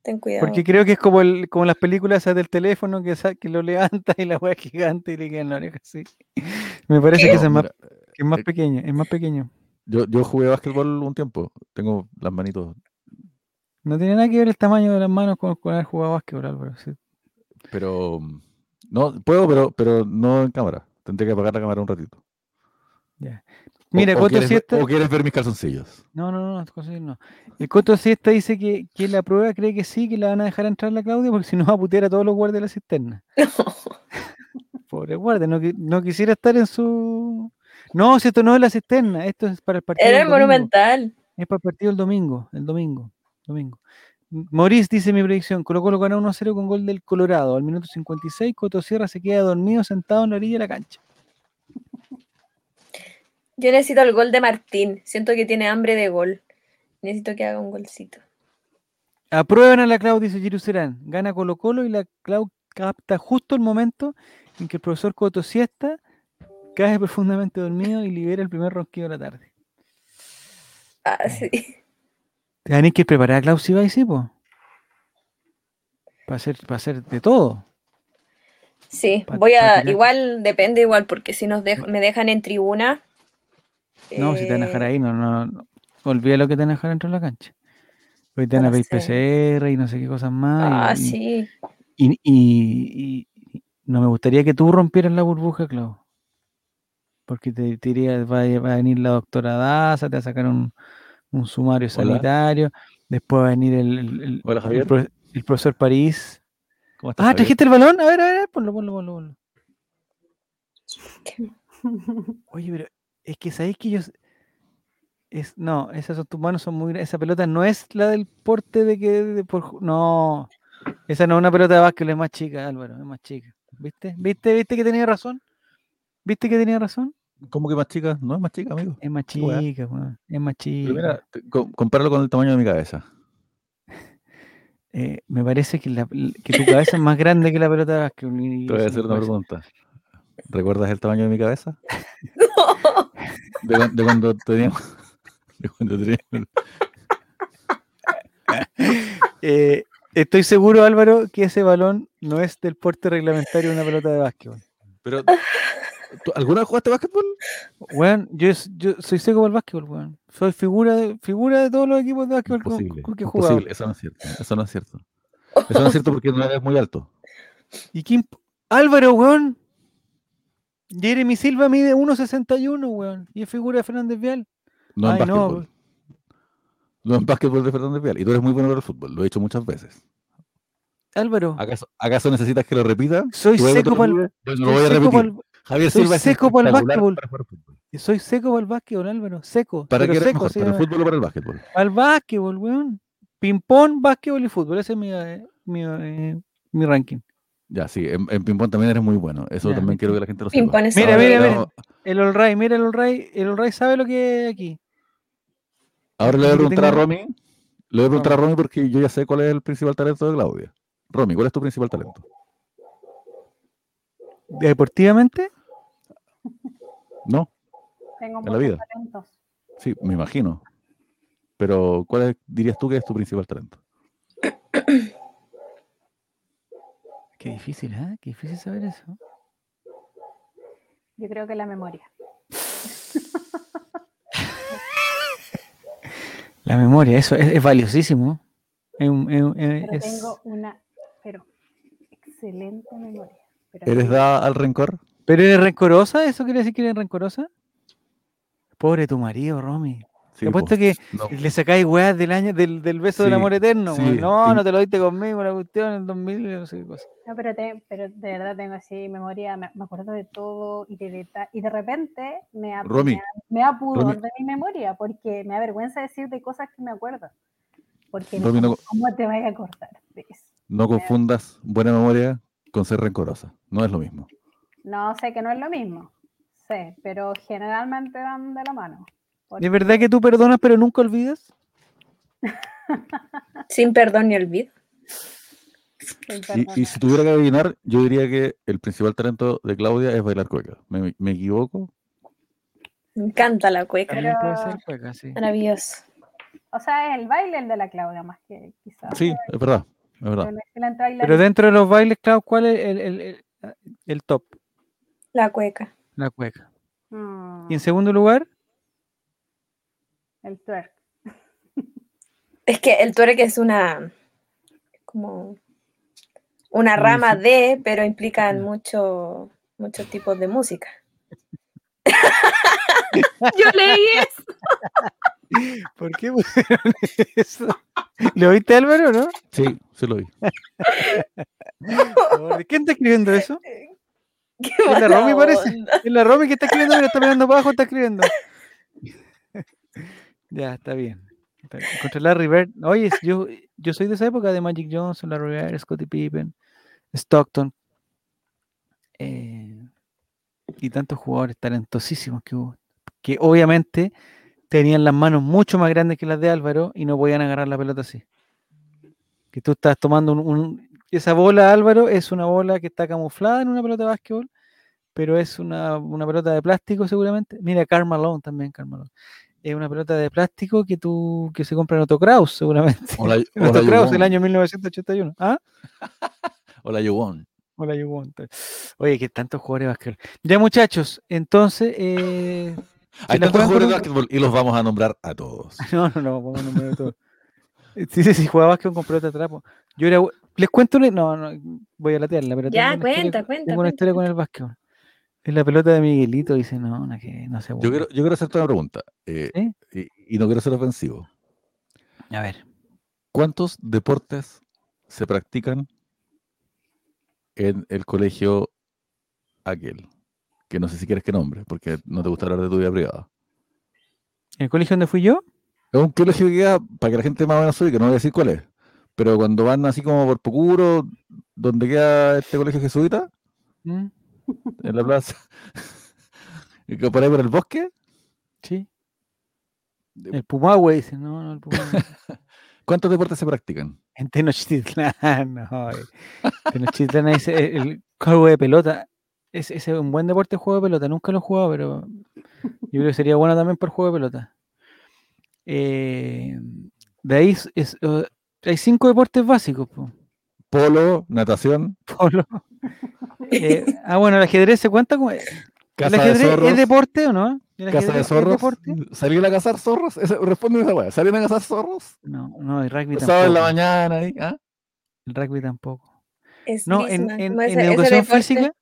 Ten cuidado. Porque creo que es como, el, como las películas del teléfono que, que lo levanta y la hueá gigante y le queda en la oreja así. (laughs) Me parece que, es más, es más eh, pequeño, es más pequeño. Yo, yo jugué básquetbol un tiempo. Tengo las manitos. No tiene nada que ver el tamaño de las manos con, con haber jugado básquetbol, Álvaro. Pero. No, puedo, pero, pero no en cámara. Tendré que apagar la cámara un ratito. Ya. Mira, Coto Siesta. ¿O quieres ver mis calzoncillos? No, no, no, no. El Coto Siesta dice que, que la prueba cree que sí, que la van a dejar entrar la Claudia, porque si no va a putear a todos los guardias de la cisterna. (laughs) Pobre guardia, no, no, quisiera estar en su. No, si esto no es la cisterna, esto es para el partido. Era el monumental. Es para el partido el domingo, el domingo, domingo. Maurice dice mi predicción, Colo Colo gana 1-0 con gol del Colorado. Al minuto 56, Coto Sierra se queda dormido sentado en la orilla de la cancha. Yo necesito el gol de Martín. Siento que tiene hambre de gol. Necesito que haga un golcito. Aprueban a la Clau, dice Giruserán. Gana Colo Colo y la Clau capta justo el momento en que el profesor Coto siesta, cae profundamente dormido y libera el primer ronquido de la tarde. Ah, sí. Tenéis que preparar a Clau si va sí, pues. Para hacer, para hacer de todo. Sí, voy a, igual, depende igual, porque si nos me dejan en tribuna. No, si te van a dejar ahí, no, no, no. Olvida lo que te van a dejar dentro de la cancha. Hoy te van a pedir PCR y no sé qué cosas más. Ah, sí. Y, y, no me gustaría que tú rompieras la burbuja, Clau. Porque te, diría, va, a venir la doctora Daza, te va a sacar un, sumario sanitario, después va a venir el, el profesor París ah, ¿trajiste el balón? A ver, a ver, ponlo, ponlo, ponlo, ponlo. Oye, pero es que sabéis que ellos. Es, no, esas son tus manos son muy Esa pelota no es la del porte de que. no. Esa no es una pelota de básquet, es más chica, Álvaro, es más chica. ¿Viste? ¿Viste? ¿Viste que tenía razón? ¿Viste que tenía razón? ¿Cómo que más chica? No es más chica, amigo. Es más chica, es más chica. Pero mira, compáralo con el tamaño de mi cabeza. (laughs) Eh, me parece que, tu cabeza es más grande que la pelota de básquet. Te voy a hacer una pregunta. ¿Recuerdas el tamaño de mi cabeza? (laughs) De, cuando teníamos. (laughs) De cuando teníamos... Eh, estoy seguro, Álvaro, que ese balón no es del porte reglamentario de una pelota de básquetbol. Pero ¿Alguna vez jugaste básquetbol? Weón, yo, yo soy seco para el básquetbol, weón. Soy figura de, figura de todos los equipos de básquetbol imposible, con, que he jugado. eso no es cierto. Eso no es cierto. Eso no es cierto porque no eres muy alto. ¿Y quién? Álvaro, weón. Jeremy Silva mide 1.61, weón. Y es figura de Fernández Vial. No en básquetbol. No, en básquetbol de Fernández Vial. Y tú eres muy bueno para el fútbol. Lo he hecho muchas veces. Álvaro. ¿Acaso, necesitas que lo repita? Soy seco para el... Bueno, lo voy a repetir. Javier soy Silva seco para el básquetbol. Soy seco para el básquetbol, Álvaro. Seco. ¿Para qué seco, ¿Para el fútbol o para el básquetbol? Al básquetbol, weón. Ping-pong, básquetbol y fútbol. Ese es mi, eh, mi, eh, mi ranking. Ya, sí, en, en ping-pong también eres muy bueno. Eso también quiero que la gente lo sepa. Mira, mira, mira. El All mira el All El All sabe lo que hay aquí. Ahora le voy a preguntar a Romy. Le voy a preguntar a Romy porque yo ya sé cuál es el principal talento de Claudia. Romy, ¿cuál es tu principal talento? ¿Deportivamente? No. Tengo en la vida. talentos. Sí, me imagino. Pero, ¿cuál dirías tú que es tu principal talento? (coughs) Qué difícil, ¿eh? Qué difícil saber eso. Yo creo que la memoria. (laughs) la memoria, eso es, valiosísimo. pero tengo una pero excelente memoria. ¿Eres dada al rencor? ¿Pero eres rencorosa? ¿Eso quiere decir que eres rencorosa? Pobre tu marido, Romy. Te apuesto que le sacáis weas del año del, del beso del amor eterno. No, no te lo diste conmigo, la cuestión en el 2000, no sé qué cosa. No, pero, pero de verdad tengo así memoria, me, acuerdo de todo y de, y de repente me, me, me de mi memoria porque me da vergüenza decir de cosas que me acuerdo. Porque no, ¿cómo te vayas a acordar de eso? No confundas buena memoria con ser rencorosa. No es lo mismo. No, sé que no es lo mismo. Sé, pero generalmente van de la mano. ¿De verdad que tú perdonas pero nunca olvidas? (laughs) Sin perdón ni olvido. Y, si tuviera que adivinar, yo diría que el principal talento de Claudia es bailar cueca. ¿Me, equivoco? Me encanta la cueca. Maravilloso. O sea, es el baile el de la Claudia más que quizás. Sí, es verdad. Pero dentro de los bailes, Clau, ¿cuál es el, el, top? La cueca. La cueca. Mm. ¿Y en segundo lugar? El twerk. Es que el twerk es una como una rama de, pero implican mucho, muchos tipos de música. (laughs) Yo leí eso. (laughs) ¿Por qué pusieron eso? ¿Lo oíste, Álvaro, no? Sí, se lo oí. (laughs) ¿Quién está escribiendo eso? ¿Es la Romy, parece? ¿Es la Romy que está escribiendo? Mira, está mirando abajo, está escribiendo. Ya, está bien. Contra Larry Bird. Oye, yo, yo soy de esa época de Magic Johnson, Larry Bird, Scottie Pippen, Stockton. Eh, y tantos jugadores talentosísimos que hubo. que obviamente tenían las manos mucho más grandes que las de Álvaro y no podían agarrar la pelota así. Que tú estás tomando un, esa bola, Álvaro, es una bola que está camuflada en una pelota de básquetbol, pero es una, pelota de plástico seguramente. Mira, Carmalone también, Carmalone. Es una pelota de plástico que tú que se compra en Otto Kraus, seguramente. Hola, (laughs) Otto Kraus, el año 1981. ¿Ah? (laughs) Hola, Yuwon. Hola, Yuwon. Oye, que tantos jugadores de básquetbol. Ya, muchachos, entonces. Eh, (laughs) Hay tantos jugadores de básquetbol y los vamos a nombrar a todos. No, no, no, vamos a nombrar a todos. Sí, sí, sí, jugaba básquetbol con pelota de trapo. Yo era, les cuento una, no, no, voy a latearla, pero ya, cuenta, cuenta. Tengo una historia con el básquetbol. Es la pelota de Miguelito, dice, no, no, que no se yo quiero, yo quiero hacerte una pregunta, eh, y, no quiero ser ofensivo. A ver. ¿Cuántos deportes se practican en el colegio aquel? Que no sé si quieres que nombre, porque no te gusta hablar de tu vida privada. ¿En el colegio donde fui yo? Es un colegio que queda, para que la gente más o menos que no voy a decir cuál es. Pero cuando van así como por Pocuro, donde queda este colegio jesuita, ¿Mm? (laughs) en la plaza, (laughs) y que por ahí por el bosque. Sí. El Pumahue dice, no, no, el Pumahue. (laughs) ¿Cuántos deportes se practican? En Tenochtitlán, no. Eh. Tenochtitlán es el, juego de pelota. Es, es, un buen deporte el juego de pelota. Nunca lo he jugado, pero yo creo que sería bueno también por juego de pelota. Eh, de ahí es, uh, hay cinco deportes básicos. Polo, natación. Polo. Eh, ah, bueno, el ajedrez se cuenta como. ¿El ajedrez es deporte o no? ¿Casa de zorros? ¿Salieron a cazar zorros? responde esa weá. ¿Salieron a cazar zorros? No, no, el rugby tampoco. en la mañana ahí. ¿ah? El rugby tampoco. no, en, en, educación física.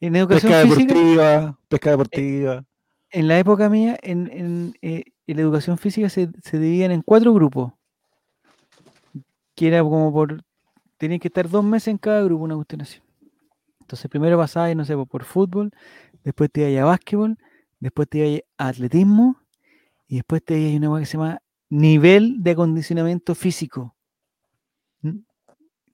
En educación pesca deportiva. Pesca deportiva. En la época mía, en, en, eh, en la educación física se, se dividían en cuatro grupos que era como por. Tenía que estar dos meses en cada grupo, una cuestión así. Entonces, primero pasaba, no sé, por fútbol, después te iba a básquetbol, después te iba a atletismo, y después te iba a una cosa que se llama nivel de acondicionamiento físico. ¿Mm?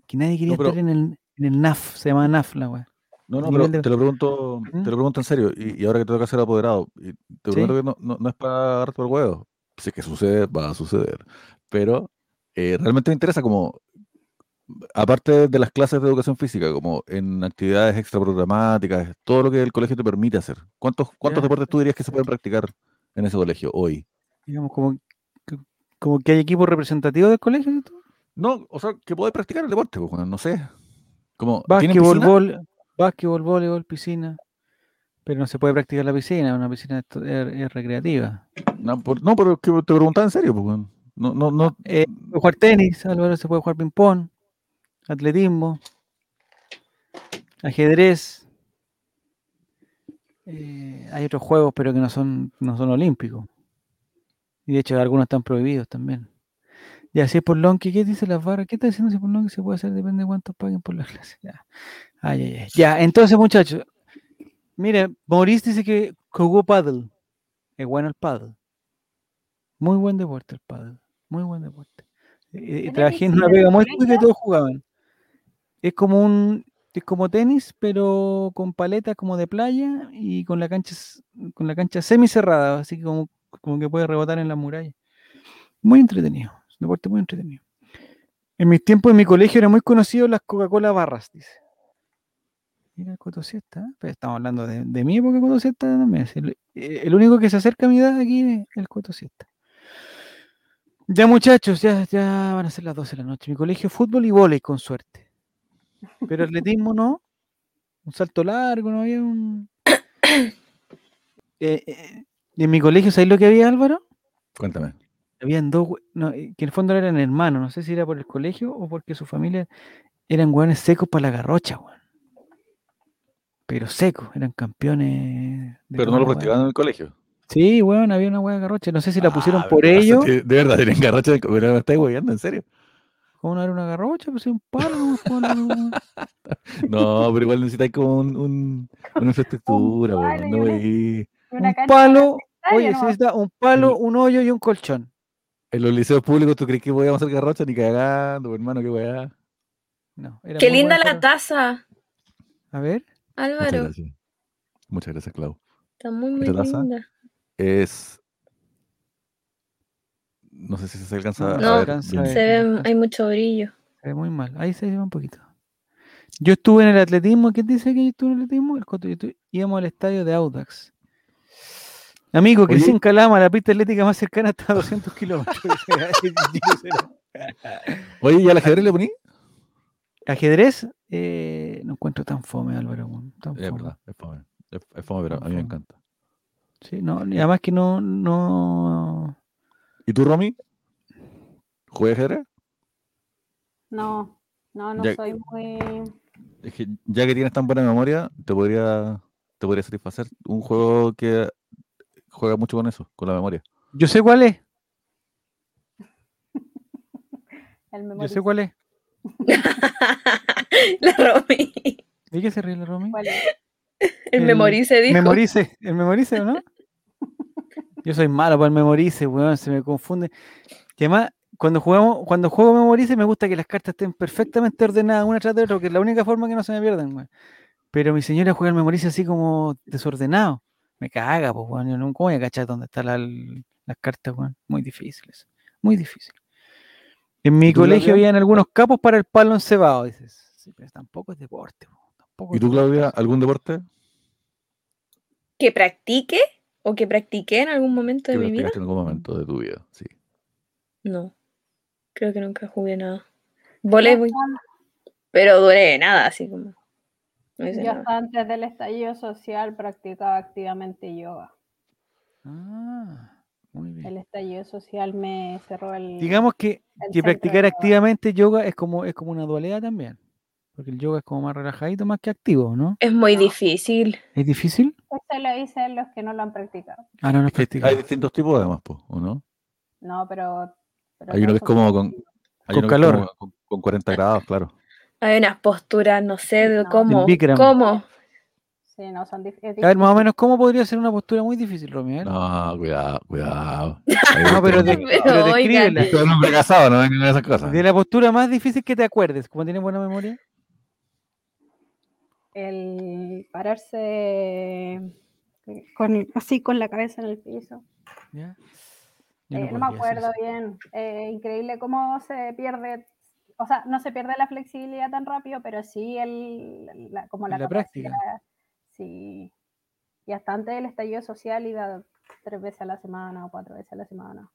Que nadie quería estar en el, en el NAF, se llama NAF la weá. No, no, pero te lo pregunto, ¿Mm? te lo pregunto en serio, y, ahora que te toca ser apoderado, y te pregunto que no, no, es para agarrarte por el huevo. Si es que sucede, va a suceder. Pero eh, realmente me interesa como, aparte de las clases de educación física, como en actividades extraprogramáticas, todo lo que el colegio te permite hacer. ¿Cuántos, cuántos deportes tú dirías que se pueden practicar en ese colegio hoy? Digamos, como, como que hay equipos representativos del colegio. No, o sea, que puedes practicar el deporte, pues, no sé. Como, básquetbol, vol, básquetbol, voleibol, piscina. Pero no se puede practicar la piscina, una piscina es, recreativa. No, no, pero te preguntaba en serio, pues. No, no, no. Eh, jugar tenis, Álvaro se puede jugar ping-pong, atletismo, ajedrez. Eh, hay otros juegos, pero que no son, no son olímpicos. Y de hecho, algunos están prohibidos también. Ya, si es por Lonky, ¿qué dice las barras? ¿Qué está diciendo si por Lonky se puede hacer? Depende de cuántos paguen por la clase. Ya, ay, ay, ay. ya entonces, muchachos. Mire, Maurice dice que jugó paddle. Es bueno el paddle. Muy buen deporte el paddle. Muy buen deporte. Eh, trabajé en una pega muy que todos jugaban. Es como un es como tenis, pero con paletas como de playa y con la cancha con la cancha semi cerrada, así que como, como que puede rebotar en la muralla. Muy entretenido, un deporte muy entretenido. En mis tiempos en mi colegio era muy conocido las Coca-Cola barras, dice. Mira el Cotosiesta, ¿eh? pero estamos hablando de, de mi época Cotosiesta también. El, el, único que se acerca a mi edad aquí es el Cotosiesta. Ya muchachos, ya, ya van a ser las 12 de la noche. Mi colegio fútbol y volei con suerte. Pero atletismo no. Un salto largo, no había un... (coughs) Eh, eh, en mi colegio, ¿sabéis lo que había, Álvaro? Cuéntame. Habían dos, no, eh, que en el fondo eran hermanos, no sé si era por el colegio o porque su familia eran hueones secos para la garrocha, weón. Pero secos, eran campeones. Pero no lo practicaban en el colegio. Sí, weón, había una hueá de garrocha. No sé si la pusieron ah, por ello. De verdad, tienen garrocha, pero me estáis hueveando, en serio. ¿Cómo no era una garrocha? Pues un palo. (laughs) no, pero igual necesitáis como un, un, una infraestructura, weón. No, un palo, oye, se necesita un palo, un hoyo y un colchón. En los liceos públicos, ¿tú crees que podíamos hacer garrocha? Ni cagando, hermano, qué weá. No, Qué linda la taza. A ver. Álvaro. Muchas gracias, Muchas gracias Clau. Está muy, muy linda es. No sé si se alcanza no, a ver. Se ve, hay mucho brillo. Se ve muy mal. Ahí se ve un poquito. Yo estuve en el atletismo. ¿Quién dice que yo estuve en el atletismo? El íbamos al estadio de Audax. Amigo, que sin Calama, la pista atlética más cercana está a 200 (laughs) kilómetros. (laughs) Oye, ¿y al ajedrez le poní? Ajedrez, eh, no encuentro tan fome, Álvaro. es verdad, es fome. Es, fome, pero a mí me encanta. Sí, no, y además que no, no. ¿Y tú, Romy? ¿Juegas ajedrez? No, no, no soy muy. Es que ya que tienes tan buena memoria, te podría, te podría satisfacer un juego que juega mucho con eso, con la memoria. Yo sé cuál es. (laughs) Yo sé cuál es. (laughs) la Romy. ¿De qué se ríe la Romy? El, memorice, dijo. Memorice, el memorice, ¿no? Yo soy malo para el memorice, weón, se me confunde. Que además, cuando jugamos, cuando juego memorice, me gusta que las cartas estén perfectamente ordenadas una tras de otra, porque es la única forma que no se me pierdan, weón. Pero mi señora juega el memorice así como desordenado. Me caga, pues, weón. Yo no voy a cachar dónde están las cartas, weón. Muy difíciles. Muy difícil. En mi colegio habían algunos capos para el palo encebado, dices. Sí, pero tampoco es deporte. Tampoco ¿Y tú, Claudia, algún deporte? ¿Que practique o que practiqué en algún momento de mi vida? en algún momento de tu vida, sí. No, creo que nunca jugué nada. Voleibol, pero duré nada, así como. Yo hasta antes del estallido social practicaba activamente yoga. Ah. El estallido social me cerró el. Digamos que, que practicar activamente yoga es como, es como una dualidad también. Porque el yoga es como más relajadito, más que activo, ¿no? Es muy difícil. ¿Es difícil? Eso lo dicen los que no lo han practicado. Ah, no lo han practicado. Hay distintos tipos además, ¿o no? No, pero. hay uno que es como con, con calor. con, 40 grados, claro. Hay unas posturas, no sé, de cómo. ¿Cómo? no son A ver, más o menos, ¿cómo podría ser una postura muy difícil, Romeo? No, cuidado, cuidado. (laughs) no, pero, de, pero descríbela. Es un hombre casado, no vengan esas cosas. De la postura más difícil que te acuerdes, ¿cómo tienes buena memoria? El pararse con, así con la cabeza en el piso. ¿Ya? Eh, no, me acuerdo bien. Eh, increíble cómo se pierde, o sea, no se pierde la flexibilidad tan rápido, pero sí el, como la, la práctica. Sí. Y hasta antes del estallido social iba tres veces a la semana o cuatro veces a la semana.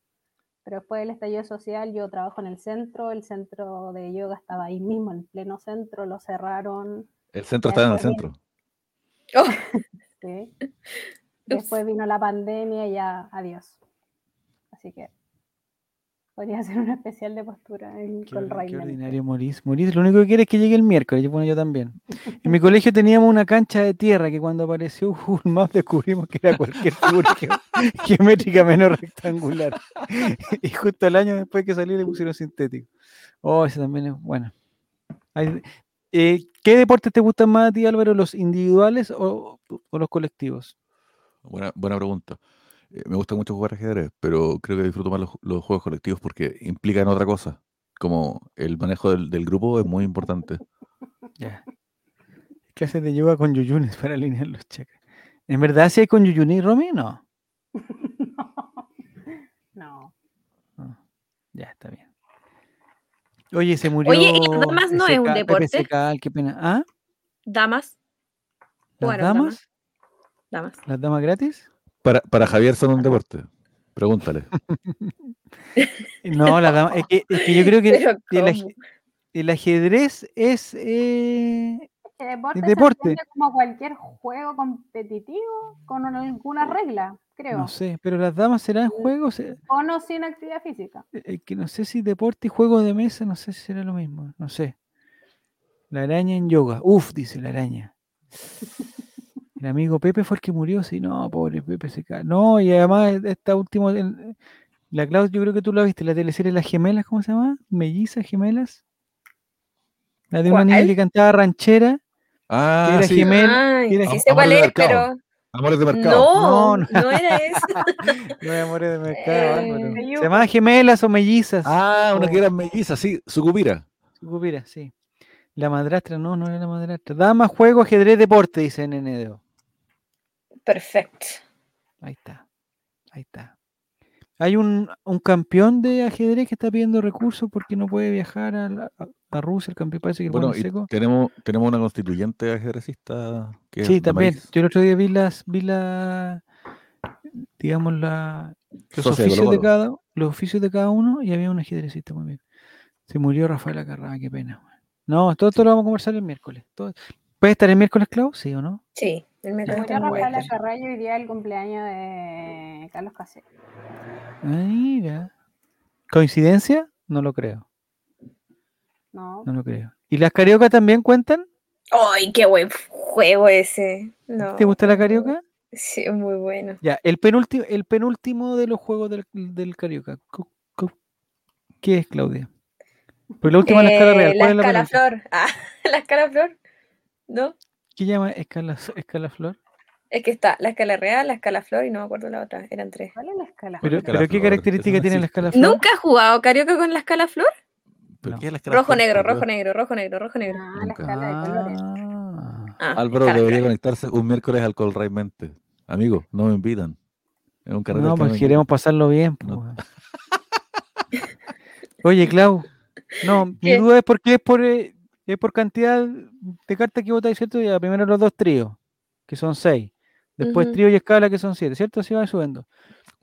Pero después del estallido social yo trabajo en el centro, el centro de yoga estaba ahí mismo, en pleno centro, lo cerraron. El centro estaba en el centro. Oh. Sí. (laughs) Después vino la pandemia y ya, adiós. Así que Podría ser una especial de postura en, con Qué ordinario, Maurice. Maurice, lo único que quiere es que llegue el miércoles. Yo, bueno, yo también. En mi (laughs) colegio teníamos una cancha de tierra que cuando apareció Google Maps descubrimos que era cualquier figura (laughs) geométrica menos rectangular. y justo el año después que salió le pusieron sintético. Oh, ese también es bueno. Eh, ¿Qué deportes te gustan más a ti, Álvaro? ¿Los individuales o, o los colectivos? Buena, buena pregunta. Eh, me gusta mucho jugar ajedrez, pero creo que disfruto más los, juegos colectivos porque implican otra cosa. Como el manejo del, grupo es muy importante. Ya. Clases de yoga con yuyunes (laughs) para alinear los chakras. ¿En verdad si hay con yuyunes, Romy? No. (laughs) no. no. Ya, está bien. Oye, se murió. Oye, damas no es un deporte? qué pena. ¿Ah? ¿Damas? ¿Las damas? Damas. ¿Las damas gratis? Para, para Javier son un deporte. Pregúntale. (laughs) no, la dama, es, que, es que, yo creo que (laughs) el, ajedrez es eh, deporte, deporte. como cualquier juego competitivo con alguna regla, creo. No sé, pero las damas serán juegos. Eh, o no sin actividad física. Eh, que no sé si deporte y juego de mesa, no sé si será lo mismo, no sé. La araña en yoga. Uf, dice la araña. (laughs) El amigo Pepe fue el que murió, sí, no, pobre Pepe se cae. No, y además esta última, la Claudia, yo creo que tú la viste, la teleserie Las Gemelas, ¿cómo se llama? Mellizas, Gemelas. La de una niña que cantaba ranchera. Ah, era sí. sí sé cuál es, pero... Amores de mercado. No, no, no, era (laughs) eso. no era amores de mercado. Eh, se llamaba gemelas o mellizas. Ah, una que eran mellizas, sí, Sucupira. Sucupira, sí. La madrastra, no, no era la madrastra. Dama, juego, ajedrez, deporte, dice NNDO. Perfecto. Ahí está. Ahí está. Hay un, campeón de ajedrez que está pidiendo recursos porque no puede viajar a, a, Rusia, el campeón parece que bueno, Tenemos, tenemos una constituyente ajedrecista que Sí, también. Yo el otro día vi las, vi la, digamos, la, los oficios de, cada, los oficios de cada uno y había un ajedrecista muy bien. Se murió Rafael Acarrada, qué pena. No, todo esto lo vamos a conversar el miércoles. ¿Puede estar el miércoles, Clau? ¿Sí o no? Sí, el. Murió Rafael Acarrada y hoy día el cumpleaños de Carlos Casero. Mira. ¿Coincidencia? No lo creo. No. No lo creo. ¿Y las cariocas también cuentan? ¡Ay, qué buen juego ese! ¿Te gusta la carioca? Sí, muy bueno. Ya, el penúltimo, el penúltimo de los juegos del, del carioca. ¿Qué es, Claudia? Pues la última en la escala real. Eh, la escala flor. Ah, (laughs) la escala flor. ¿No? ¿Qué llama escala, escala flor? Es que está la escala real, la escala flor y no me acuerdo la otra, eran tres. ¿Cuál es la escala flor? Pero, ¿qué característica tiene la escala flor? ¿Nunca has jugado carioca con la escala flor? rojo, negro, rojo, negro, rojo, negro, rojo, negro. Ah, la escala de colores. Ah, Álvaro debería conectarse un miércoles al Mente. Amigo, no me invitan. un no, pues queremos pasarlo bien. Oye, Clau. No, mi duda es porque es por, eh, es por cantidad de cartas que votáis, ¿cierto? Ya primero los dos tríos, que son seis. Después trío y escala que son siete, ¿cierto? Así va subiendo.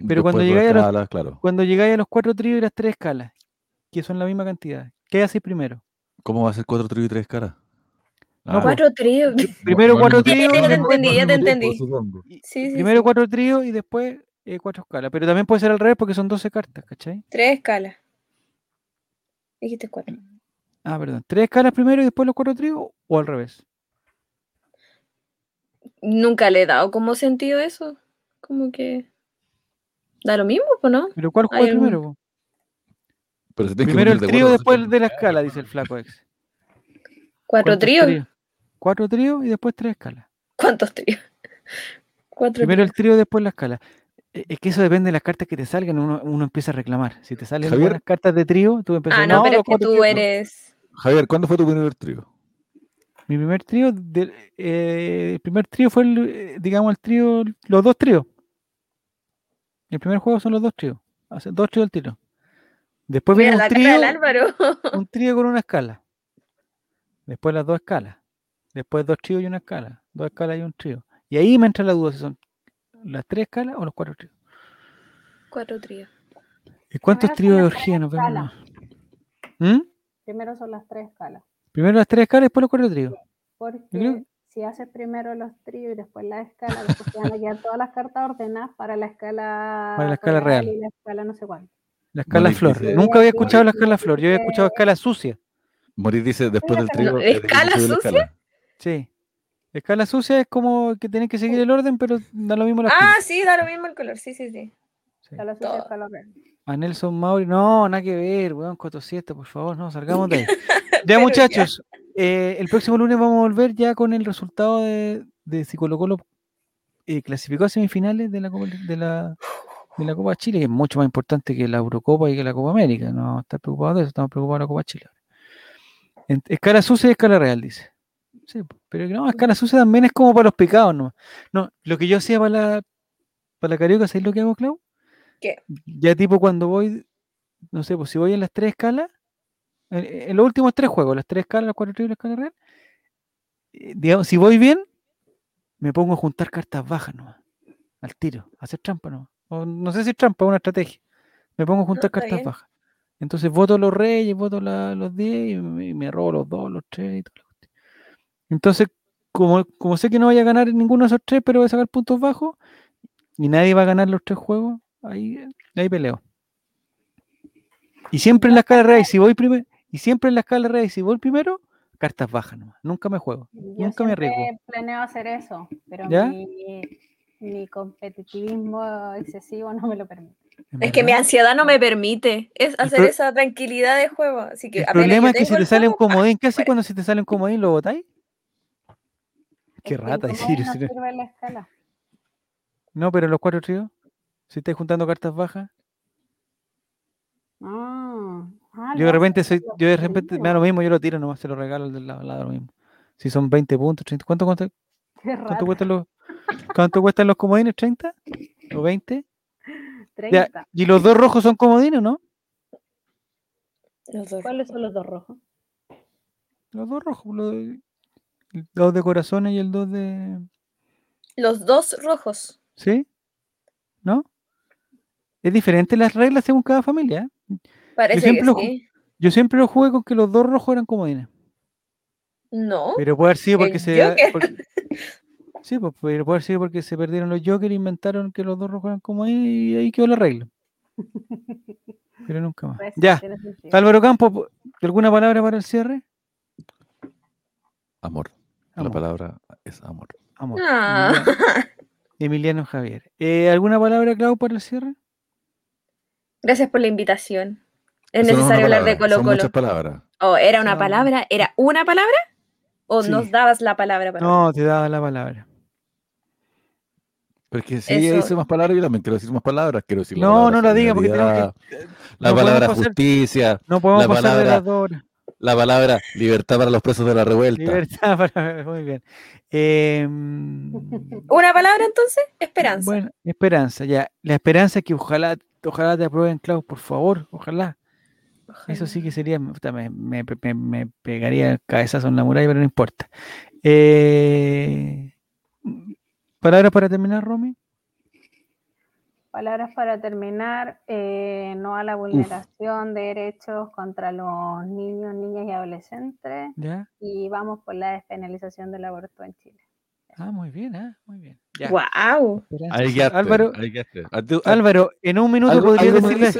Pero cuando llegáis, a los, cuando llegáis a los cuatro tríos y las tres escalas, que son la misma cantidad, ¿qué hacéis primero? ¿Cómo va a ser cuatro tríos y tres escalas? Ah, cuatro tríos. (laughs) Primero cuatro tríos. Ya te entendí, ya te entendí. primero cuatro tríos y después eh, cuatro escalas. Pero también puede ser al revés porque son doce cartas, ¿cachai? Tres escalas. Dijiste cuatro. Ah, perdón. ¿Tres escalas primero y después los cuatro tríos o al revés? Nunca le he dado como sentido eso. Como que. Da lo mismo, ¿no? ¿Pero cuál juega primero? primero el trío, después de la escala, dice el flaco ex. ¿Cuatro tríos? Cuatro tríos y después tres escalas. ¿Cuántos tríos? (laughs) Primero el trío, después la escala. E, es que eso depende de las cartas que te salgan, uno, empieza a reclamar. Si te salen buenas cartas de trío, tú empiezas a... Ah, no, pero es que tú eres... Javier, ¿cuándo fue tu primer trío? Mi primer trío, eh, el primer trío fue, el, eh, digamos, el trío, los dos tríos. El primer juego son los dos tríos. Dos tríos del tiro. Después viene un trío, (laughs) un trío con una escala. Después las dos escalas. Después dos tríos y una escala. Dos escalas y un trío. Y ahí me entra la duda si son las tres escalas o los cuatro tríos. Cuatro tríos. ¿Y cuántos tríos de orgía nos vemos? ¿Mm? Primero son las tres escalas. Primero las tres escalas y después los cuatro tríos. Porque si haces primero los tríos y después la escala, después te van a quedar todas las cartas ordenadas para la escala, para la escala real. Y la escala no sé cuál. La escala flor. Nunca había escuchado la escala flor. Yo había escuchado escala sucia. Morir dice después del trío. ¿Escala sucia? Sí. Escala sucia es como que tenés que seguir el orden, pero da lo mismo la Ah, sí, da lo mismo el color. Sí, sí, sí. Escala sucia, escala A Nelson Mauri, no, nada que ver, weón, 4-7, por favor, no, salgamos de ahí. (laughs) ya, muchachos, eh, el próximo lunes vamos a volver ya con el resultado de, de si Colo Colo eh, clasificó a semifinales de la, de la de la Copa Chile, que es mucho más importante que la Eurocopa y que la Copa América. No estamos preocupados de eso, estamos preocupados de la Copa Chile. escala sucia y escala real, dice. Sí, pero no, escala sucia también es como para los picados, ¿no? No, lo que yo hacía para la, para la carioca, ¿sabes lo que hago, Clau? ¿Qué? Ya tipo cuando voy, no sé, pues si voy en las tres escalas, en, los últimos tres juegos, las tres escalas, las cuatro y la escala real, eh, digamos, si voy bien, me pongo a juntar cartas bajas nomás, al tiro, a hacer trampa nomás no sé si es trampa, es una estrategia. Me pongo a juntar cartas bajas. Entonces voto los reyes, voto los 10 y me, robo los 2, los 3 y todo. Entonces, como, como sé que no voy a ganar ninguno de esos tres, pero voy a sacar puntos bajos y nadie va a ganar los tres juegos, ahí, ahí peleo. Y siempre en la escala rey, si voy primero, y siempre en la escala rey, si voy primero, cartas bajas nomás. Nunca me juego. nunca me arriesgo. planeo hacer eso, pero ¿Ya? mi competitivismo excesivo no me lo permite. Es que mi ansiedad no me permite es hacer esa tranquilidad de juego. Así que el problema es que si te sale un comodín, ¿qué haces cuando si te sale un comodín lo botáis? Qué rata, decir. No, no, pero los cuatro tríos, si estás juntando cartas bajas. Ah, ah, yo de repente yo de repente me da lo mismo, yo lo tiro nomás, se lo regalo al del lado, lo mismo. Si son 20 puntos, 30, ¿cuánto, (laughs) cuánto, cuánto cuestan los, ¿Cuánto cuestan los comodines? ¿30? ¿O 20? 30. ¿Y los dos rojos son comodines, no? Los dos ¿Cuáles son los dos rojos? Los dos rojos, los, el dos de corazones y el dos de. Los dos rojos. ¿Sí? ¿No? Es diferente las reglas según cada familia. ¿eh? Parece que sí. Yo siempre lo jugué con que los dos rojos eran comodines. No. Pero puede haber sido porque se. (laughs) sí, pues, pero puede haber sido porque se perdieron los Joker e inventaron que los dos rojos eran comodines y ahí quedó la regla. (laughs) Pero nunca más. ya. Álvaro Campos, ¿alguna palabra para el cierre? Amor. La palabra es amor. Amor. Ah. (laughs) Emiliano, Javier. Eh, ¿Alguna palabra, Clau, para el cierre? Gracias por la invitación. Es necesario hablar de Colo Colo. muchas palabras. ¿O era una palabra? ¿Era una palabra? ¿O nos dabas la palabra para No, te daba la palabra. Porque si ella dice más palabras, yo también quiero decir más palabras. Quiero decir no, no la diga porque tenemos que, La palabra justicia. no podemos la pasar palabra, de las La palabra libertad para los presos de la revuelta. Libertad (laughs) para. Muy bien. Em, ¿Una palabra entonces? Esperanza. Bueno, esperanza, ya. La esperanza es que ojalá, ojalá te aprueben, Clau, por favor. Ojalá. Eso sí que sería, me, me, me, pegaría el cabezazo en la muralla, pero no importa. Eh, ¿Palabras para terminar, Romy? Palabras para terminar, eh, no a la vulneración de derechos contra los niños, niñas y adolescentes. Y vamos por la despenalización del aborto en Chile. Ah, muy bien, ¿eh? muy bien. ¡Wow! Álvaro, Álvaro, en un minuto podría decirle...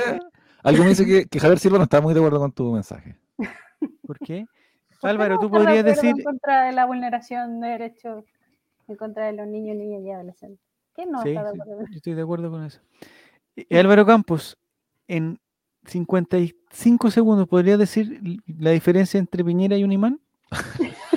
Algo me dice que, que, Javier Silva no está muy de acuerdo con tu mensaje. (laughs) ¿Por qué? Álvaro, tú podrías decir. En contra de la vulneración de derechos en contra de los niños, niñas y adolescentes. ¿Qué no está de acuerdo Yo estoy de acuerdo con eso. Y Álvaro Campos, en 55 segundos, ¿podría decir la diferencia entre Piñera y un imán? (laughs)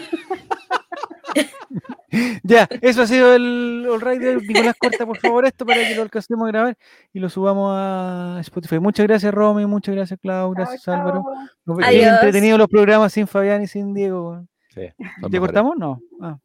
(laughs) ya, eso ha sido el All Rider. Nicolás, corta por favor esto para que lo alcancemos a grabar y lo subamos a Spotify. Muchas gracias, Romy. Muchas gracias, Clau. Gracias, Álvaro. Bien entretenido los programas sin Fabián y sin Diego. Sí, ¿Te cortamos? No. Ah.